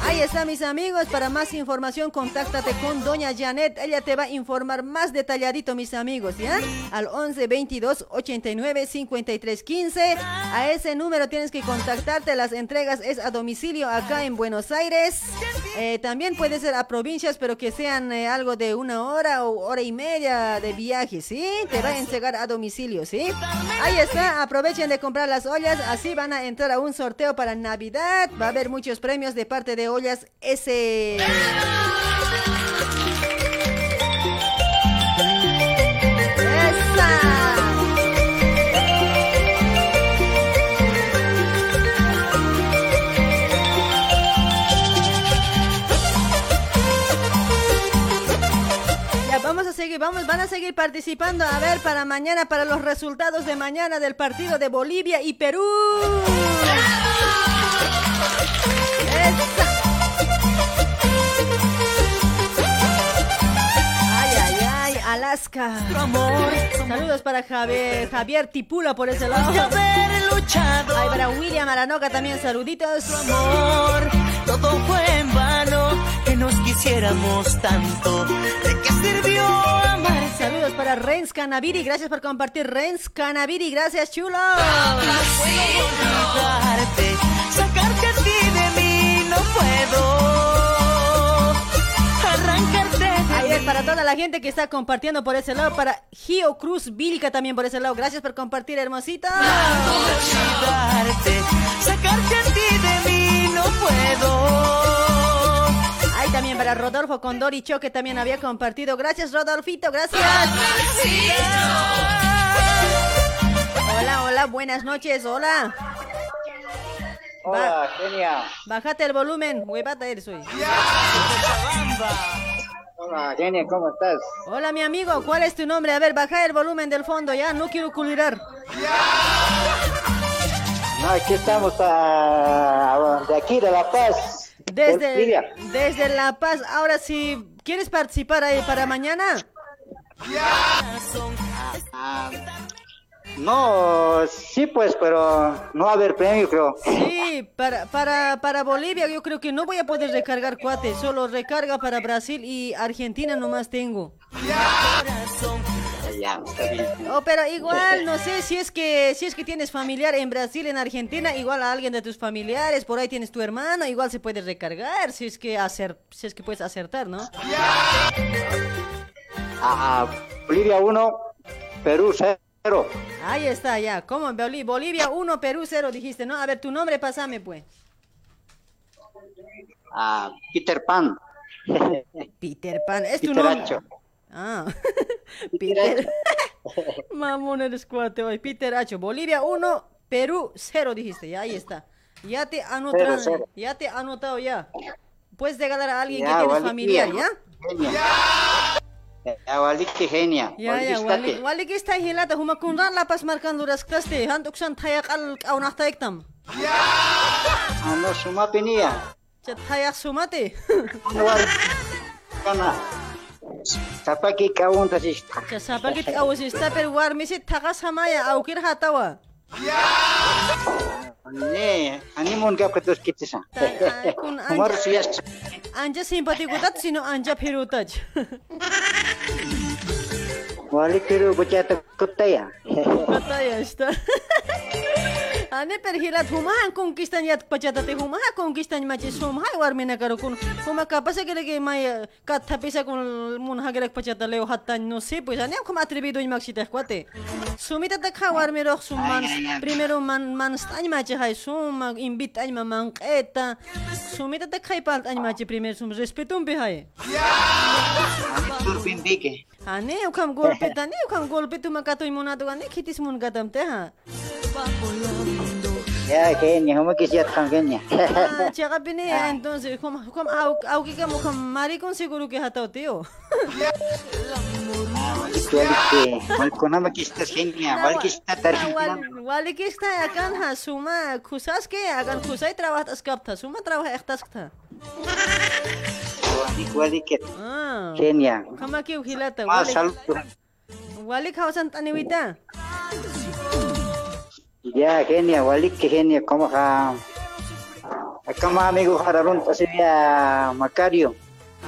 Ahí está, mis amigos. Para más información, contáctate con Doña Janet. Ella te va a informar más detalladito, mis amigos, ¿ya? Al 11 22 89 53 15. A ese número tienes que contactarte. Las entregas es a domicilio acá en Buenos Aires. Eh, también puede ser a provincias, pero que sean eh, algo de una hora o hora y media de viaje, ¿sí? Te va a entregar a domicilio, ¿sí? Ahí está, aprovechen de comprar las ollas, así van a entrar a un sorteo para Navidad. Va a haber muchos premios de parte de Ollas S. seguir, vamos, van a seguir participando. A ver, para mañana, para los resultados de mañana del partido de Bolivia y Perú. Esa. Alaska. Saludos para Javier, Javier Tipula por ese lado. Ay, para William Aranoca también, saluditos. amor, todo fue en vano, que nos quisiéramos tanto. ¿De qué sirvió amar? Saludos para Renz Canaviri, gracias por compartir Renz Canaviri, gracias chulo. Sacarte a ti de mí no puedo. Arrancarte de Ahí es mí. para toda la gente que está compartiendo por ese lado, para Gio Cruz Vilca también por ese lado, gracias por compartir hermosita. Olvidarte, sacarte a ti de mí no puedo. También para Rodolfo Condori Cho que también había compartido, gracias Rodolfito, gracias. Hola, hola, buenas noches, hola. Hola, genia. Bájate el volumen, huevata eres hoy. Hola, genia, ¿cómo estás? Hola, mi amigo, ¿cuál es tu nombre? A ver, baja el volumen del fondo, ya, no quiero culirar. No, aquí estamos ah, de aquí, de La Paz. Desde, desde La Paz, ahora si quieres participar ahí para mañana. Ah, no, sí, pues, pero no va a haber premio, creo. Sí, para, para, para Bolivia yo creo que no voy a poder recargar cuate, solo recarga para Brasil y Argentina nomás tengo. Ya, está bien. Oh, pero igual, no sé si es que si es que tienes familiar en Brasil, en Argentina, igual a alguien de tus familiares, por ahí tienes tu hermano, igual se puede recargar, si es que hacer, si es que puedes acertar, ¿no? Ah, Bolivia 1, Perú 0. Ahí está, ya. ¿Cómo? Boli- Bolivia 1, Perú 0 dijiste, ¿no? A ver, tu nombre, pasame, pues. Ah, Peter Pan. Peter Pan, es tu nombre. Hacho. Ah, Peter. Mamón eres cuate hoy. Peter Hacho. Bolivia 1, Perú 0 dijiste. Ya ahí está. Ya te anotaron. Cero, cero. Ya te anotado ya. Puedes regalar a alguien Ya, que familiar, tía. ¿ya? Ya, wali que genia. Ya, ya, que wali, estate. wali que está hilata, huma kunran lapas marcan luras klaste, hantuk san tayak al kaunah taiktam. Ano, sumapiniya. Chat tayak sumate. Kana. Sapaki kawunta sista. Sapaki misi warmisi taqasamaya awkir hatawa. Ya. Ne, ani mon gap katus kitisa. Umar suyas. Anja simpatikutat sino anja firutaj. Wali firu bocah kutaya. Kutaya sta. Ano, pero hilat humahan conquista niya at pachatate humaha conquista niya machi sumha war mina karo kun huma kapasa kele ke mai katha pesa kun munha kele pachata leo hatta no se pues ani kuma atrevido ni maxita cuate sumita ta kha war mero summan primero man man stani machi hay summa invit ani ma man eta sumita ta kha pal ani machi primero sum respeto un behaye surpindi ke ane ukam golpe tani ukam golpe tuma kato imuna to ane khitis mun gadam te ha Ya, genia, huma kisiyat kang genia. Ah, Tsaka pini, entonces, como, como, au, que como, como, maricón seguro que hatao, tío. Wali wali ke. Wali ko na makistas genia. Wali kisita tarhin. Wal, que está acá, ha, suma, kusas que, agan kusay trabajas kapta, suma trabaja ektas kta. Wali wali ke. Ah, Genia. kama que ujilata, Ah, salud. wali kausan taniwita. Ya, genia, wali ke genia. Como ka... Kama amigo hararun tasibia Macario.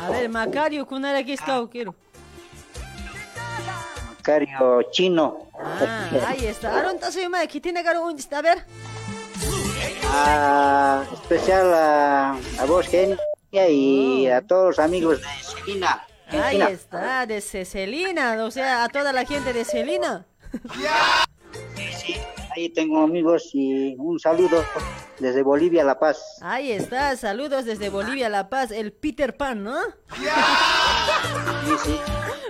A ver, Macario, kunara que está, quiero. Macario chino. Ah, ahí está. Aron taso yuma, que tiene caro un, a ver. Ah, especial a, a vos, genia. y a todos los amigos de Celina. Ahí está, de Celina, o sea, a toda la gente de Celina. Ahí tengo amigos y un saludo desde Bolivia, La Paz. Ahí está, saludos desde Bolivia, La Paz, el Peter Pan, ¿no?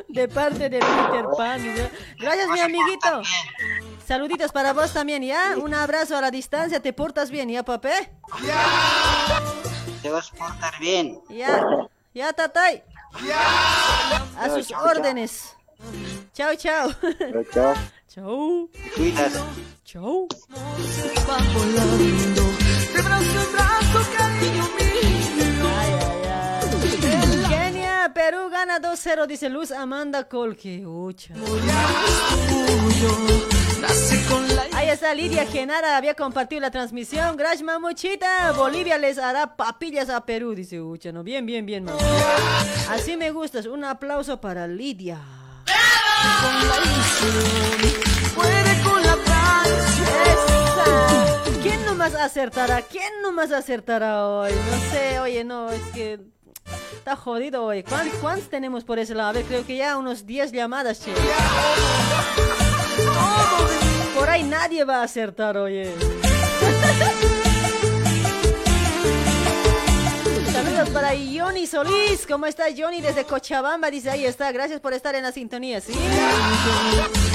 De parte de Peter Pan. ¿no? Gracias, mi amiguito. Saluditos para vos también, ¿ya? Un abrazo a la distancia, te portas bien, ¿ya, papé? Te vas a portar bien. Ya, ya, tatay. A sus órdenes. Chao, chao. Chao, chao. Chao. Cuidas. Kenia, Perú gana 2-0, dice Luz Amanda Colque. Ucha. Ahí está Lidia Genara, había compartido la transmisión. Gracias, mamuchita. Bolivia les hará papillas a Perú, dice Ucha. ¿no? Bien, bien, bien, mamu. Así me gustas. Un aplauso para Lidia. ¿Quién nomás acertará? ¿Quién nomás acertará hoy? No sé, oye, no, es que está jodido hoy. ¿Cuán- ¿Cuántos tenemos por ese lado? A ver, creo que ya unos 10 llamadas, che. Por ahí nadie va a acertar, oye. Para Johnny Solís. ¿Cómo está Johnny desde Cochabamba? Dice, ahí está. Gracias por estar en la sintonía, ¿sí?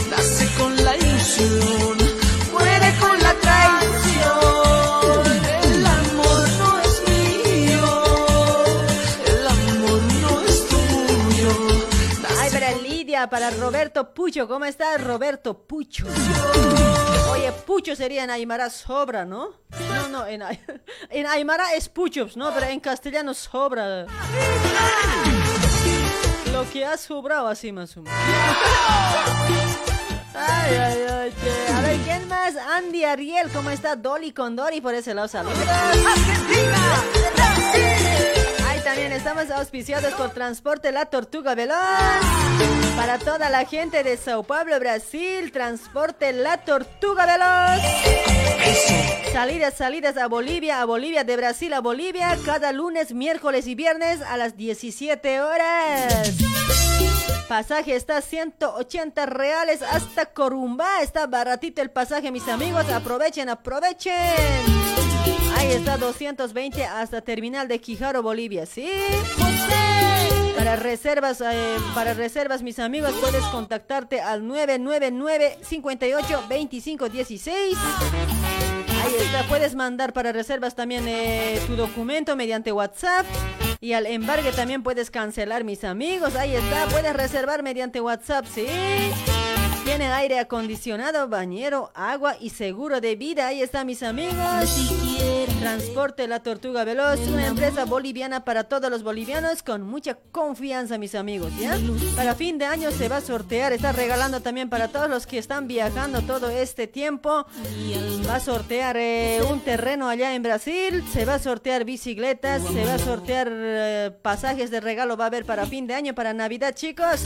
Nace con la ilusión, muere con la para Roberto Pucho. ¿Cómo está Roberto Pucho? Oye, Pucho sería en Aymara sobra, ¿no? No, no, en, en Aymara es Puchops, ¿no? Pero en castellano sobra. Lo que ha sobrado así más o menos. A ver, ¿quién más? Andy Ariel, ¿cómo está? Dolly con Dory por ese lado, saludos. Ahí también estamos auspiciados por Transporte La Tortuga Veloz. Para toda la gente de Sao Paulo, Brasil, Transporte La Tortuga Veloz. Salidas, salidas a Bolivia, a Bolivia, de Brasil a Bolivia, cada lunes, miércoles y viernes a las 17 horas. Pasaje está 180 reales hasta Corumbá. Está baratito el pasaje, mis amigos. Aprovechen, aprovechen. Ahí está 220 hasta Terminal de Quijaro, Bolivia. Para reservas, eh, para reservas, mis amigos, puedes contactarte al 999 58 25 16. Ahí está, puedes mandar para reservas también eh, tu documento mediante WhatsApp. Y al embargue también puedes cancelar, mis amigos. Ahí está, puedes reservar mediante WhatsApp, ¿sí? Tiene aire acondicionado, bañero, agua y seguro de vida. Ahí está, mis amigos. Transporte La Tortuga Veloz, una empresa boliviana para todos los bolivianos con mucha confianza, mis amigos, ¿ya? Para fin de año se va a sortear, está regalando también para todos los que están viajando todo este tiempo. Va a sortear eh, un terreno allá en Brasil, se va a sortear bicicletas, se va a sortear eh, pasajes de regalo, va a haber para fin de año, para Navidad, chicos.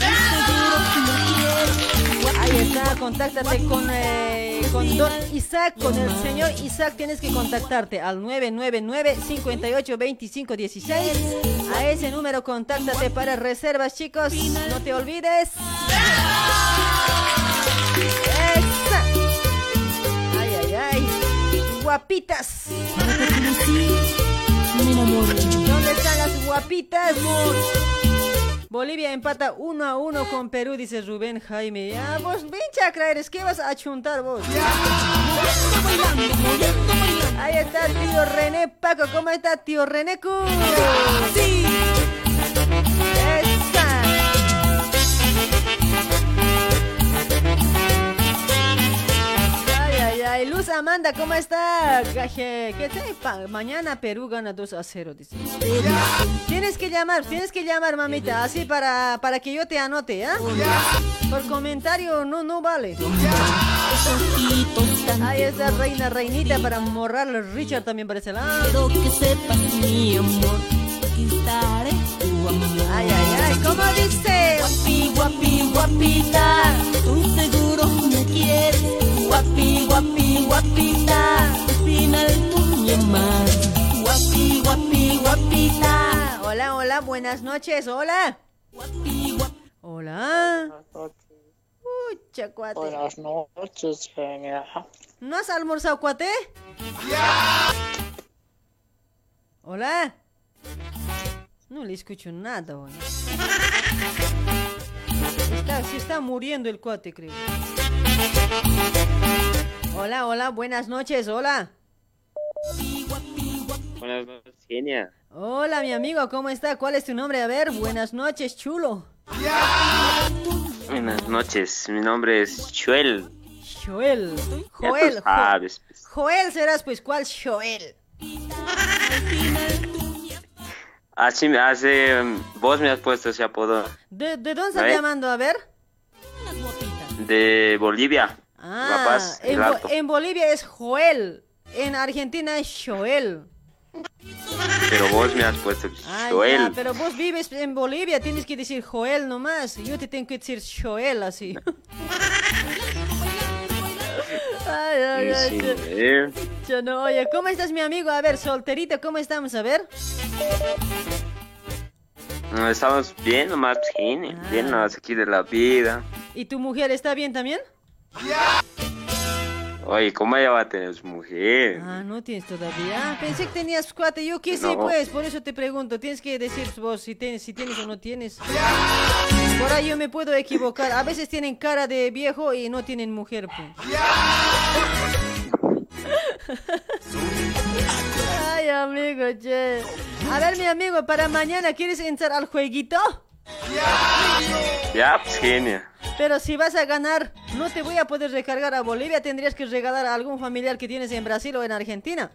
Ahí está, contáctate con, eh, con Don Isaac, con el señor Isaac, tienes que contactarte al 999 58 25 16. A ese número contáctate para reservas, chicos. No te olvides. Esa. Ay, ay, ay. Guapitas. ¿Dónde están las guapitas? Bolivia empata 1 a 1 con Perú, dice Rubén Jaime. Ya, vos, ven chacra, eres, ¿qué vas a chuntar vos? Ahí está tío René Paco, ¿cómo está tío René Cu? Esa. Ay. Luz Amanda, ¿cómo está? ¿Qué te Mañana Perú gana 2 a 0, dice. Tienes que llamar, tienes que llamar, mamita, así para, para que yo te anote, ¿ah? Por comentario no, no vale. Ahí está reina, reinita para morral Richard también por ese lado. que sepas, mi amor, conquistaré tu amor. Ay, ay, ay, ¿cómo dice? Guapi, guapi, guapita, tú seguro me quieres. Guapi, guapi, guapita, final tú me amas. Guapi, guapi, guapita, hola, buenas noches, hola. Hola. Uy, cuate. Buenas noches, genia. ¿No has almorzado, cuate? Hola. No le escucho nada, hoy. Está, se está muriendo el cuate, creo. Hola, hola, buenas noches, hola. Buenas noches, genia. Hola, mi amigo, ¿cómo está? ¿Cuál es tu nombre? A ver, buenas noches, chulo. Buenas noches, mi nombre es Joel. Joel. Joel. Jo- sabes, pues. Joel serás, pues, ¿cuál Joel? Así me hace, vos me has puesto ese apodo ¿De, de dónde estás llamando? A ver. De Bolivia. La Ah, Paz, en, Bo- Bolivia es Joel. En Argentina es Joel. Pero vos me has puesto Ah, Joel. ya, pero vos vives en Bolivia, tienes que decir Joel nomás. Yo te tengo que decir Joel así. ay, ay, ay. Sí, eh. ya no, oye, ¿cómo estás, mi amigo? A ver, solterito, ¿cómo estamos? A ver. No, Estamos bien nomás, pues, genia. Ah. Bien nomás aquí de la vida. ¿Y tu mujer está bien también? Oye, ¿cómo ella va a tener su mujer? Ah, no tienes todavía. Ah, pensé que tenías cuate. Yo qué sé, No. pues, por eso te pregunto. Tienes que decir vos si tienes, si tienes o no tienes. Por ahí yo me puedo equivocar. A veces tienen cara de viejo y no tienen mujer, pues. Ay, amigo, che. A ver, mi amigo, para mañana, ¿quieres entrar al jueguito? Ya, pues genia. Pero si vas a ganar, no te voy a poder recargar a Bolivia. Tendrías que regalar a algún familiar que tienes en Brasil o en Argentina.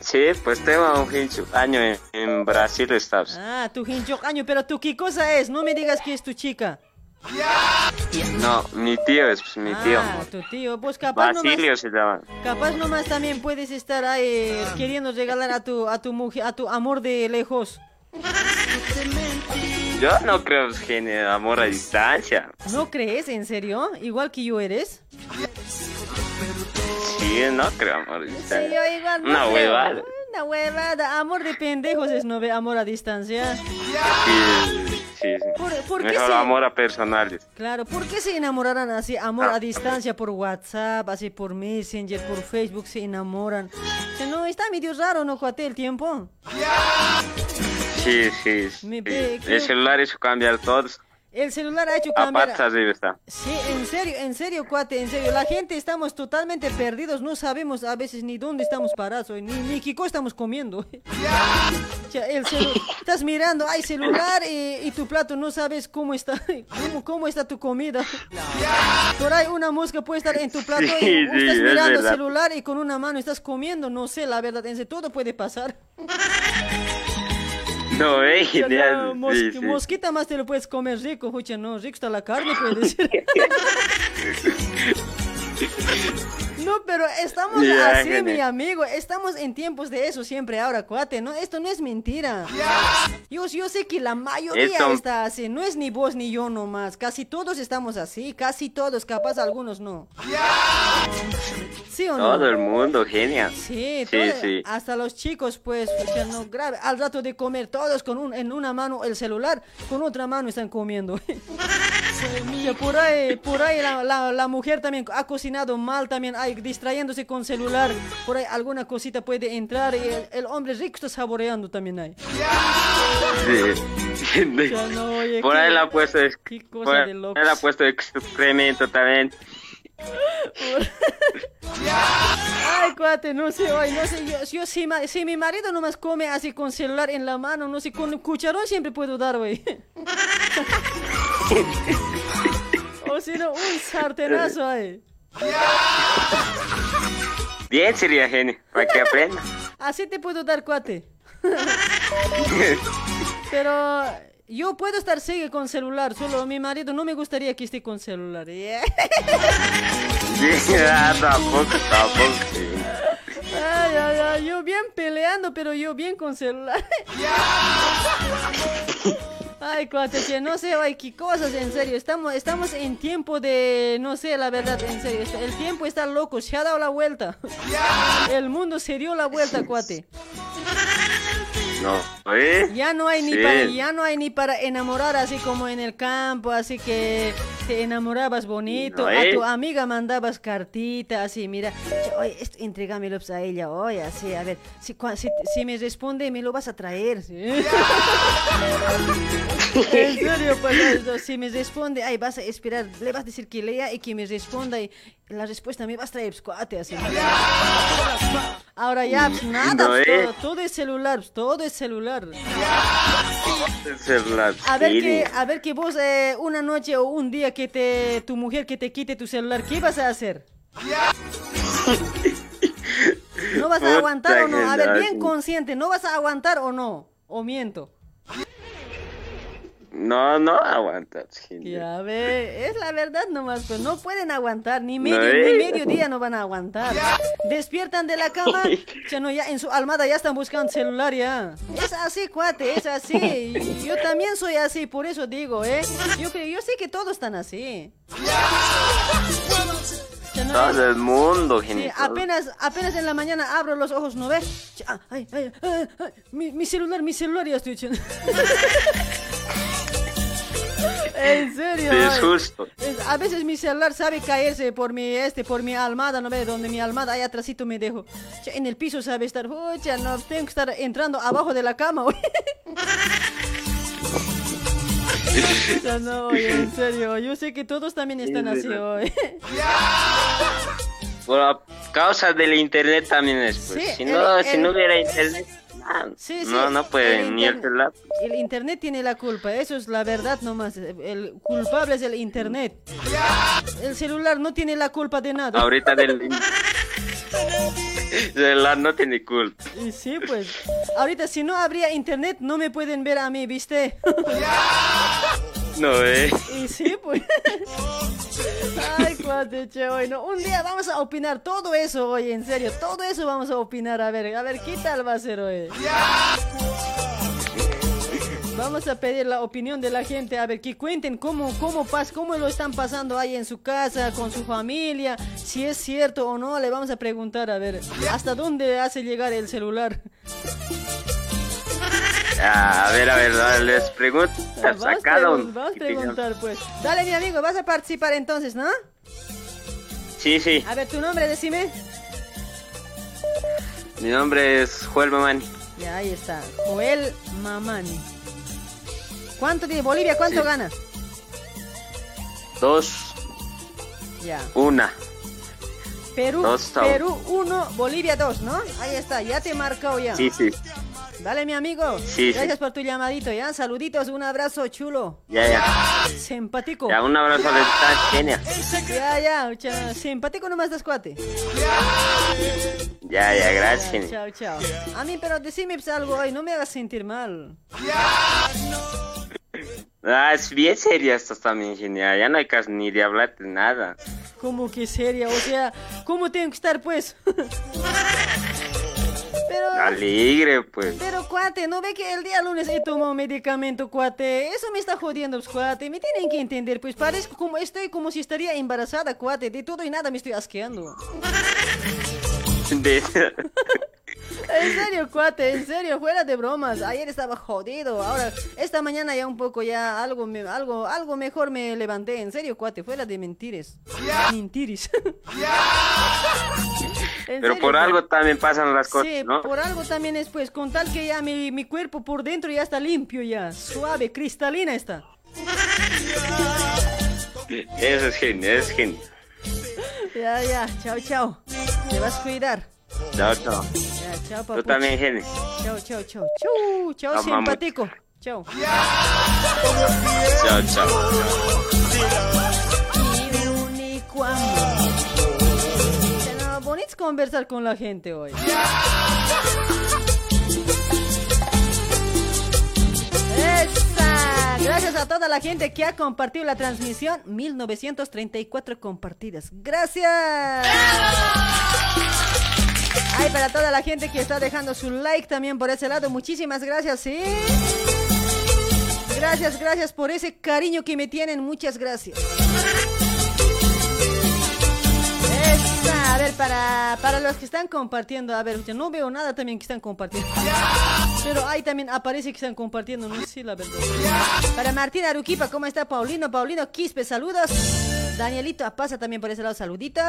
Sí, pues tengo un hincho- año en, en Brasil, estás. Ah, tu hincho año, pero tú qué cosa es, no me digas que es tu chica. No, mi tío es pues, mi tío. Ah, tu tío, pues capaz Basilio nomás, se llama. capaz nomás también puedes estar ahí queriendo regalar a tu, a tu mujer, a tu amor de lejos. Yo no creo, pues, genia, amor a distancia. ¿No crees? ¿En serio? Igual que yo eres. Sí, no creo amor a Sí, distancia. yo igual no Una creo. huevada. Una huevada, amor de pendejos es no ve amor a distancia. Sí, sí. ¿Por- por qué Mejor se- amor a personales. Claro, ¿por qué se enamorarán así? Amor a distancia por WhatsApp, así por Messenger, por Facebook se enamoran. O sea, no, está medio raro, ¿no, cuate, el tiempo? Sí, sí, sí. Me El celular hizo cambiar todos. El celular ha hecho cambiar... arriba está. Sí, en serio, en serio, cuate, en serio. La gente estamos totalmente perdidos, no sabemos a veces ni dónde estamos parados, ni, ni qué estamos comiendo. Sea, el estás mirando, hay celular y, y tu plato no sabes cómo está, cómo, cómo está tu comida. Por ahí una mosca puede estar en tu plato Sí, y sí, estás es mirando el celular y con una mano estás comiendo, no sé, la verdad, en serio, todo puede pasar. No, eh, sea, genial. no, mos- sí, sí. Mosquita más te lo puedes comer rico, escucha, no, rico está la carne, puede ser. No, pero estamos así, genial. mi amigo. Estamos en tiempos de eso siempre ahora, cuate. No, esto no es mentira. Yo, yo sé que la mayoría Esto- está así. No es ni vos ni yo nomás. Casi todos estamos así. Casi todos. Capaz algunos no. ¿Sí o no? Todo el mundo, genial. Sí, sí, todo- sí. hasta los chicos, pues, o sea, no grave. Al rato de comer, todos con un, en una mano el celular, con otra mano están comiendo. Por ahí, por ahí la, la- la mujer también ha cocinado mal, también hay distrayéndose con celular. Por ahí alguna cosita puede entrar y el, el hombre rico está saboreando también ahí. Sí. Ya no, oye, Por qué- ahí la ha puesto, por ahí la ha puesto excremento también. Ay, cuate, no sé, hoy, no sé, yo, yo si, ma- si mi marido nomás come así con celular en la mano, no sé, con cucharón siempre puedo dar, güey. o si no, un sartenazo ahí. Bien sería, genio, para que aprenda. Así te puedo dar, cuate. Pero yo puedo estar sigue con celular, solo mi marido no me gustaría que esté con celular. Yeah. Ah, tampoco, tampoco. Ay, ay, ay, yo bien peleando, pero yo bien con celular. Ay, cuate, que no sé, ay, qué cosas, en serio. Estamos, estamos en tiempo de, no sé, la verdad, en serio. El tiempo está loco, se ha dado la vuelta. El mundo se dio la vuelta, cuate. No, ¿eh? Ya no hay ni Sí. para, ya no hay ni para enamorar así como en el campo, así que te enamorabas bonito, No, a ¿eh? tu amiga mandabas cartita, así, mira, oye, esto, entrégamelo pues, a ella, oye, así, a ver, si, si, si me responde, me lo vas a traer, ¿sí? En serio, pues, esto, si me responde, ay, vas a esperar, le vas a decir que lea y que me responda y la respuesta me vas a traer, pues, cuate, así. Ahora ya, pues, nada, No, pues, ¿eh? todo, todo es celular, pues, todo es celular. El celular. A ver que, a ver que vos eh, una noche o un día que te tu mujer que te quite tu celular, ¿qué vas a hacer? ¿No vas a aguantar o no? A ver, bien consciente, ¿no vas a aguantar o no? ¿O miento? No, no aguantas, genial. Ya ve, es la verdad nomás, pues no pueden aguantar, ni medio, No, ni medio día no van a aguantar. Despiertan de la cama, ya no, ya en su almada ya están buscando celular ya. Es así, cuate, es así. Yo también soy así, por eso digo, ¿eh? Yo creo, yo sé que todos están así. No- Todo el mundo, Sí, apenas, apenas en la mañana abro los ojos, ¿no ves? Ay, ay, ay, ay, mi, mi celular, mi celular ya estoy echando. en serio. Sí, es justo. A veces mi celular sabe caerse por mi este, por mi almada, ¿no ves? Donde mi almada ahí atrásito me dejo. En el piso sabe estar, no tengo que estar entrando abajo de la cama. Ya no, oye, en serio, yo sé que todos también están así hoy. Por causa del internet también es, pues. Sí, si, no, si el- no hubiera internet, nah, Sí, sí, no, no pueden, el ni el internet- celular. El internet tiene la culpa, eso es la verdad nomás. El culpable es el internet. El celular no tiene la culpa de nada. Ahorita del celular no tiene culpa. Y sí, pues. Ahorita si no habría internet no me pueden ver a mí, ¿viste? No, eh. Y sí, pues. Ay, cuate, che, hoy no. Un día vamos a opinar todo eso hoy, en serio. Todo eso vamos a opinar. A ver, a ver, ¿qué tal va a ser hoy? Vamos a pedir la opinión de la gente, a ver, que cuenten cómo, cómo, pas, cómo lo están pasando ahí en su casa, con su familia, si es cierto o no, le vamos a preguntar, a ver, ¿hasta dónde hace llegar el celular? Ah, a ver, a ver, les pregunto Vas a cada uno. vas a preguntar, pues. Dale, mi amigo, vas a participar entonces, ¿no? Sí, sí. A ver, tu nombre, decime. Mi nombre es Joel Mamani. Ya, ahí está. Joel Mamani. ¿Cuánto tiene Bolivia? ¿Cuánto Sí. gana? Dos, Ya. una. Perú, Dos Perú 1, Bolivia 2, ¿no? Ahí está, ya te he marcado ya. Sí, sí. Dale, mi amigo. Sí, Gracias sí. por tu llamadito, ¿ya? Saluditos, un abrazo chulo. Ya, ya. Simpático. Ya, un abrazo de esta genia. Ya, ya, cha- simpático nomás das cuate. Ya, ya, gracias. Chao, chao. A mí, pero decime pues, algo hoy, no me hagas sentir mal. Ah, es bien seria esto también, genia. Ya no hay caso ni de hablar de nada. ¿Cómo que seria? O sea, ¿cómo tengo que estar, pues? pero, Alegre, pues. pero, cuate, ¿no ve que el día lunes he tomado medicamento, cuate? Eso me está jodiendo, pues, cuate. Me tienen que entender, pues, parezco como, estoy como si estaría embarazada, cuate. De todo y nada me estoy asqueando. De- En serio, cuate, en serio, fuera de bromas. Ayer estaba jodido. Ahora, esta mañana ya un poco ya algo, me- algo, algo mejor me levanté. En serio, cuate, fuera de mentiras. Mentiris. En Pero serio, por cuate. algo también pasan las cosas, Sí, ¿no? por algo también es pues, con tal que ya mi, mi cuerpo por dentro ya está limpio ya, suave, cristalina está. Eso es genio, es genio. Ya, ya, chao, chao. Te vas a cuidar. Chao, chao. Ya, chao, Tú también, genio. Chao, chao, chao. Chau, chao, simpático. Chao. Chao, chao. Mi único amor. Pero bonito conversar con la gente hoy. ¡Esa! Gracias a toda la gente que ha compartido la transmisión. 1934 compartidas. ¡Gracias! Ay, para toda la gente que está dejando su like también por ese lado. Muchísimas gracias, ¿sí? Gracias, gracias por ese cariño que me tienen. Muchas gracias. A ver, para, para los que están compartiendo, a ver, yo no veo nada también que están compartiendo. Pero ahí también aparece que están compartiendo, no sé si la verdad. Para Martín Aruquipa, ¿cómo está Paulino? Paulino Quispe, saludos. Danielito pasa también por ese lado, saluditos.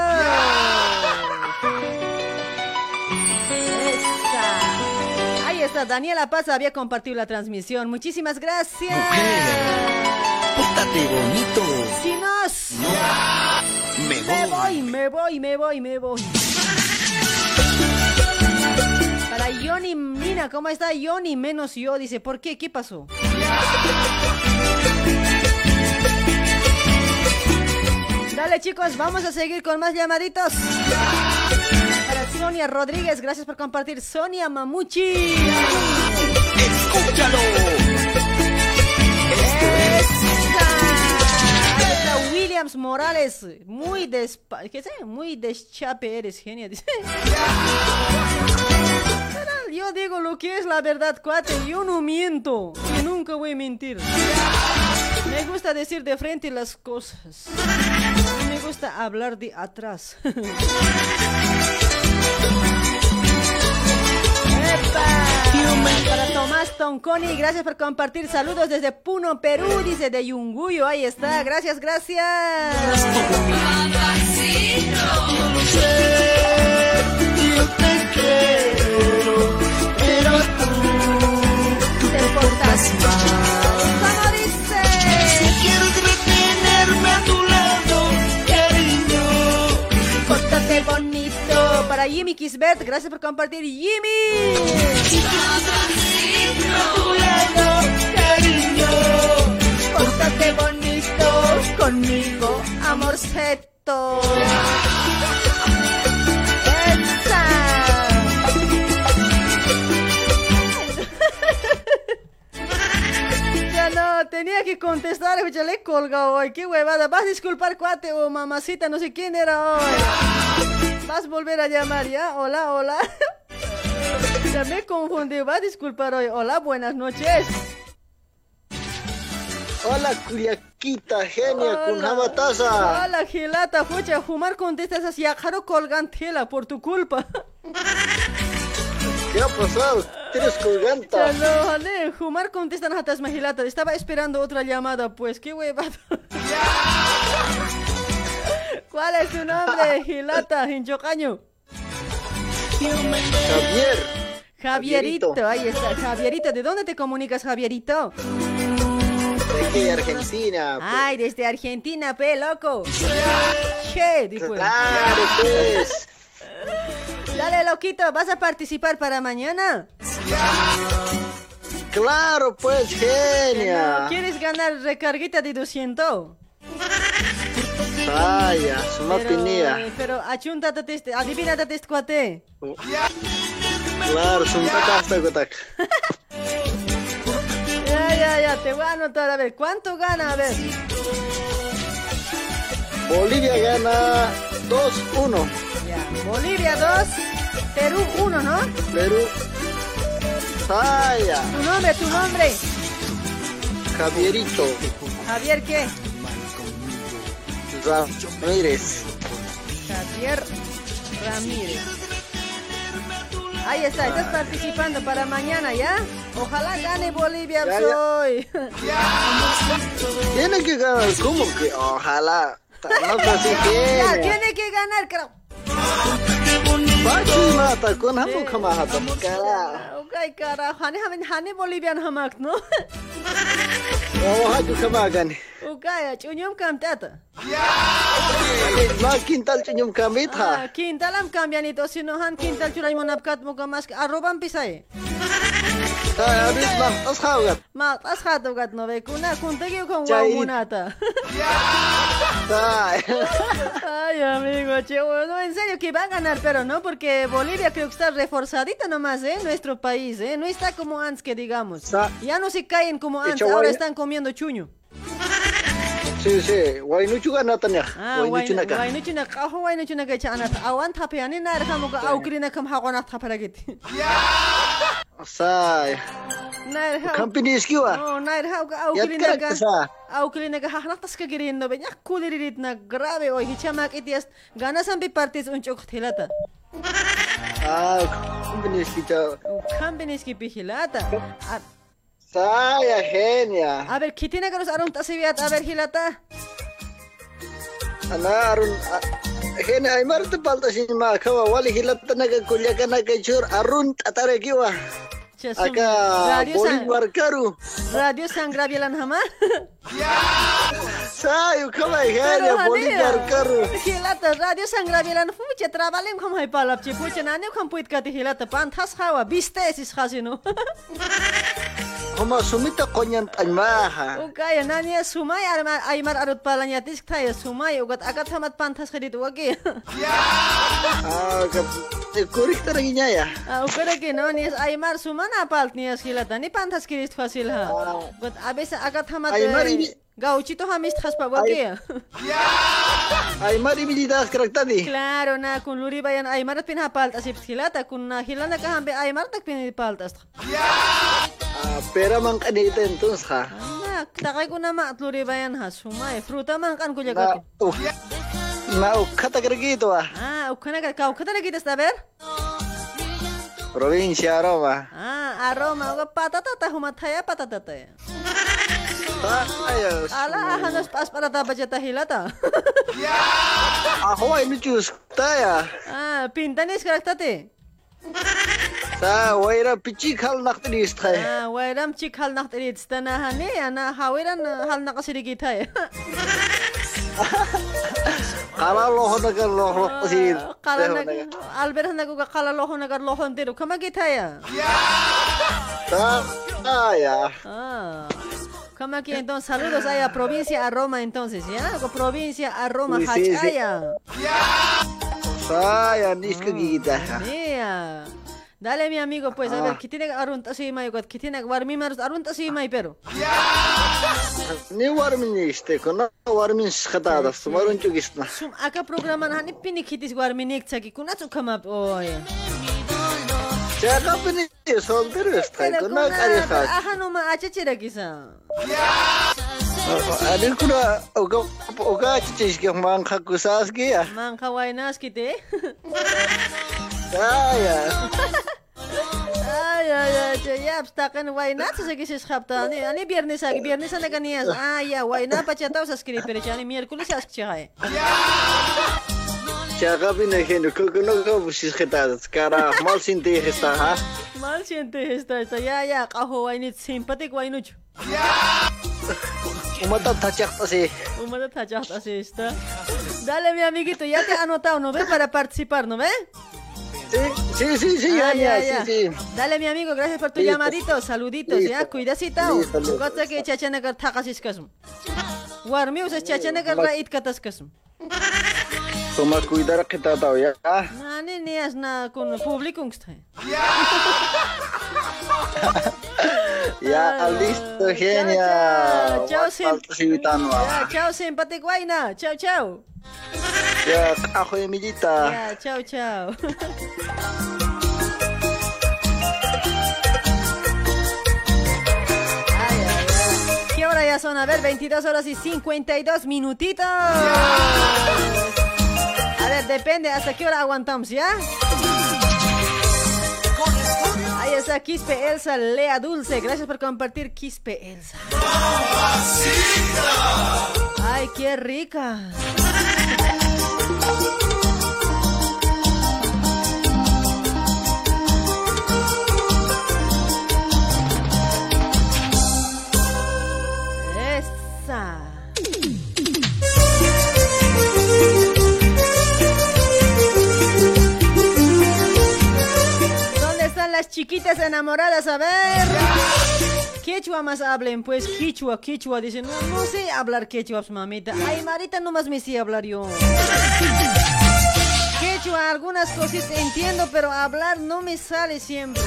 Esa. Ahí está, Daniela Pasa había compartido la transmisión. Muchísimas gracias. Pórtate bonito. Si nos. Me Me voy, me voy, me voy, me voy. Para Yoni Mina, ¿cómo está Yoni? Menos yo, dice, ¿por qué? ¿Qué pasó? Dale chicos, vamos a seguir con más llamaditos. Sonia Rodríguez, gracias por compartir. Sonia Mamuchi. Escúchalo. Ahí está Williams Morales, muy despa ¿qué sé? Muy deschape eres, genia. dice. Yo digo lo que es la verdad, cuate. Yo no miento. Y nunca voy a mentir. Me gusta decir de frente las cosas. No me gusta hablar de atrás. Para Tomás Tonconi, gracias por compartir. Saludos desde Puno, Perú, dice de Yunguyo. Ahí está, gracias, gracias. Yo te quiero, pero tú te portas mal. Para Jimmy Kisbet, gracias por compartir. Jimmy. Pórtate bonito conmigo, amorceto. No, tenía que contestar, ya le he colgado hoy. Qué huevada. Vas a disculpar, cuate o mamacita, no sé quién era hoy. Vas a volver a llamar, ¿ya? Hola, hola. Ya me confundí, va a disculpar hoy. Hola, buenas noches. Hola, Curiaquita, genia, con Jabataza. Hola, Gilata, fucha, Jumar contestas así, jaro colgantela por tu culpa. ¿Qué ha pasado? Tienes colganta. No, jale, Jumar contesta natas Gilata, estaba esperando otra llamada, pues, qué huevado. ¿Cuál es tu nombre, Gilata, Hinchocaño? Javier. Javierito, ahí está, Javierito, ¿de dónde te comunicas, Javierito? De aquí, Argentina. pues. Ay, desde Argentina, pe, loco. Che, dijo. Claro, pues. Dale, loquito, ¿vas a participar para mañana? Claro, pues, genia. ¿Quieres ganar recarguita de 200? Vaya, su no tenía. eh, pero achuntate este, adivínate este cuate. Claro, su hasta gotak. Ya, ya, ya, te voy a anotar, a ver, ¿cuánto gana? A ver. Bolivia gana 2-1. Ya, Bolivia 2, Perú 1, ¿no? Perú. Vaya. Tu nombre, tu nombre. Javierito. Javier, ¿qué? Ramírez. Javier Ramírez. Ahí está, estás participando para mañana, ¿ya? Ojalá gane Bolivia Ya, hoy. Tiene que ganar, ¿cómo que? Ojalá. No así Ya, tiene que ganar, creo. Baczymata, kocham kamata, kara. Okej, kara. Hany, hany, hany Bolivian hamak, no? Oha, tu kamagan. Okej, chunyum kam tata. Ma kintal chunyum kamit ha. Kintalam kam yani to sinohan kintal churay monapkat mo kamas arroban pisay. Ta abis ma tas khagat. Ma, tas khatugat no ve. Kuna, kuntagi con Chay. guamunata. Ta. Ay, amigo, che, bueno, en serio que va a ganar, pero no, porque Bolivia creo que está reforzadita nomás, ¿eh? Nuestro país, ¿eh? No está como antes que digamos. Ya no se caen como antes, ahora están comiendo chuño. Sí, sí. Wai nuchu gana tanya. Ah, Wai why nuchu naka. why no chuna kaho why no chuna kacha anat awan thape ani nar kamu ka aukri na kam haqona thapara giti. Say. Nair hau. Companies kiwa. Oh, nair hau ka au Yat kilina ka. karak sa. Au kilina ka hahnatas ka girindo be nyak kuliririt na grave oi hichamak itias gana sampi partis unchok thilata. Ah, companies kita. Companies ki pihilata. A- Saya genia. A ver, kitina ka los arun tasiviat a ver hilata. Ana arun genia ay marta palta sin ma kawa wali hilat naga kulya kana kecur arun tatare kiwa. Acá, Radio Bolívar San... Caru. Radio Sangravialan Hamar. Sayo, ¿cómo es? Bolívar Caru. Hilata, Radio Sangravialan Fuche, trabalem como hay palap, chipuche, nane, como puit cati hilata, pantas hawa, viste, si es. Kuma sumita konyan tanmaha. Ukaya nani sumay arma aymar arut palanya tisk thaya sumay ugat agat hamat pan thas khadit wage. Ah, kurik taraginya ya. Ah, ukara ke no ni aymar sumana palt ni hilata ni pan thas kirist fasil ha. Ugat abes agat hamat Aymar ini- Gauchi to hamis thas pa wage. Ay mari militas karak tadi. Claro, na kun luri bayan aymar pin ha palt asip hilata kun na hilana ka hambe aymar tak pin palt ast. Ah, pera mang kanita entonces ha. Na takay ko na ma at luri bayan ha sumay fruta man kan ko Na, jagat. uh, na ukata karagito ah. Ah, ukana ka kau kada lagi das ber? Provincia Roma. Ah, aroma uga patata ta humataya patata ta. Ayos. Ala hanas pas para ta ah, jata hilata. Ya. Aho ay nuchus taya. Ah, pintanis karaktate. Ta wayra pichi khal naktri istay. Ya? Ah, wayram chi khal naktri istana hane ana ya, hawiran eh, hal nakasiri gitay. Ya? kala loho nagar loho ah, sir kala nagar alber nagar ka kala loho nagar loho ntiru kama gitaya. Ya. Ta ya. Ah. Kamaki entonces saludos ahí a provincia a Roma entonces, ¿ya? Provincia a Roma Sí, sí, sí. hachaya. Saya niska gigita. Mía. Dale mi amigo pues, a Ah. ver, ¿qué tiene arun tasima yugat? ¿Qué tiene warmi marus arun tasima pero? Ni warmin este, kono warmin skhatada, sumarun chugisna. Sum aka programa ちゃカップで遊んでるスタイルの彼さん。あはのまあちちらきさん。あれくらおかおかちちしけまんかくさすげや。まんかわいなすきて。あや。あややちやスタカンワイナツセキシスカプタネ。あねビアネサギビアネサネガニア。あやワイナパチャタウサスキリペレチャネミエルクルサスキチハイ。Chai. Chaka pini henu kono ko busis khata. Kara mal sinte khista ha. Mal siente esta esta ya ya qaho wainit simpatik wainuch. Umata tachak tasi. Umada tachas así está. Dale mi amiguito, ya te he anotado, ¿no ve? Para participar, ¿no ve? Sí, sí, sí, ya, Ah, ya, sí, sí. Dale mi amigo, gracias por tu llamadito, saluditos, ya, listo. Gotsa que chachanagar takasis kasum. Warmi usas chachanagar rait katas kasum. Toma cuidar kita tahu ya. Nani nias na kun publikungstay. Ya, listo, genial. Chao. Ya, chao, simpatik waina. Chao, chao. Ya, ako Emilita. Ya, chao, chao. Ay, ay, ay. ¿Qué hora ya son? A ver, 22 horas y 52 minutitos. Depende hasta qué hora aguantamos, ¿ya? Ahí está Quispe Elsa, Lea Dulce. Gracias por compartir Quispe Elsa. Ay, qué rica. Chiquitas enamoradas? A ver. Quechua más hablen, pues quechua, quechua. Dicen, no, sé hablar quechua, pues, mamita. Ay, Marita, nomás me sé hablar yo. Quechua, algunas cositas entiendo, pero hablar no me sale siempre.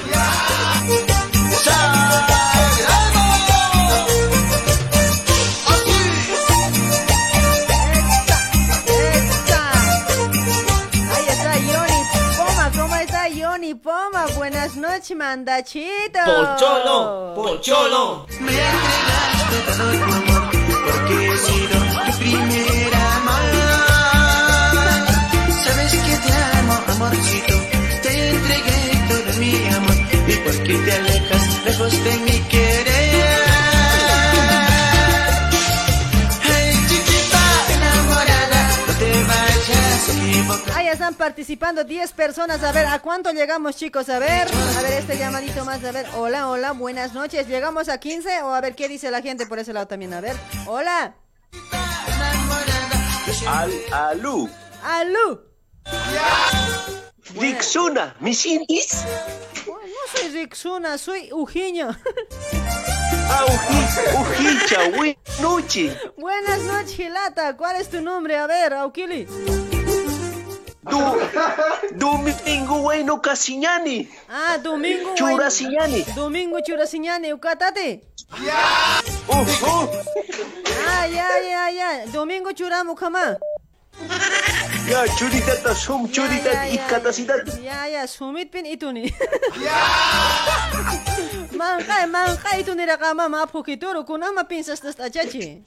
Yoni Poma. Buenas noches. mandach, mandachito. Pocholo, pocholo. Me entregaste todo tu amor porque he sido tu primer amor. Sabes que te amo, amorcito. Te entregué todo mi amor. ¿Y por qué te alejas lejos de mi querer? Ahí están participando 10 personas. A ver, ¿a cuánto llegamos, chicos? A ver, a ver, este llamadito más. A ver, hola, hola, buenas noches. ¿Llegamos a 15? O a ver, ¿qué dice la gente por ese lado también? A ver, hola. Al, alú. Alú. Rixuna, ¿mis indies? No soy Rixuna, soy Ujiño. Ah, uji, ujicha, buenas noches. Buenas noches, Gilata. ¿Cuál es tu nombre? A ver, Aukili. Du, domingo bueno Casiñani. Ah, Domingo. Churasiñani. Domingo Churasiñani, Ucatate. Uh, uh. Ah, ya, ya, ya. Domingo Churamu Kama. Ya, churita sum churita y catasidad. Ya, ya, sumit pin itu nih. Manjay, manjay tuniraqamama caci. Ya achachiy.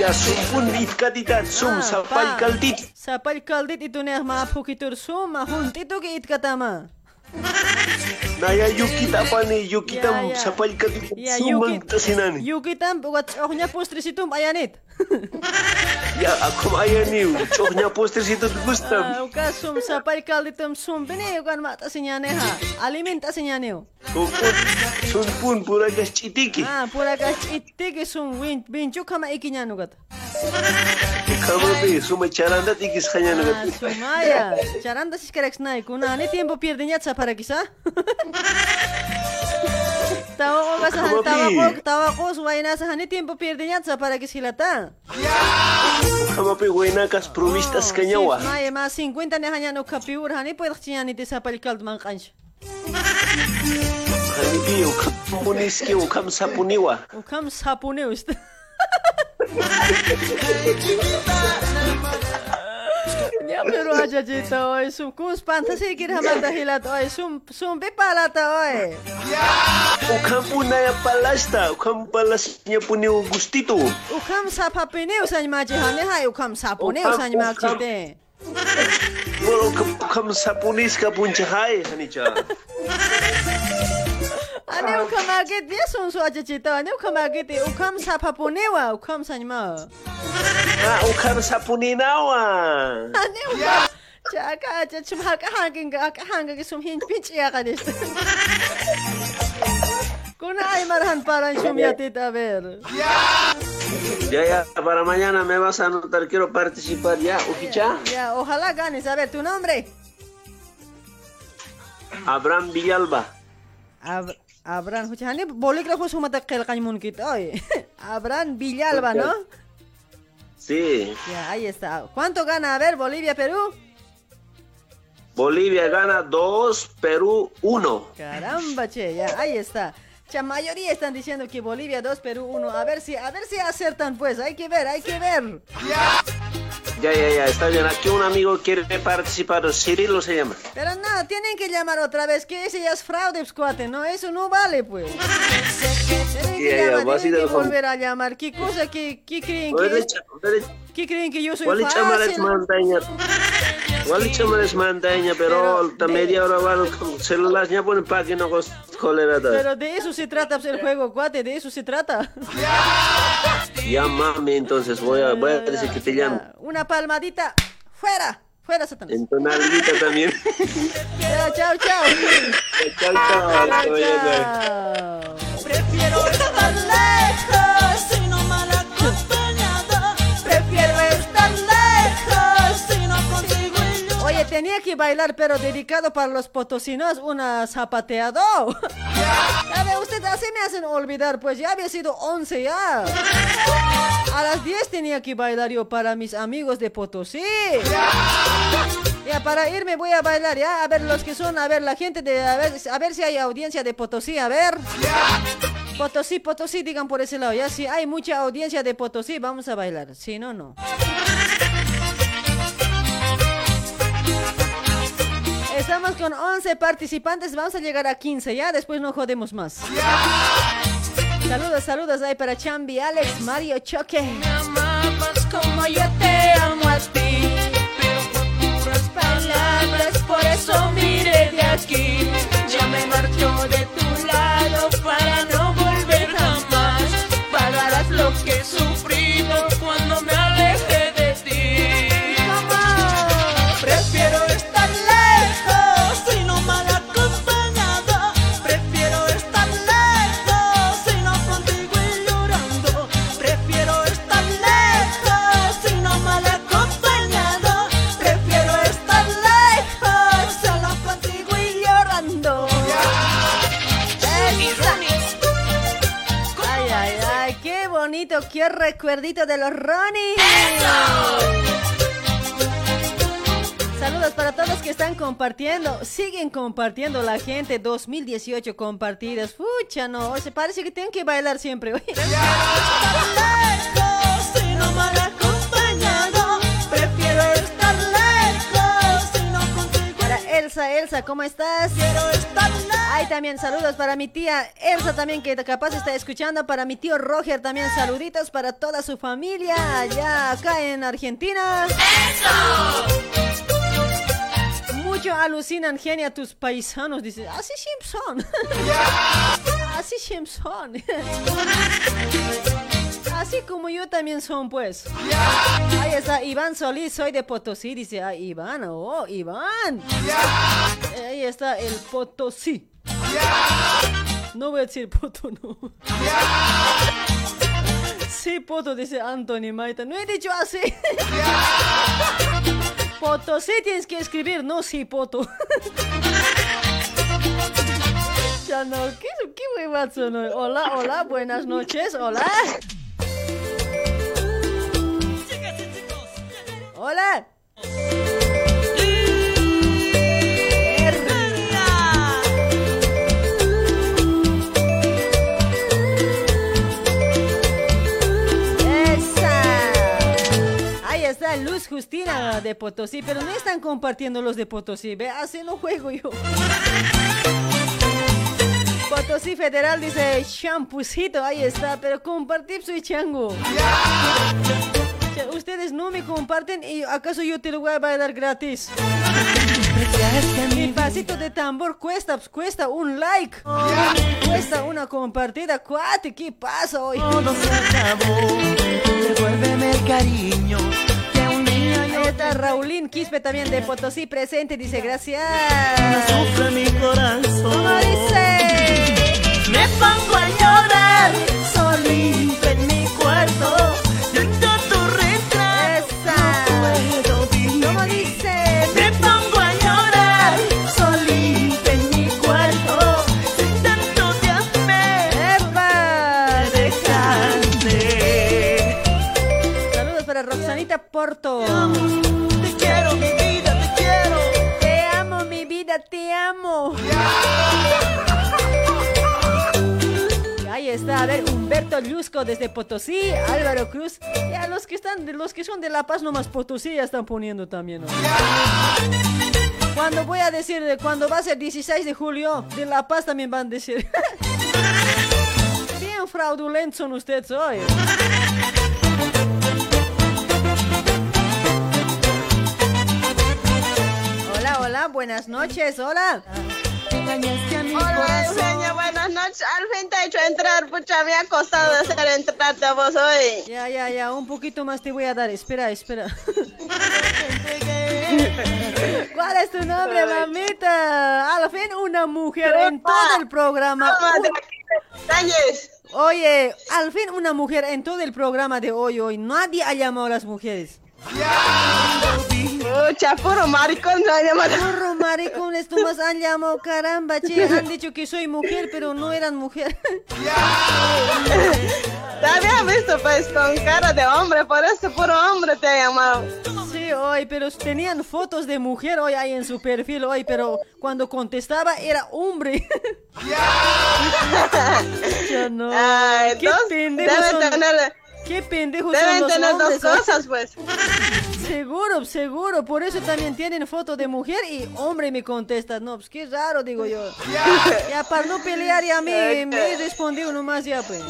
Yasunkun itkatitat sum ah, sapal kaldit. Sapal kaldit itunayaqma aphukitur itu juntituki itkatama. Naya yukita pani yukitam ya, ya. sapal kaldit ya, tam buat Yukitam pustri situ ayanit. Ya, aku ayani, coknya poster situ gustam. Ah, uka sum sapal kaldit tum sum bini ukan mata sinyane ha. Alimin ta sinyane. Sumpun, sumpun pura gas citiki. Ah, pura ka ittigi sum win bincu kama ikinya nugat. Kamu pe, suma charanda tikis kanya Ah, nagat. Sumaya, charanda si kereks nai kuna ni tiempo pierde nyat para kisa. Kamapi. tawa ko tawa ko suway na sa tiempo pierde nyat para kisilata. Kamu pe, buena kas provistas kanyawa. Maya ma 50 ni hanya no kapiur hani pwede chinya ni sa palikald man kanch. Hanibi, ukam puniski, ukam sapuniwa. Ukam sapune Nyamiru aja jita oi sum kus pantasikir er haman dahilat oi sum sum bipalata oy. Ukham punaya palasta ukham palasnya puni gustito. Ukham sapa pene usany majihane er hai ukham sapone usany majite. Ukham sapone iska punjahai hanicha. maji hane hai ukam sapune Ukam- usany makchite. Wala ukam, ukam sapunis ka punchahai, hanicha. Ane ukam agit dia sum su aja jita ane ukam agit ukam sapapune wa ukam sanyma. Ah, ukam sapuninawa. Ane ukam Chaka aja chum haka hanging haka hanging sum hin pinch ya kadis. Kuna ay marhan paran sum yatit a ver. Ya, ya, para mañana me vas a anotar, quiero participar ya, Ujicha. Ya, ojalá ganes. A ver, tu nombre. Abraham Villalba. Ab Abran, huchani bolígrafo sumata kanymun kit. Oye, Abran Villalba, ¿no? Sí, Ya, ahí está. ¿Cuánto gana? A ver, Bolivia, Perú. Bolivia gana 2, Perú 1. Caramba, che, ya, ahí está. La mayoría están diciendo que Bolivia 2, Perú 1. A ver si, a ver si acertan, pues. Hay que ver, hay que ver. Ya, ya, ya, está bien. Aquí un amigo quiere participar, Cirilo se llama. Pero no, tienen que llamar otra vez, que ese ya es fraude, cuate, ¿no? Eso no vale, pues. Tienen que Ya, ya, llamar, tienen que volver a llamar. ¿Qué cosa? ¿Qué, qué creen que ¿Qué creen que yo soy fácil? Mantaña. Wali chamares mantaña, pero media hora van con celularnya pun pakai no kos kolera da. Pero de eso se trata pues, el juego, cuate, de eso se trata. Llámame entonces, voy a, voy a decir que te llame. Una palmadita, fuera, fuera, Satanás. En tu nalguita también. Ya, chao, chao. Chao, chao. Chao. Prefiero estar lejos tenía que bailar, pero dedicado para los potosinos, una zapateado. Ya ve, usted así me hacen olvidar, pues ya había sido 11 ya. A las 10 tenía que bailar yo para mis amigos de Potosí. Ya, para irme voy a bailar, ya. A ver, los que son, a ver, la gente de, a ver, a ver si hay audiencia de Potosí, a ver. Potosí, Potosí, digan por ese lado, ya. Si hay mucha audiencia de Potosí, vamos a bailar. Si no, no. Estamos con 11 participantes, vamos a llegar a 15, ya después no jodemos más. Saludos, saludos ahí para Chambi, Alex, Mario Choque. Me amabas como yo te amo a ti, pero con palabras, por eso mire de aquí. Ya me marcho de tu lado qué recuerdito de los Ronnie. Saludos para todos que están compartiendo. Siguen compartiendo la gente. 2018 compartidas. Pucha, no. Se parece que tienen que bailar siempre. Elsa, Elsa, ¿cómo estás? Ay, también saludos para mi tía Elsa también que capaz está escuchando. Para mi tío Roger también saluditos para toda su familia allá acá en Argentina. Mucho alucinan genia tus paisanos. Dice, así Simpson. así Simpson. Así como yo también son, pues. Ahí está Iván Solís, soy de Potosí. Dice, ah, Iván, oh, Iván. Ahí está el Potosí. No voy a decir Poto, no. Sí, Poto, dice Anthony Maita. No he dicho así. Potosí tienes que escribir, no sí, Poto. ¿qué, qué? Hola, hola, buenas noches, hola. Hola. Está Luz Justina de Potosí, pero no están compartiendo los de Potosí. Ve, así no juego yo. Potosí Federal dice champucito, ahí está, pero compartir soy chango. Ya, Ustedes no me comparten y acaso yo te lo voy a bailar gratis. Mi pasito de tambor cuesta, pues, cuesta un like. Cuesta una compartida. Cuate, ¿qué pasa hoy? Todo se acabó. Devuélveme el cariño Ahí está Raulín Quispe también de Potosí presente. Dice gracias. sufre mi corazón. ¿Cómo dice? Me pongo a llorar solito en mi cuarto. Porto. Te quiero, mi vida, te quiero. Te amo, mi vida, te amo. Ahí está, a ver, Humberto Luzco desde Potosí, Álvaro Cruz. Y a los que están, los que son de La Paz, nomás Potosí ya están poniendo también. ¿no? Cuando voy a decir, de cuando va a ser 16 de julio, de La Paz también van a decir. Bien fraudulentos son ustedes hoy. Hola, buenas noches, hola. Hola, Eugenia, buenas noches. Al fin te he hecho entrar, pucha, me ha costado hacer entrarte a vos hoy. Ya, ya, ya, un poquito más te voy a dar. Espera, espera. ¿Cuál es tu nombre, mamita? Al fin una mujer en todo el programa. Oye, al fin una mujer en todo el programa de hoy, hoy. Nadie ha llamado a las mujeres. Pucha, puro maricón no ha llamado. Puro maricones, tú más han llamado, caramba, che. Han dicho que soy mujer, pero no eran mujer. Te había visto pues con cara de hombre, por eso puro hombre te ha llamado. Sí, hoy, pero tenían fotos de mujer hoy ahí en su perfil hoy, pero cuando contestaba era hombre. Ya no. Ay, Qué dos- deben son. tener- Qué pendejos Deben son los tener dos hombres, hoy. cosas, pues. seguro, seguro. Por eso también tienen foto de mujer y hombre me contesta. No, pues qué raro, digo yo. Ya, para no pelear y a mí me he respondido nomás ya, pues.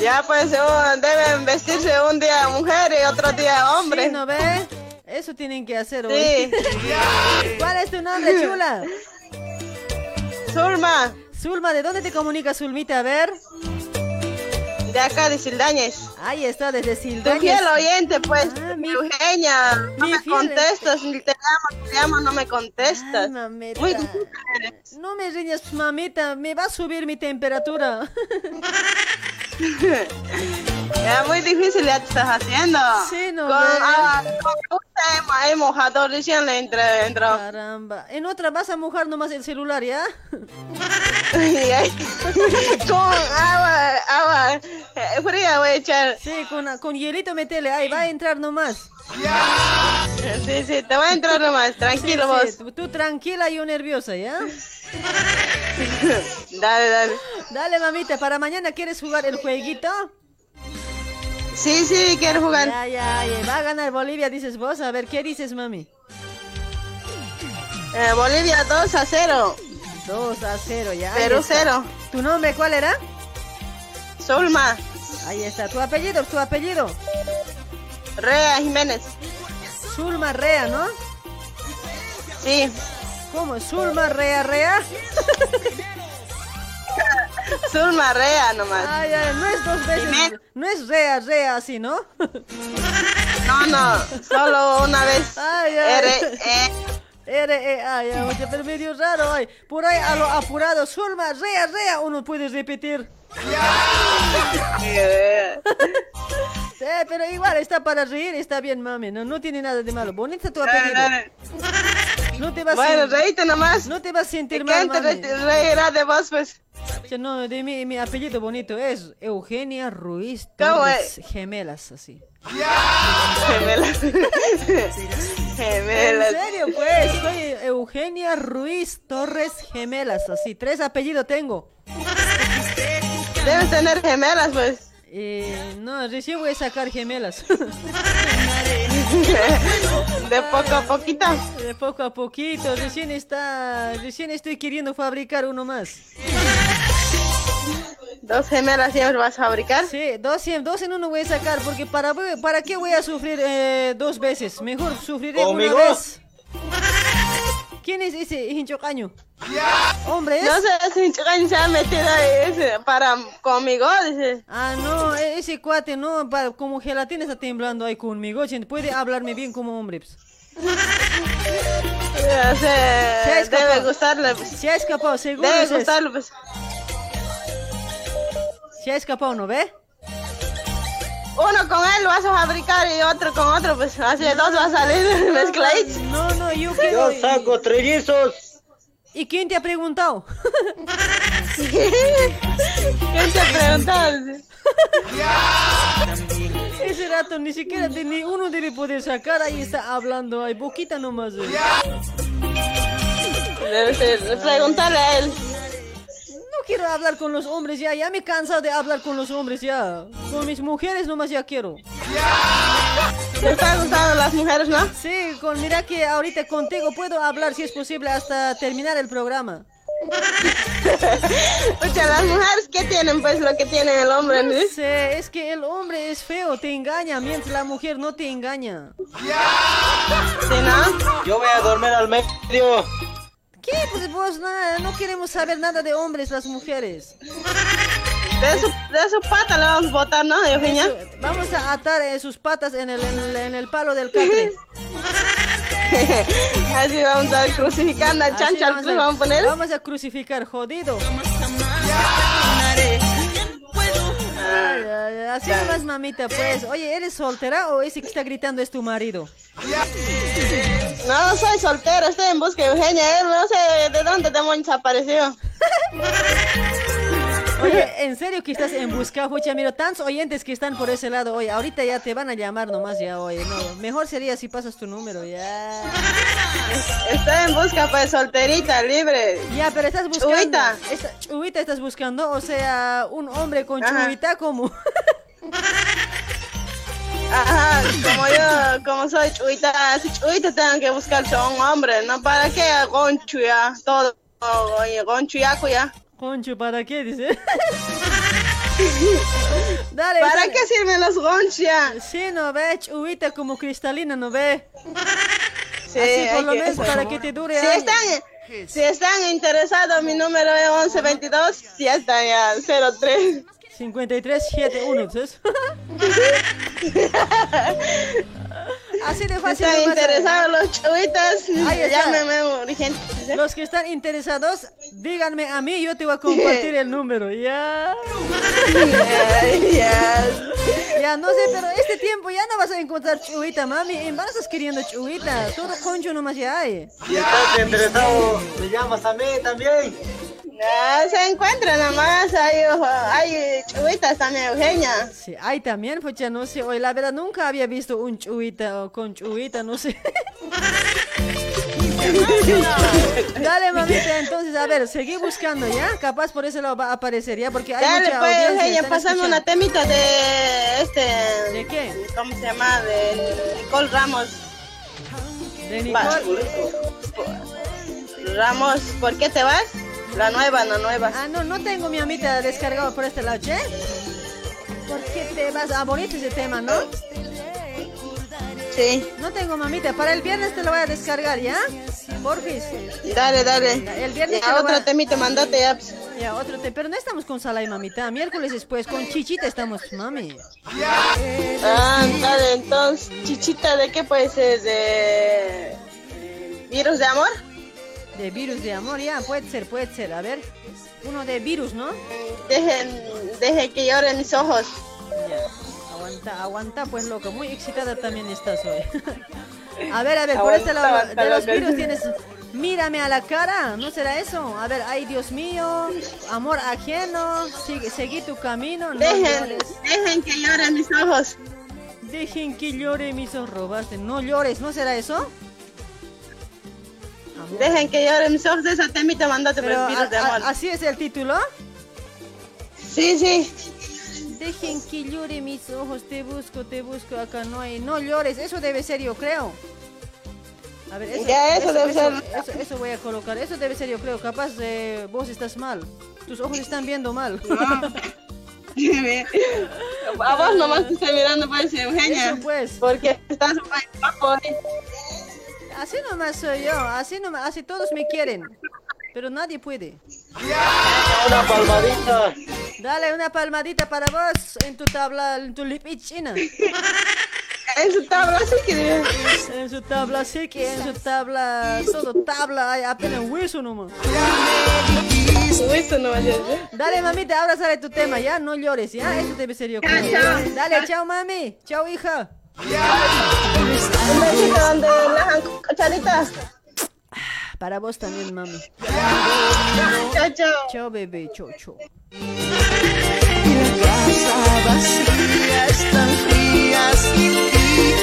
Ya pues deben vestirse un día mujer y otro día hombre. Sí, ¿no ves? Eso tienen que hacer hoy. Sí. ¿Cuál es tu nombre, chula? Zulma. Zulma, ¿de dónde te comunicas, Zulmita? A ver. De acá, de Sildañez. Ahí está, desde Tu Sildañez. fiel oyente, pues, Ah, mi- Eugenia. No mi me fiel- contestas, ni te llamo, te llamo, no me contestas. mamita. Muy difícil eres. No me riñas, mamita, me va a subir mi temperatura. Ya muy difícil ya te estás haciendo. Sí, no Con, ve. ah, hemos- mojado recién le entré dentro. Caramba. En otra vas a mojar nomás el celular, ¿ya? con agua, agua eh, fría voy a echar. Sí, con, con hielito metele, ahí va a entrar nomás. Sí, sí, te va a entrar nomás, tranquilo Sí, vos. sí, tú, tú tranquila y yo nerviosa, ¿ya? Dale, dale. Dale, mamita, para mañana quieres jugar el jueguito. Sí, sí, quiero jugar. Ya, ya, ya. Va a ganar Bolivia, dices vos. A ver, ¿qué dices, mami? Eh, Bolivia 2 a 0. 2 a 0, ya. Perú está. 0. ¿Tu nombre cuál era? Zulma. Ahí está. ¿Tu apellido? ¿Tu apellido? Rea Jiménez. Zulma Rea, ¿no? Sí. ¿Cómo? ¿Zulma Rea Rea? Zulma Rea nomás. Ay, ay, no es dos veces. No es Rea Rea así, ¿no? No, no, solo una vez. Ay, ay. R, E. R, E, ay, ay, oye, pero medio raro, ay. Por ahí a lo apurado, Zulma, rea, rea, uno puede repetir. Sí, pero igual está para reír, está bien, mami, no, no tiene nada de malo. Bonita tu apellido. No te vas Bueno, a reíte nomás. No te vas a sentir ¿Quién mal, te mami. re- reirá de vos, pues? No, de mi, mi apellido bonito es Eugenia Ruiz ¿Cómo Torres Gemelas, así. Gemelas. Gemelas. En serio, pues, soy Eugenia Ruiz Torres Gemelas, así. Tres apellidos tengo. Debes tener gemelas, pues. Eh, no, recién voy a sacar gemelas. De poco a poquito. De poco a poquito, recién está, recién estoy queriendo fabricar uno más. ¿Dos gemelas siempre vas a fabricar? Sí, dos, en- dos en uno voy a sacar, porque para, para qué voy a sufrir eh, dos veces, mejor sufriré ¿Conmigo? una vez. ¿Quién es ese hincho caño? Hombre, es. No sé si Chicaño se ha metido ahí ese, para conmigo, dice. Ah, no, e- ese cuate no, para, como gelatina está temblando ahí conmigo, gente, puede hablarme bien como hombre. pues. Se debe gustarle, pues. Se ha escapado, seguro. Debe ese. gustarle, pues. Se ha escapado, ¿no ve? Uno con él vas a fabricar y otro con otro, pues así de dos va a salir mezcladitos. No, no, yo quiero. Yo saco trellizos. ¿Y quién te ha preguntado? ¿Quién te ha preguntado? Ese rato ni siquiera de- ni uno debe poder sacar, ahí está hablando, hay boquita nomás. eh. Debe ser, preguntarle a él. Quiero hablar con los hombres ya, ya me he cansado de hablar con los hombres ya. Con mis mujeres nomás ya quiero. ¿Te están gustando las mujeres, no? Sí, con mira que ahorita contigo puedo hablar si es posible hasta terminar el programa. Escucha, las mujeres, ¿qué tienen? Pues lo que tiene el hombre, ¿no? No sé, es que el hombre es feo, te engaña, mientras la mujer no te engaña. ¿Sí, no? Yo voy a dormir al medio. ¿Qué? Pues vos nada, no queremos saber nada de hombres, las mujeres. De su, de su pata le vamos a botar, ¿no, Eugenia? Eso, Vamos a atar eh, sus patas en el, en el, en el palo del catre. Así vamos a Así chancho al vamos cruz, vamos a poner. Vamos a crucificar, jodido. Ay, ay, ay, así nomás, mamita, pues. Oye, ¿eres soltera o ese que está gritando es tu marido? No, soy soltero, estoy en busca de Eugenia. Él no sé de dónde demonios apareció. Oye, ¿en serio que estás en busca, Fucha? Mira, tantos oyentes que están por ese lado, oye, ahorita ya te van a llamar nomás ya, oye, no. Mejor sería si pasas tu número, ya. Estoy en busca, pues, solterita, libre. Ya, pero estás buscando. Chuita. esta- chuita estás buscando, o sea, un hombre con Ajá. chuita como. Ajá, como yo, como soy chuita, si chuita tengo que buscarse a un hombre, ¿no? ¿Para qué gonchu ya? Todo, oye, gonchu ya, ya. Concho, ¿para qué? Dice. Dale. ¿Para dale. qué sirven los gonchia? Sí, no ve, chuita como cristalina, no ve. Sí, Así por lo menos para que te dure Si años. están, si están interesados, mi número es 1122, si están ya 03. 5371, ¿sabes? Así de fácil. Están interesados los está. llámeme urgente. Los que están interesados, díganme a mí, yo te voy a compartir el número, ¿ya? Ya, Ya, no sé, pero este tiempo ya no vas a encontrar chuita, mami. En verdad estás queriendo chuita. Todo concho nomás ya hay. Si estás interesado, me llamas a mí también. Ya, se encuentran nomás, hay, hay chuitas también, Eugenia. Sí, hay también, pues ya no sé. Hoy la verdad nunca había visto un chuita o con chuita, no sé. Dale, mamita, entonces, a ver, seguí buscando, ¿ya? Capaz por ese lado va a aparecer, ¿ya? Porque hay Dale, mucha pues, audiencia, pasame una temita de este... ¿De qué? ¿Cómo se llama? De Nicole Ramos. De Nicole. Ramos, ¿por qué te vas? La nueva, la nueva. Ah, no, no tengo mi amita descargado por este lado, ¿che? ¿Por qué te vas? Ah, bonito ese tema, ¿no? Sí. No tengo mamita, para el viernes te lo voy a descargar, ¿ya? Porfis. Dale, dale. El viernes Ya, te lo otro a- temita, mandate ya. pues. Ya, otro te... Pero no estamos con Sala y mamita. Miércoles después, con Chichita estamos, mami. Ah, dale, entonces, chichita, ¿de qué puede ser? ¿De virus de amor? De virus de amor, ya, puede ser, puede ser. A ver, uno de virus, ¿no? Dejen, deje que lloren mis ojos. Ya, aguanta, aguanta, pues loco. Muy excitada también estás hoy. a ver, a ver, por este lado, de los virus tienes... Mírame a la cara, ¿no será eso? A ver, ay Dios mío, amor ajeno, sigue, seguí tu camino, no Dejen, dejen que lloren mis ojos. Dejen que llore mis ojos, robaste. No llores, ¿no será eso? Dejen que lloren mis ojos. Esa temita, mandate por el virus de amor. ¿Así es el título? Sí, sí. Dejen que llore mis ojos, te busco, te busco, acá no hay. No llores, eso debe ser yo creo. A ver, eso, Ya, eso debe ser. Eso, eso voy a colocar, eso debe ser yo creo. Capaz eh, vos estás mal, tus ojos están viendo mal. A vos nomás te estoy mirando, pues, Eugenia. Eso, pues. Porque estás ¿eh? Así nomás soy yo, así nomás, así todos me quieren. Pero nadie puede. Una palmadita. Dale una palmadita para vos en tu tabla, en tu lipichina. En su tabla sí que En su tabla sí que en su tabla, todo tabla, hay apenas hueso nomás. Hueso nomás. Dale mamita, ahora sale tu tema, ya, no llores, ya, eso debe ser yo creo. Dale, chao mami, chao hija. Donde. Para vos también, mami. Chao, chao. Chao bebé, chao, chao. casa vacía, están frías sin ti.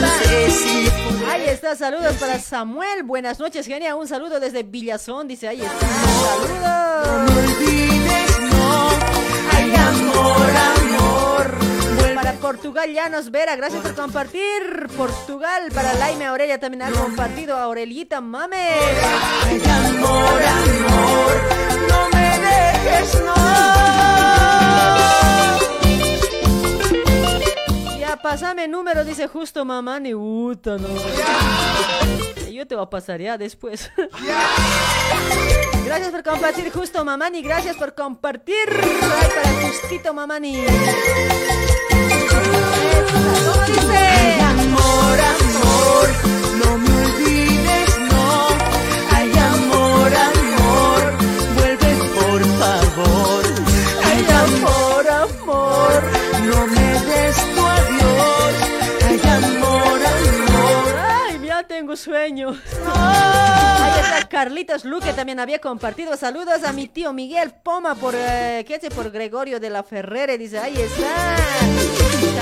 No sé si Ahí está, saludos para Samuel. Buenas noches, genia. Un saludo desde Villazón, dice. Ahí está, saludos. olvides, no. Hay amor, amor. Portugal, Llanos Vera, gracias por compartir. Portugal, para Laime Aurelia también ha compartido. Aurelita, mame. Amor, amor. No me dejes, no. Ya, pasame número, dice justo mamá, ni puta, no. Yo te voy a pasar ya después. Gracias por compartir, justo mamani. Gracias por compartir. Para justito mamani. ¿Cómo tengo sueño. Ahí está Carlitos Luque también había compartido. Saludos a mi tío Miguel Poma por, eh, ¿qué hace? Por Gregorio de la Ferrere. Dice, ahí está.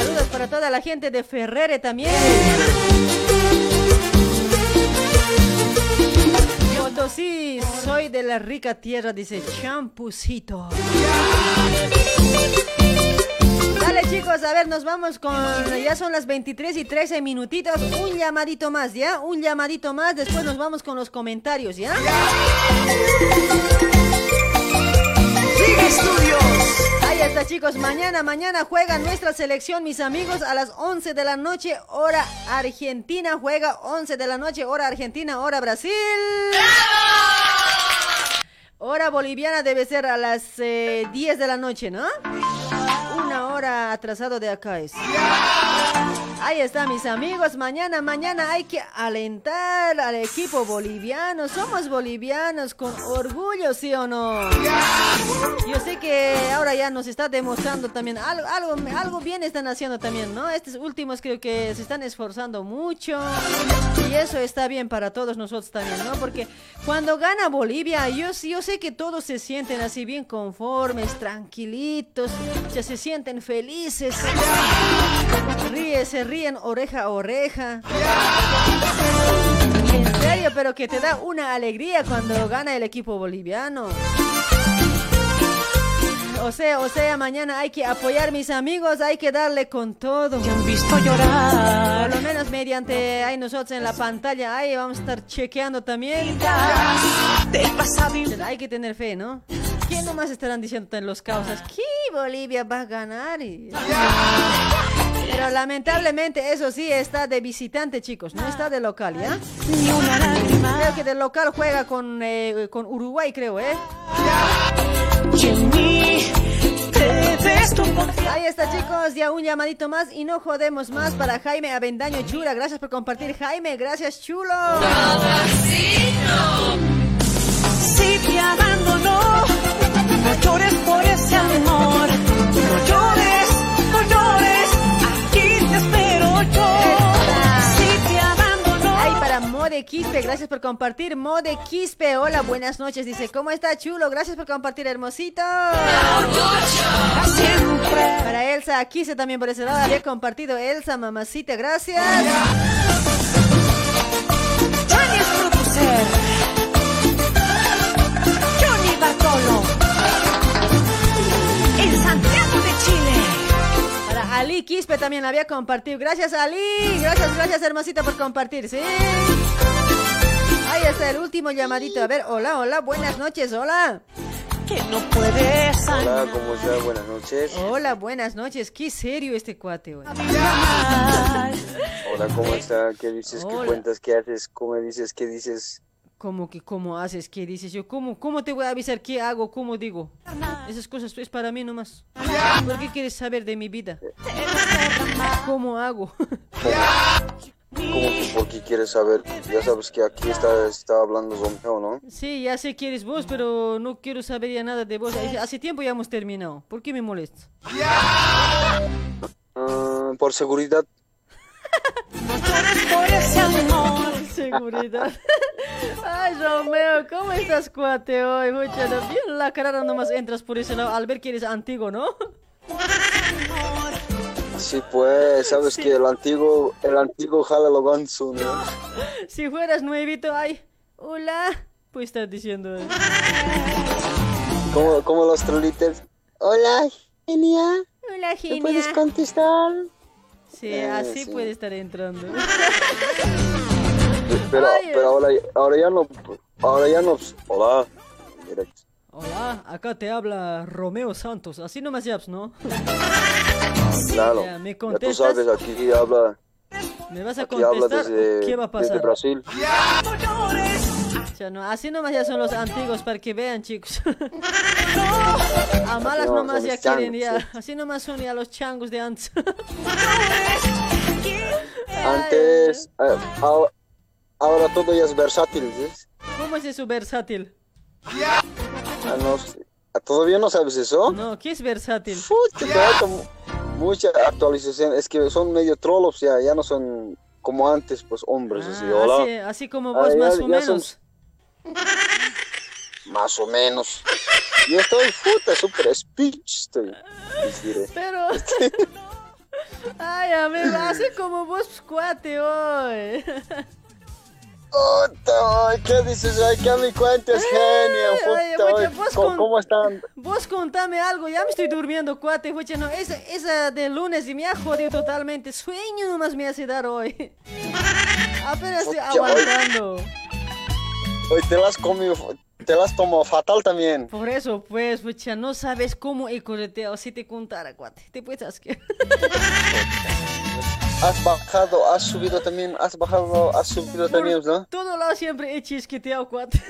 Saludos para toda la gente de Ferrere también. Potosí, soy de la rica tierra, dice Champucito. Dale chicos, a ver, nos vamos con. Ya son las 23 y 13 minutitos. Un llamadito más, ¿ya? Un llamadito más. Después nos vamos con los comentarios, ¿ya? Sigue estudios. Ahí está, chicos. Mañana, mañana juega nuestra selección, mis amigos, a las 11 de la noche, hora Argentina. Juega 11 de la noche, hora Argentina, hora Brasil. Hora boliviana debe ser a las eh, 10 de la noche, ¿no? Atrasado de acá es. Ahí está, mis amigos. Mañana, mañana hay que alentar al equipo boliviano. Somos bolivianos con orgullo, ¿sí o no? Yo sé que ahora ya nos está demostrando también algo, algo, algo bien están haciendo también, ¿no? Estos últimos creo que se están esforzando mucho y eso está bien para todos nosotros también, ¿no? Porque cuando gana Bolivia, yo, yo sé que todos se sienten así bien conformes, tranquilitos, ya se sienten felices. Ríe, se ríen oreja a oreja. En serio, pero que te da una alegría cuando gana el equipo boliviano. O sea, o sea, mañana hay que apoyar mis amigos, hay que darle con todo. Te han visto llorar. Por lo menos mediante ahí nosotros en la pantalla, ahí vamos a estar chequeando también. Hay que tener fe, ¿no? ¿Quién nomás estarán diciendo en los causas que Bolivia va a ganar? Y- Pero lamentablemente eso sí está de visitante, chicos, no está de local, ¿ya? Creo que de local juega con, eh, con Uruguay, creo, ¿eh? Ahí está, chicos, ya un llamadito más y no jodemos más para Jaime Avendaño Chula. Gracias por compartir, Jaime. Gracias, chulo. Si te Mode Quispe, gracias por compartir. Mode Quispe, hola, buenas noches. Dice, ¿cómo está, chulo? Gracias por compartir, hermosito. Para Elsa Quise también por ese lado. Había compartido Elsa, mamacita, gracias. Ali Quispe también había compartido. Gracias, Ali. Gracias, gracias, hermosita, por compartir, ¿sí? Ahí está el último llamadito. A ver, hola, hola, buenas noches, hola. Que no puedes Hola, ¿cómo estás? Buenas noches. Hola, buenas noches. Qué serio este cuate, güey. Hola, ¿cómo está? ¿Qué dices? ¿Qué cuentas? ¿Qué haces? ¿Cómo dices? ¿Qué dices? ¿Cómo que cómo haces? ¿Qué dices? Yo, ¿cómo, ¿cómo te voy a avisar qué hago? ¿Cómo digo? Esas cosas es para mí nomás. ¿Por qué quieres saber de mi vida? ¿Cómo hago? ¿Cómo que por qué quieres saber? Ya sabes que aquí está, está hablando Romeo, ¿no? Sí, ya sé que eres vos, pero no quiero saber ya nada de vos. Hace- tiempo ya hemos terminado. ¿Por qué me molestas? Ah, por seguridad. Por ese amor. Seguridad. Ay, Romeo, ¿cómo estás, cuate, hoy? Mucha, no, bien la cara nomás entras por ese lado al ver que eres antiguo, ¿no? Sí, pues, sabes que el antiguo, el antiguo jala lo ganso, ¿no? Si fueras nuevito, ay, hola, pues estás diciendo. eh. ¿Cómo, cómo los trolitos? Hola, genia. Hola, ¿Me genia. puedes contestar? Sí, Eh, así sí. puede estar entrando. Pero, Ay, pero ahora, ahora ya no, ahora ya no. Hola. Directo. Hola, acá te habla Romeo Santos. Así nomás llamas, ¿no? Claro. Ya, me Ya tú sabes, aquí habla, ¿Me vas a aquí contestar? desde, ¿Qué va a desde pasar? Brasil. Ya no, así nomás ya son los antiguos para que vean, chicos. A malas no, nomás ya quieren ya. Así nomás son ya los changos de antes. Antes, eh, ahora, ahora todo ya es versátil, ¿ves? ¿Cómo es eso versátil? Ah, no ¿Todavía no sabes eso? No, ¿qué es versátil? Mucha actualización. Es que son medio trolos ya, ya no son como antes, pues hombres. así, Ah, hola. así, así como vos, Ah, ya- más o son- menos. Más o menos. Yo estoy puta, super speech estoy. Pero. Ay, amigo, así como vos, cuate, hoy. Puta, ¿qué dices? Ay, que me cuentes, genio. Ay, Puta, oye, ay, vos ¿cómo, cómo están? Vos contame algo, ya me estoy durmiendo, cuate, fucha, no, esa, esa de lunes y me ha jodido totalmente, sueño nomás me hace dar hoy. Apenas estoy Pucha, hoy- aguantando. Hoy te las comido, te las tomo fatal también. Por eso, pues, fucha, no sabes cómo he correteado, si te contara, cuate, te puedes asquear. Has bajado, has subido también, has bajado, has subido también, ¿no? Todo lado siempre he chisqueteado, cuate.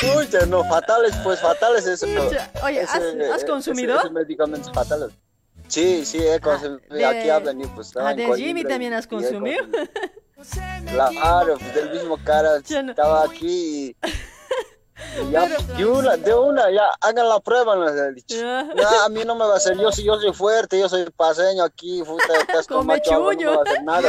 Pucha, no, fatales, pues fatales eso. Pucha, oye, ¿has- ese- has ese- consumido? Esos medicamentos fatales. Sí, sí, he consumido. de- Aquí hablan y pues Ah, de Jimmy también has consumido. Claro, pues, del mismo cara estaba aquí y, y ya, de una, de una, ya hagan la prueba, nos ha dicho. No, a mí no me va a hacer, yo sí, yo soy fuerte, yo soy paseño aquí, puta, estás con macho, algo, no chuño. me va a hacer nada,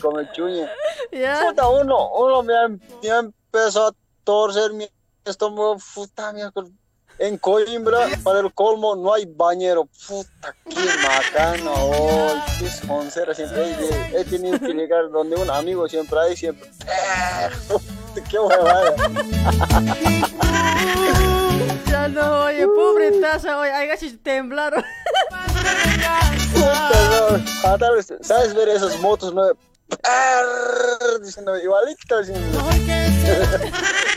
come, come chuño. Ya. Puta, uno, uno me, me empezó a torcer mi estómago, puta, mierda, en Coimbra, para el colmo, no hay bañero. Puta, qué macana, oh, qué soncera siempre. He, he tenido que llegar donde un amigo siempre hay, siempre. Qué huevada. Ya no, oye, pobre taza, oye, hay gachos temblaron. Puta, no, fatal. ¿Sabes ver esas motos, no? Diciendo igualito.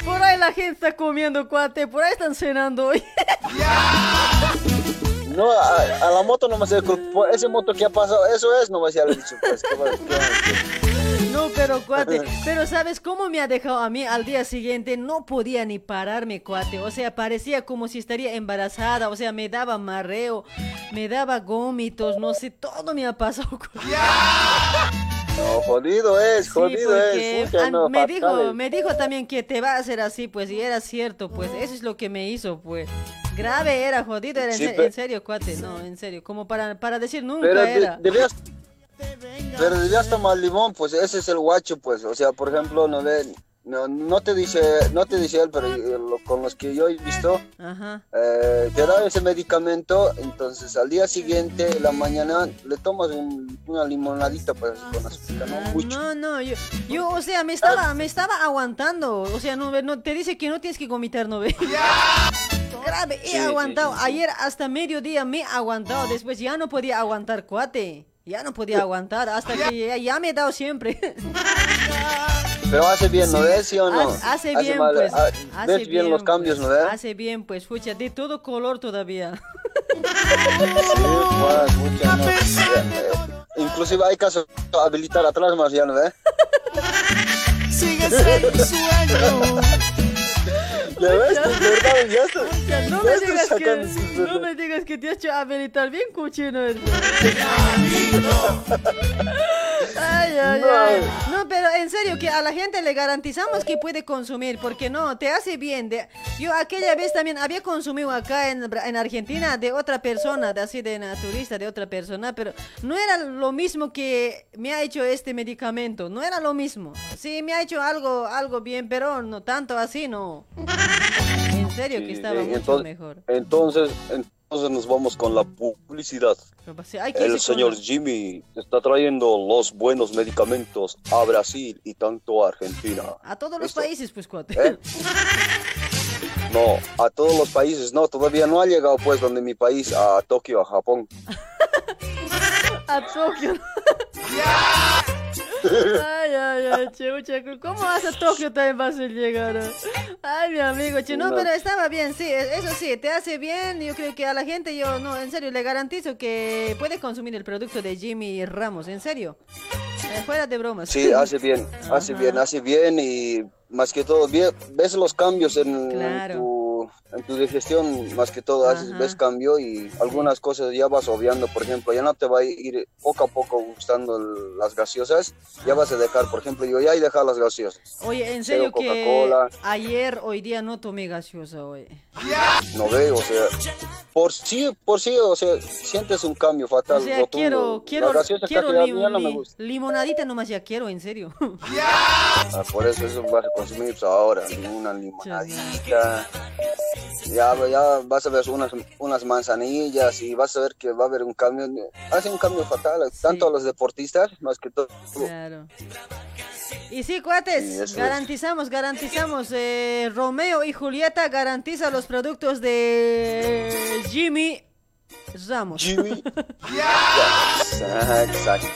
Por ahí la gente está comiendo, cuate, por ahí están cenando hoy. No, a, a la moto no me se culpó. Ese moto que ha pasado, eso es, no me ha dicho. Pues, ¿qué va- qué va- No, pero cuate, pero ¿sabes cómo me ha dejado a mí al día siguiente? No podía ni pararme, cuate. O sea, parecía como si estaría embarazada. O sea, me daba marreo, me daba gómitos, no sé, todo me ha pasado. cuate. No, jodido es, jodido es. Ah, no, me, dijo, me dijo también que te va a hacer así, pues, y era cierto, pues, eso es lo que me hizo, pues. Grave era, jodido era, en, Sí, serio, cuate, no, en serio, como para, para decir nunca Pero de- era. debías, pero debías tomar limón, pues ese es el guacho, pues. O sea, por ejemplo, no ve, no, no te dice, no te dice él, pero lo- con los que yo he visto, Ajá. eh, te da ese medicamento, entonces al día siguiente, en la mañana, le tomas un- una limonadita, pues, así con azúcar, no mucho. No, no, yo, yo, o sea, me estaba, me estaba aguantando, o sea, no, ve, no, te dice que no tienes que vomitar, ¿no ve? Grave, he Sí, sí, aguantado, sí, sí. ayer hasta mediodía me he aguantado, después ya no podía aguantar, cuate, ya no podía aguantar, hasta que ya, ya me he dado siempre. Pero hace bien, ¿no ves, sí o no? Hace, hace bien, mal- pues. ah, hace ves bien los cambios, pues, ¿no ves? Hace bien, pues, fucha, de todo color todavía. Sí, pues, mucha, no. Eh, Inclusive hay casos de habilitar atrás más, ¿ya no ves? Sigue sueño. Ya ves, de verdad, ya está. No, me estoy digas sus que, no me digas que te has hecho habilitar bien cochino eso. Ay, ay, No. ay. No, pero en serio, que a la gente le garantizamos que puede consumir, porque no, te hace bien. De, yo aquella vez también había consumido acá en, en Argentina de otra persona, de así de naturista, de otra persona, pero no era lo mismo que me ha hecho este medicamento, no era lo mismo. Sí, me ha hecho algo, algo bien, pero no tanto así, no. En serio que estaba eh, mucho entonces, mejor. Entonces, entonces nos vamos con la publicidad. El señor Jimmy está trayendo los buenos medicamentos a Brasil y tanto a Argentina. A todos los ¿Listo? países, pues, cuate. ¿Eh? No, a todos los países, no, todavía no ha llegado pues donde mi país, a Tokio, a Japón. A Tokio. Ay, ay, ay, che, mucha- ¿cómo vas a Tokio vas a llegar? Ay, mi amigo, che, no, pero estaba bien, sí, e- eso sí, te hace bien, yo creo que a la gente, yo, no, en serio, le garantizo que puede consumir el producto de Jimmy Ramos, en serio, Eh, fuera de bromas. Sí, hace bien, hace bien, hace bien y más que todo, ves los cambios en, en Claro. tu, en tu digestión, más que todo, haces, Ajá. ves cambio y algunas cosas ya vas obviando, por ejemplo, ya no te va a ir poco a poco gustando el- las gaseosas, ya vas a dejar, por ejemplo, yo ya he dejado las gaseosas. Oye, en serio que ayer, hoy día no tomé gaseosa, hoy. No veo, o sea, por sí, por sí, o sea, sientes un cambio fatal. O sea, rotundo. quiero, quiero, quiero lim- ya no me li- gusta. limonadita nomás ya quiero, en serio. Ah, por eso eso vas a consumir pues, ahora, una limonadita. Ya, ya vas a ver unas, unas manzanillas y vas a ver que va a haber un cambio. Hace un cambio fatal, tanto a los deportistas, más que todo. Claro. Y sí, Sí, cuates, eso es. garantizamos, garantizamos. eh, Romeo y Julieta garantiza los productos de Jimmy Ramos. Jimmy. Exacto.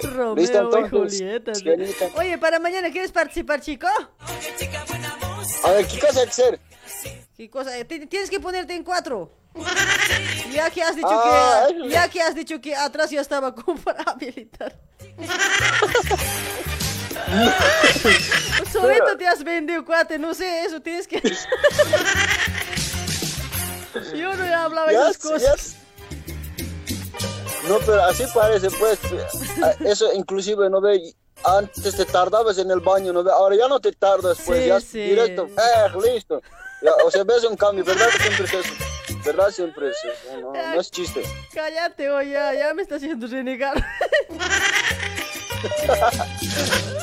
sí. Romeo ¿Listo y? Julieta. sí. Oye, para mañana, ¿quieres participar, chico? A ver, ¿qué cosa hay que hacer? ¿Qué cosa? Eh, ti- Tienes que ponerte en cuatro. Ya que has dicho Ah, que ya que has dicho que atrás ya estaba como para habilitar. Solito te has vendido, cuate, no sé, eso tienes que. Yo no hablaba Ya, esas cosas. No, pero así parece, pues. Ah, Eso inclusive, ¿no ve? Antes te tardabas en el baño, ¿no ve? Ahora ya no te tardas, pues. Sí, ya sí. directo, eh, listo. Ya, o sea, ves un cambio, ¿verdad? Siempre es eso. ¿Verdad? Siempre es eso. No, no es chiste. Cállate, oye, ya, ya me está haciendo renegar.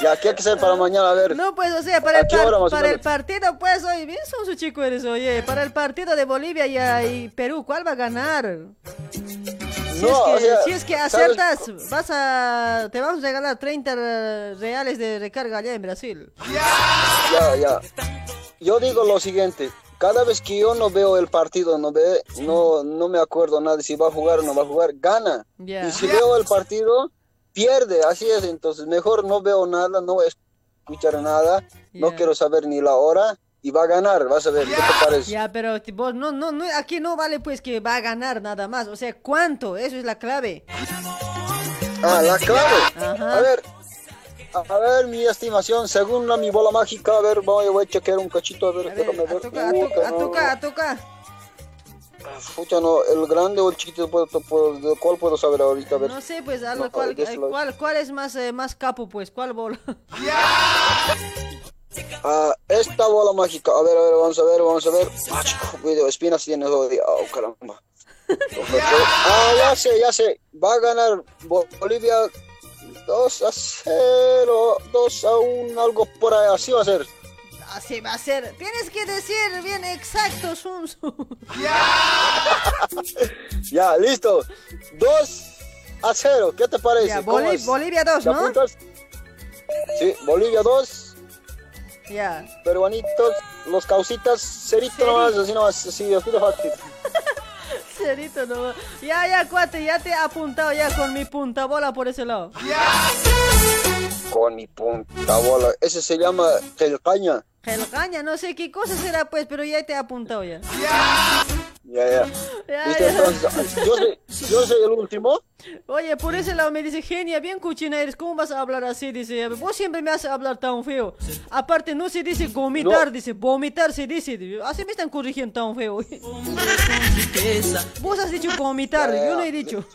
Ya, ¿qué hay que hacer para mañana? A ver. No, pues, o sea, para, ¿A el, par- para el partido, pues, oye, bien son su chico eres, oye. Para el partido de Bolivia y, y Perú, ¿cuál va a ganar? Si, No, es que, o sea, si es que vas a, te vamos a regalar 30 reales de recarga allá en Brasil. Ya, ya. Yo digo lo siguiente. Cada vez que yo no veo el partido, no ve, no, no me acuerdo nada si va a jugar o no va a jugar, gana. Ya. Y si veo el partido, pierde. Así es. Entonces, mejor no veo nada, no escuchar nada, no quiero saber ni la hora y va a ganar. Vas a ver, ¿qué te parece? Ya, pero tipo, no, no, no, aquí no vale pues que va a ganar nada más. O sea, ¿cuánto? Eso es la clave. Ah, la clave. Ajá. A ver, a, a ver, mi estimación, según la, mi bola mágica, a ver, voy, voy a chequear un cachito, a ver, déjame ver. Toca, a no, toca, a toca. Pucha, no, el grande o el chiquito, ¿de cuál puedo saber ahorita? A ver. No sé, pues, algo, No, cuál, este lado. cuál, cuál es más, eh, más capo, pues? ¿Cuál bola? Ah, esta bola mágica, a ver, a ver, vamos a ver, vamos a ver. Ah, chico, video, espinas tiene odio, oh, caramba. Ah, ya sé, ya sé, va a ganar Bo- Bolivia 2 a 0, 2 a 1, algo por ahí, así va a ser. Así va a ser. Tienes que decir bien exacto, Sunsu. Ya, listo, 2 a 0, ¿qué te parece? Ya, ¿Cómo Boli- es? Bolivia 2, ¿Te ¿no? apuntas? Sí, Bolivia 2, Ya. peruanitos, los causitas, cerito nomás, así nomás, así, así de fácil. Cerito, no. Ya, ya, cuate, ya te he apuntado ya con mi punta bola por ese lado. Con mi punta bola, ese se llama telcaña. Gelgaña, no sé qué cosa será, pues, pero ya te he apuntado ya. Ya, ya. Ya, ¿Listo? ya. Entonces, yo soy, yo soy el último. Oye, por ese lado me dice, genia, bien cochina eres, ¿cómo vas a hablar así? Dice, vos siempre me haces hablar tan feo. Aparte, no se dice vomitar, dice, vomitar se dice. Así me están corrigiendo tan feo. vos has dicho vomitar, Ya, ya, yo no ya. he dicho.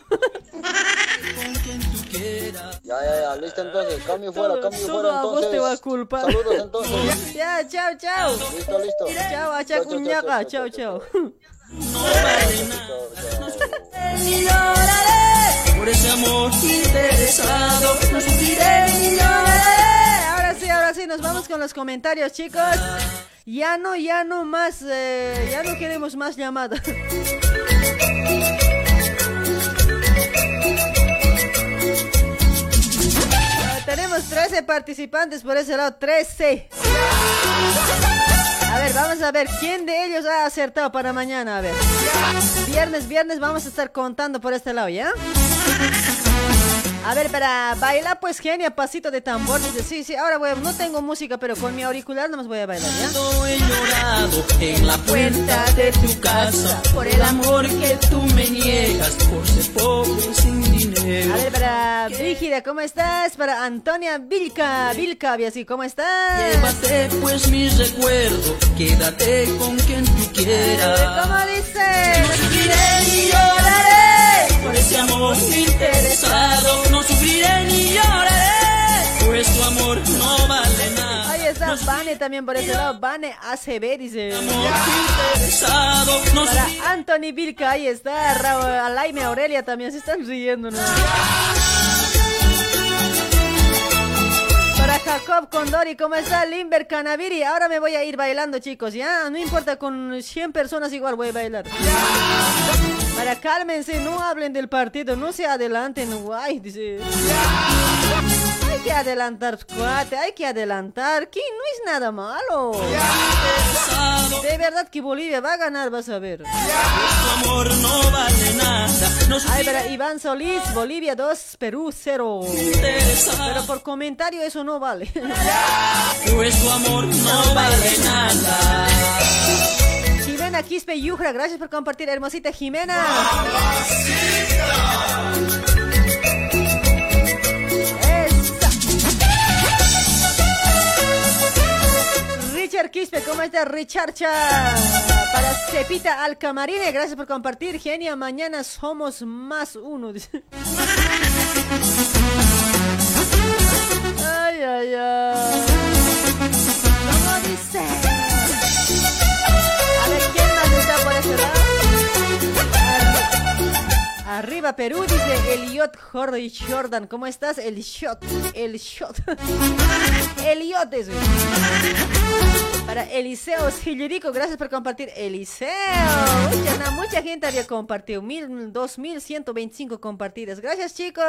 Ya, ya, ya. Listo, entonces. Cambio fuera, cambio Todo fuera, a vos entonces. te va a culpar. Saludos, entonces. ya, chao, chao. Listo, listo. Chao, Chao, acha chao, chao, chao. Ni lloraré por ese amor interesado. No sufriré ni lloraré. Ahora sí, ahora sí, nos vamos con los comentarios, chicos. Ya no, ya no más, eh, ya no queremos más llamadas. Tenemos 13 participantes por ese lado, 13. Vamos a ver quién de ellos ha acertado para mañana. A ver, viernes, viernes vamos a estar contando por este lado, ¿ya? A ver, para bailar, pues genia, pasito de tambor. Dice, sí, sí, ahora voy a- no tengo música, pero con mi auricular nomás voy a bailar, ¿ya? He llorado en la puerta de tu casa por el amor que tú me niegas por ser pobre sin dinero. A ver, para Brígida, ¿cómo estás? Para Antonia Vilca, Vilca, así, ¿cómo estás? Llévate pues mi recuerdo, quédate con quien tú quieras. ¿Cómo dice? No lloraré por ese amor interesado. No sufriré ni lloraré, pues tu amor no vale nada. Ahí está Vane también por ese lado. Vane ACB dice. Interesado, no Para. Anthony Vilca, ahí está. Raúl, Alaime Aurelia también se están riendo, ¿no? Para Jacob Condori, ¿cómo está? Limber Canaviri. Ahora me voy a ir bailando, chicos, ¿ya? No importa, con 100 personas igual voy a bailar. Para cálmense, no hablen del partido, no se adelanten, guay, dice. Hay que adelantar, cuate, hay que adelantar, que no es nada malo. De verdad que Bolivia va a ganar, vas a ver. Ay, para Iván Solís, Bolivia 2, Perú 0. Pero por comentario eso no vale. Pues. Jimena Quispe Yujra, gracias por compartir, hermosita Jimena. Richard Quispe, ¿cómo estás, Richarcha? Para Cepita Alcamarine, gracias por compartir. Genia, mañana somos más uno. Ay, ay, ay. ¿Cómo dice? Arriba Perú, dice Eliot Jordan. ¿Cómo estás? El shot. El shot. Eliot es. Para Eliseo Gillerico, gracias por compartir. Eliseo. Mucha gente había compartido. Mil, dos mil ciento veinticinco compartidas. Gracias, chicos.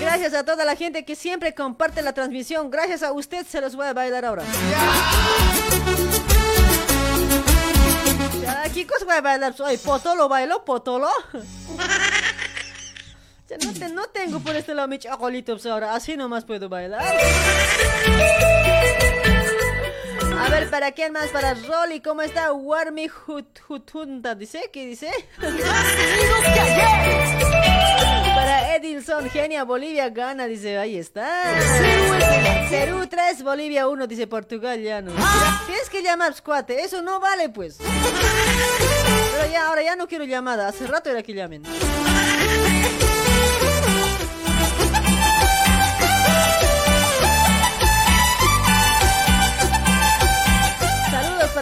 Gracias a toda la gente que siempre comparte la transmisión. Gracias a usted se los voy a bailar ahora. Ya, chicos, voy a bailar. Soy Potolo, bailo, Potolo. Ya no, te- no tengo por este lado mi chocolito pues, ahora. Así nomás puedo bailar. A ver, ¿para quién más? Para Rolly, ¿cómo está? Warmi Hut Hutunta, ¿dice? ¿Qué dice? Para Edilson, Genia, Bolivia gana, dice, ahí está. Perú 3, Bolivia 1, dice Portugal ya no. Tienes que llamar, cuate, eso no vale pues. Pero ya, ahora ya no quiero llamada, hace rato era que llamen.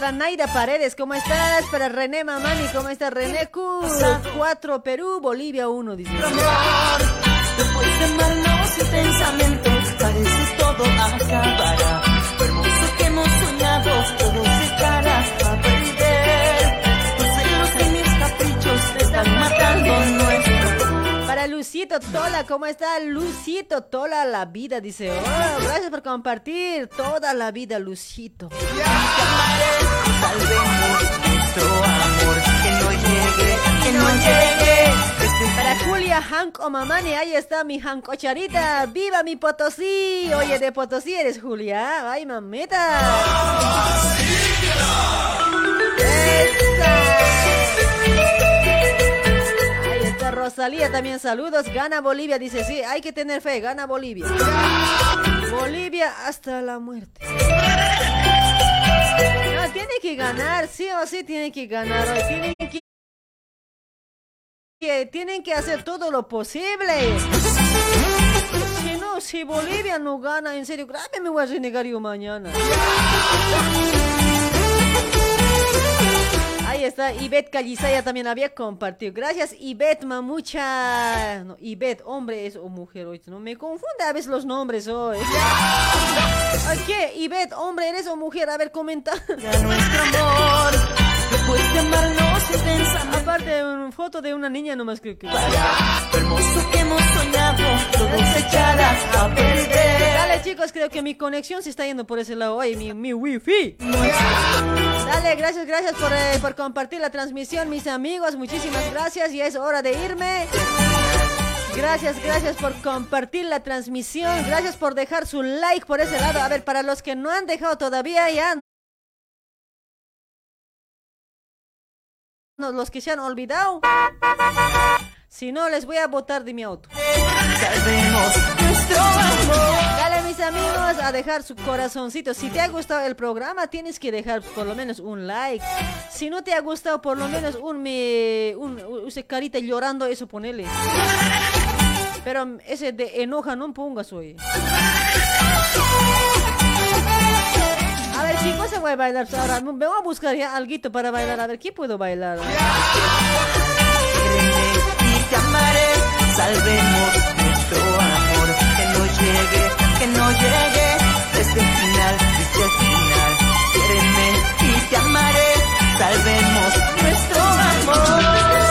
Para Naida Paredes, ¿cómo estás? Para René Mamani, ¿cómo estás? René Q, 4 Perú, Bolivia 1, dice. Después de amarnos intensamente, parece todo acabará. Lo hermoso que hemos soñado, todo se estará a perder. Tus celos y mis caprichos te están matando Lucito Tola, ¿cómo está? Lucito Tola, la vida, dice. Oh, gracias por compartir toda la vida, Lucito. Para Julia Hank Omamani, ahí está mi Hank Ocharita. ¡Viva mi Potosí! Oye, de Potosí eres Julia. ¡Ay, mameta! Rosalía también, saludos. Gana Bolivia, dice, sí, hay que tener fe, gana Bolivia. Bolivia hasta la muerte. No, tiene que ganar, sí o sí tiene que ganar. Tienen que que tienen que hacer todo lo posible. Si no, si Bolivia no gana, en serio, grave me voy a renegar yo mañana. Ahí está, Ivette Callisaya también había compartido. Gracias, Ivette Mamucha. No, Ivette, hombre es o mujer hoy. No me confunde a veces los nombres hoy. ¿Qué? Ivette, hombre eres o mujer. A ver, comenta. nuestro amor. Amarnos intensamente. Aparte, una foto de una niña nomás creo que. Lo hermoso que hemos soñado, a perder. Dale chicos, creo que mi conexión se está yendo por ese lado. Oye, mi, mi wifi. Dale, gracias, gracias por, eh, por compartir la transmisión, mis amigos. Muchísimas gracias. Ya es hora de irme. Gracias, gracias por compartir la transmisión. Gracias por dejar su like por ese lado. A ver, para los que no han dejado todavía, ya. Los que se han olvidado. Si no, les voy a botar de mi auto. Dale, mis amigos, a dejar su corazoncito. Si te ha gustado el programa, tienes que dejar por lo menos un like. Si no te ha gustado, por lo menos un me. Un, use carita llorando, eso ponele. Pero ese de enoja no pongas hoy. Chicos, se voy a bailar ahora. Me voy a buscar ya algo para bailar. A ver, ¿qué puedo bailar? Y te amaré salvemos nuestro amor. Que no llegue, que no llegue desde el final, desde el final. Quiéreme y te amaré, salvemos nuestro amor.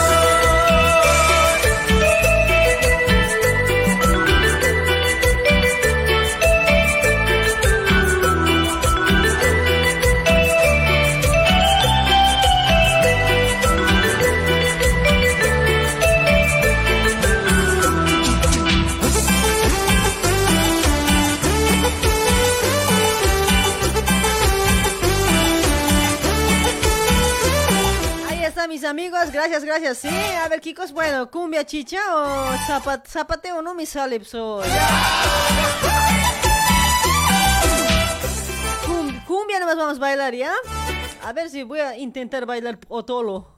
Mis amigos. Gracias, gracias. Sí, a ver, Kikos, bueno, cumbia chicha o zapat- zapateo, no me sale. ya. Cum- Cumbia nomás vamos a bailar, ¿ya? A ver si voy a intentar bailar otolo.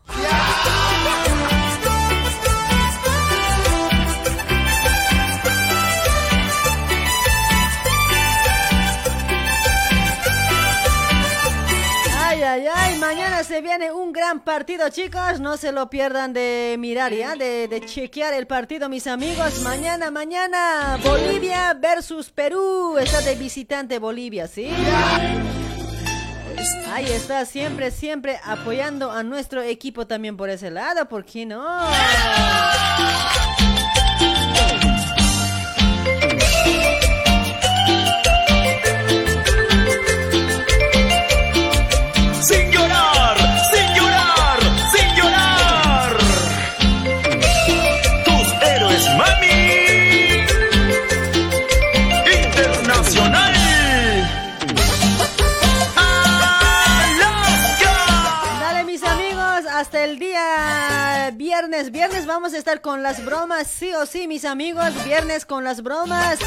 Ay, ay, ay, mañana se viene un gran partido, chicos. No se lo pierdan de mirar, ¿ya? De, chequear el partido, mis amigos. Mañana, mañana, Bolivia versus Perú. Está de visitante Bolivia, ¿sí? Ahí está, siempre, siempre apoyando a nuestro equipo también por ese lado, ¿por qué no? Viernes. Viernes vamos a estar con las bromas, sí o sí mis amigos. Viernes con las bromas.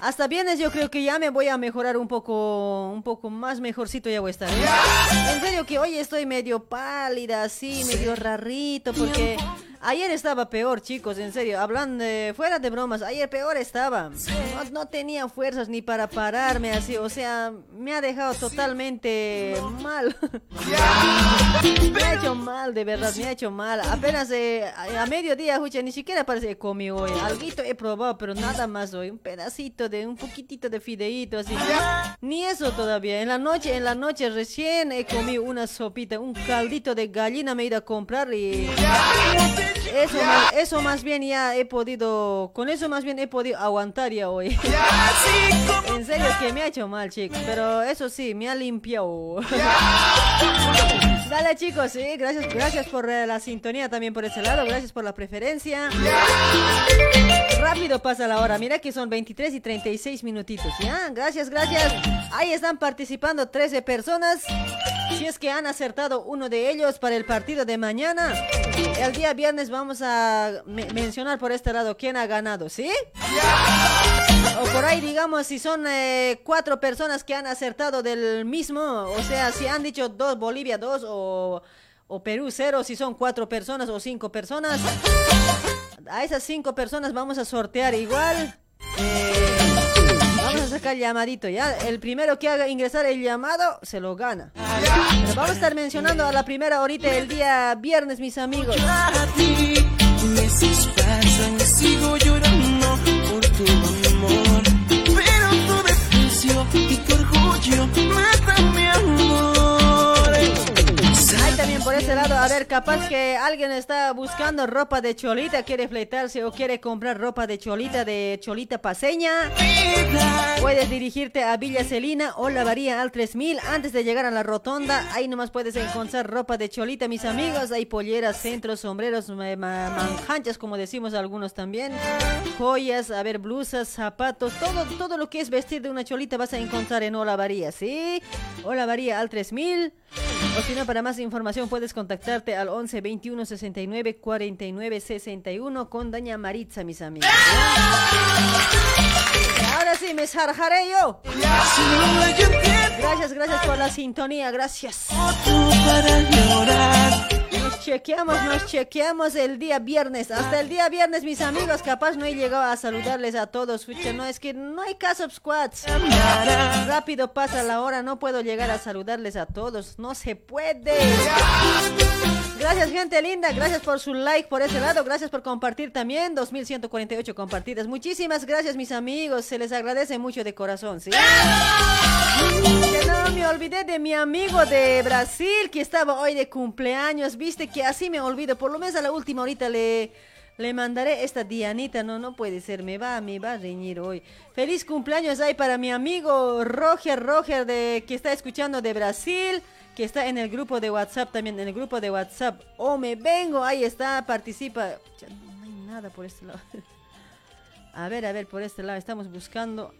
Hasta viernes yo creo que ya me voy a mejorar un poco, un poco más mejorcito ya voy a estar. ¿eh? En serio que hoy estoy medio pálida, así, medio rarito, porque ayer estaba peor, chicos, en serio. Hablando de, fuera de bromas, ayer peor estaba. No, tenía fuerzas ni para pararme así, o sea, me ha dejado totalmente mal. me ha hecho mal, de verdad, me ha hecho mal. Apenas eh, a, mediodía, escucha, ni siquiera parece que comí hoy. Alguito he probado, pero nada más hoy. Un pedacito de, un poquitito de fideíto, así. Ni eso todavía. En la noche, en la noche recién he comido una sopita, un caldito de gallina me he ido a comprar y... Eso más, eso más bien ya he podido, con eso más bien he podido aguantar ya hoy. en serio que me ha hecho mal, chicos, pero eso sí, me ha limpiado. Dale chicos, sí, gracias, gracias por eh, la sintonía también por ese lado, gracias por la preferencia. Rápido pasa la hora, mira que son 23 y 36 minutitos, ¿ya? Gracias, gracias. Ahí están participando 13 personas. Es que han acertado uno de ellos para el partido de mañana, el día viernes vamos a me- mencionar por este lado quién ha ganado, ¿sí? O por ahí digamos si son eh, cuatro personas que han acertado del mismo, o sea, si han dicho dos Bolivia dos o, o Perú cero, si son cuatro personas o cinco personas, a esas cinco personas vamos a sortear igual. eh, sacar llamadito, ¿ya? El primero que haga ingresar el llamado se lo gana. Pero vamos a estar mencionando a la primera ahorita el día viernes, mis amigos. Meses pasan y sigo llorando por tu amor. Pero tu desprecio y tu orgullo matan mi amor. Ahí también por lado, a ver, capaz que alguien está buscando ropa de cholita, quiere fletarse o quiere comprar ropa de cholita, de cholita paseña. Puedes dirigirte a Villa Celina o Lavaría al 3000 antes de llegar a la rotonda. Ahí nomás puedes encontrar ropa de cholita, mis amigos. Hay polleras, centros, sombreros, ma- ma- manjanchas, como decimos algunos también. Joyas, a ver, blusas, zapatos, todo, todo lo que es vestir de una cholita vas a encontrar en Olavaría, ¿sí? Olavaría al 3000. O si no, para más información puedes contactarte al 11 21 69 49 61 con Daña Maritza, mis amigos. Ahora sí, me zarjaré yo. Gracias, gracias por la sintonía, gracias. Chequeamos, nos chequeamos el día viernes. Hasta el día viernes, mis amigos, capaz no he llegado a saludarles a todos. Fucha, no, es que no hay caso squads. Rápido pasa la hora, no puedo llegar a saludarles a todos. No se puede. Gracias, gente linda. Gracias por su like por ese lado. Gracias por compartir también. 2148 compartidas. Muchísimas gracias, mis amigos. Se les agradece mucho de corazón, ¿sí? Que no me olvidé de mi amigo de Brasil que estaba hoy de cumpleaños. Viste que así me olvido. Por lo menos a la última ahorita le, le mandaré esta Dianita. No, no puede ser. Me va, me va a reñir hoy. Feliz cumpleaños ahí para mi amigo Roger, Roger de que está escuchando de Brasil que está en el grupo de WhatsApp también, en el grupo de WhatsApp. O me vengo, ahí está, participa. Ya no hay nada por este lado. A ver, a ver, por este lado estamos buscando.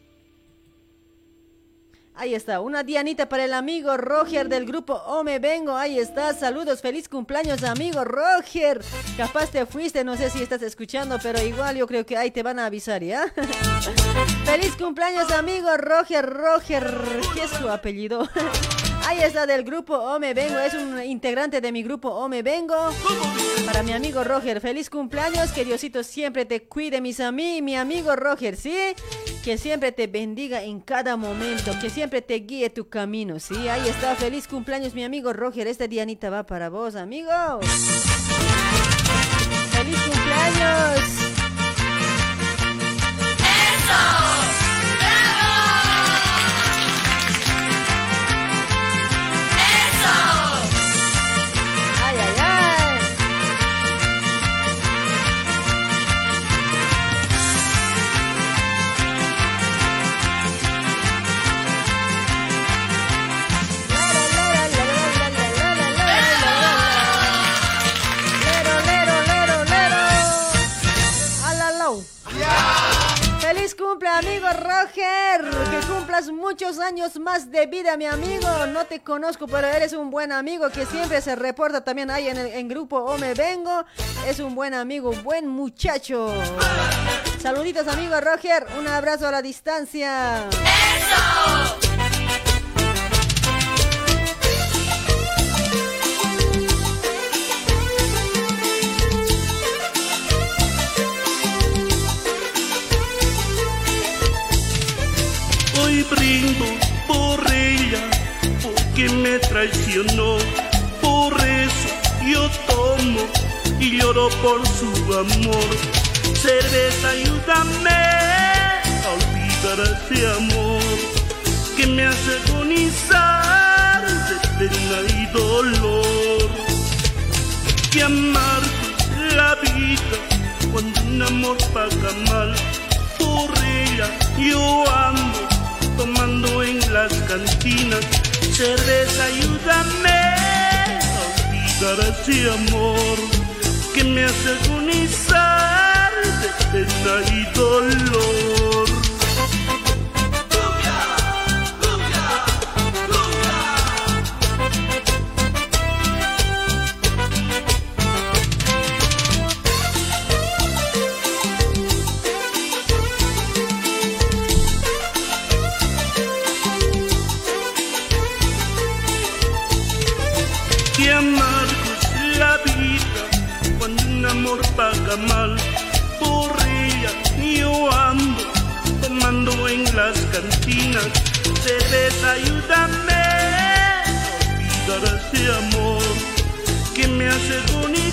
Ahí está, una Dianita para el amigo Roger del grupo O Me Vengo. Ahí está, saludos, feliz cumpleaños, amigo Roger. Capaz te fuiste, no sé si estás escuchando, pero igual yo creo que ahí te van a avisar, ¿ya? feliz cumpleaños, amigo Roger, Roger. ¿Qué es su apellido? Ahí está del grupo O Me Vengo, es un integrante de mi grupo O Me Vengo. Para mi amigo Roger, feliz cumpleaños, que Diosito siempre te cuide, mis amigos, mi amigo Roger, ¿sí? Que siempre te bendiga en cada momento, que siempre te guíe tu camino, ¿sí? Ahí está, feliz cumpleaños, mi amigo Roger. Esta Dianita va para vos, amigo. ¡Feliz cumpleaños! Cumple, amigo Roger! Que cumplas muchos años más de vida, mi amigo. No te conozco, pero eres un buen amigo que siempre se reporta también ahí en el grupo O Me Vengo. Es un buen amigo, un buen muchacho. Saluditos, amigo Roger. Un abrazo a la distancia. Hoy brindo por ella, porque me traicionó. Por eso yo tomo y lloro por su amor. Cerveza, ayúdame a olvidar ese amor que me hace agonizar de pena y dolor. Que amargo la vida cuando un amor paga mal. Por ella yo ando tomando en las cantinas. Cerveza, ayúdame a olvidar ese amor que me hace agonizar de pena y dolor. Mal. Ella yo ando tomando en las cantinas. Cerveza, ayúdame a olvidar ese amor que me hace agonizar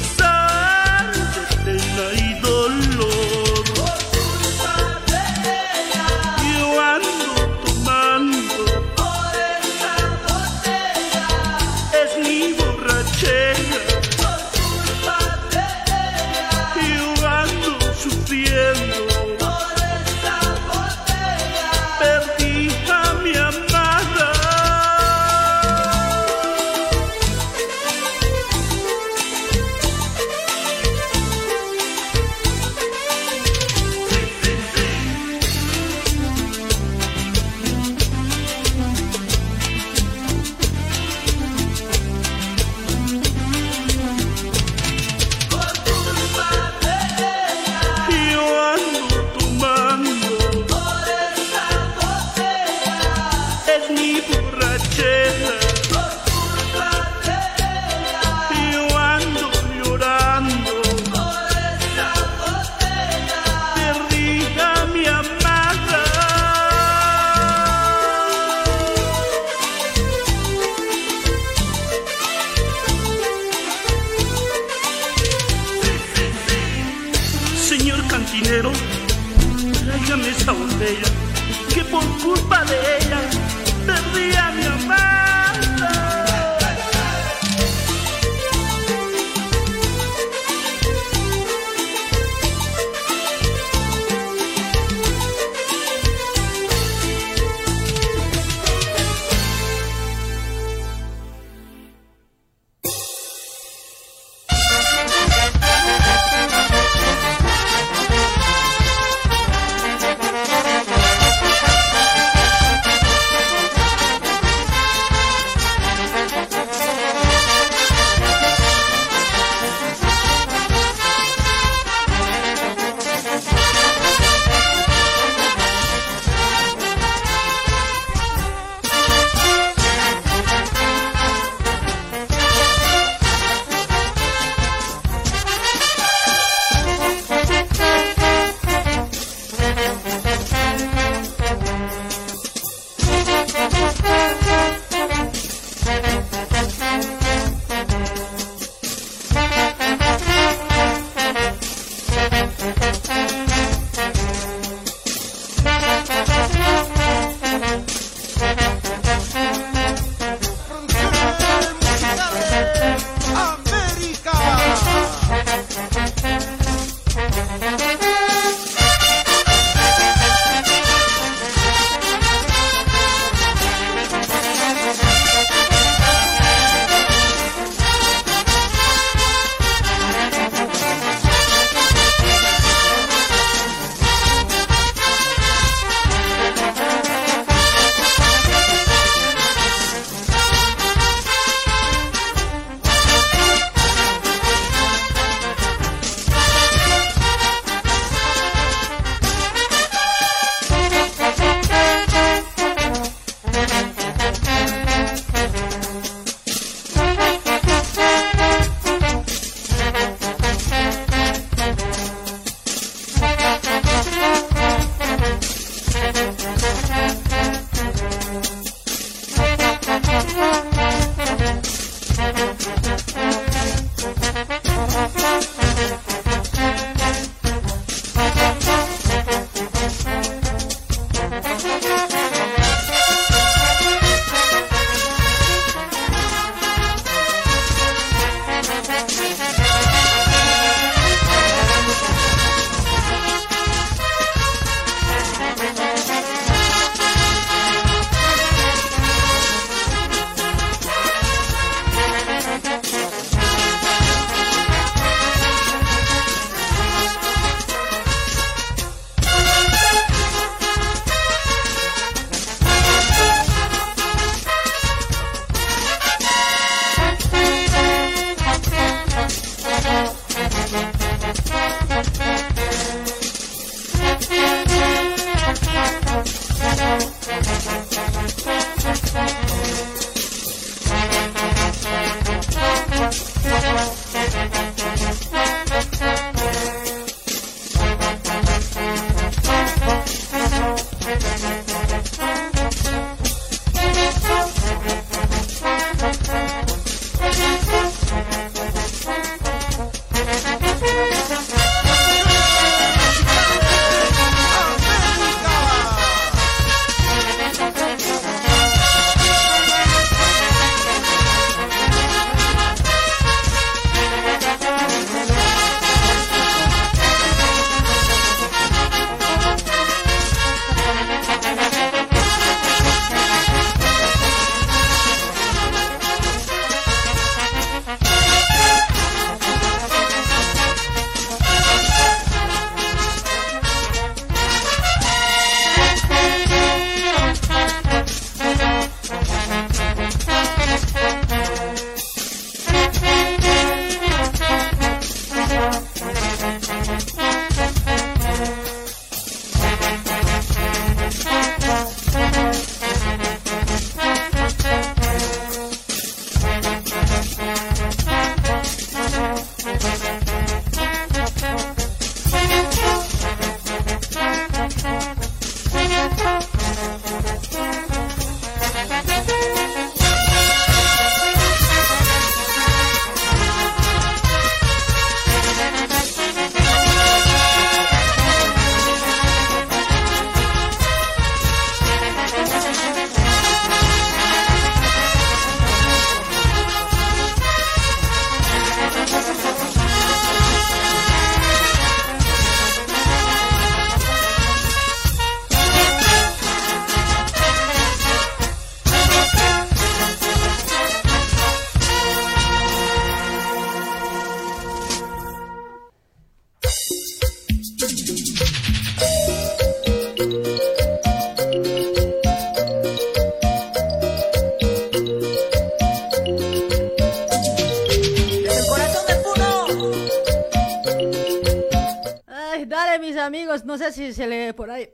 si se lee por ahí.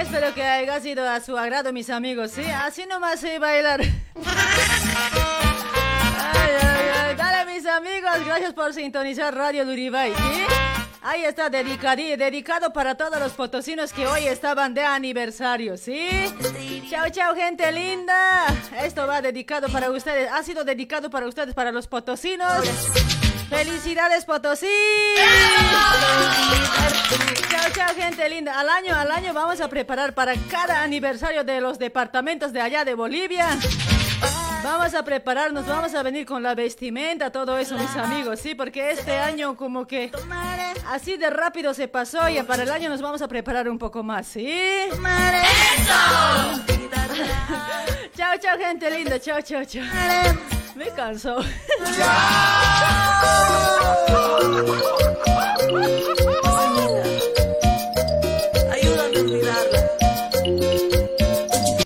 Espero que haya sido a su agrado, mis amigos, ¿sí? Así nomás sé bailar. Dale, mis amigos, gracias por sintonizar Radio Luribay, ¿sí? Ahí está dedicado, dedicado para todos los potosinos que hoy estaban de aniversario, ¿sí? Chao, chao, gente linda. Esto va dedicado para ustedes. Ha sido dedicado para ustedes, para los potosinos. ¡Felicidades, Potosí! Chao, chao, gente linda. Al año, al año vamos a preparar para cada aniversario de los departamentos de allá de Bolivia. Vamos a prepararnos, vamos a venir con la vestimenta, todo eso, mis amigos, sí, porque este año como que así de rápido se pasó y para el año nos vamos a preparar un poco más, ¿sí? chao, chao, gente linda. Chao, chao, chao. Me cansó.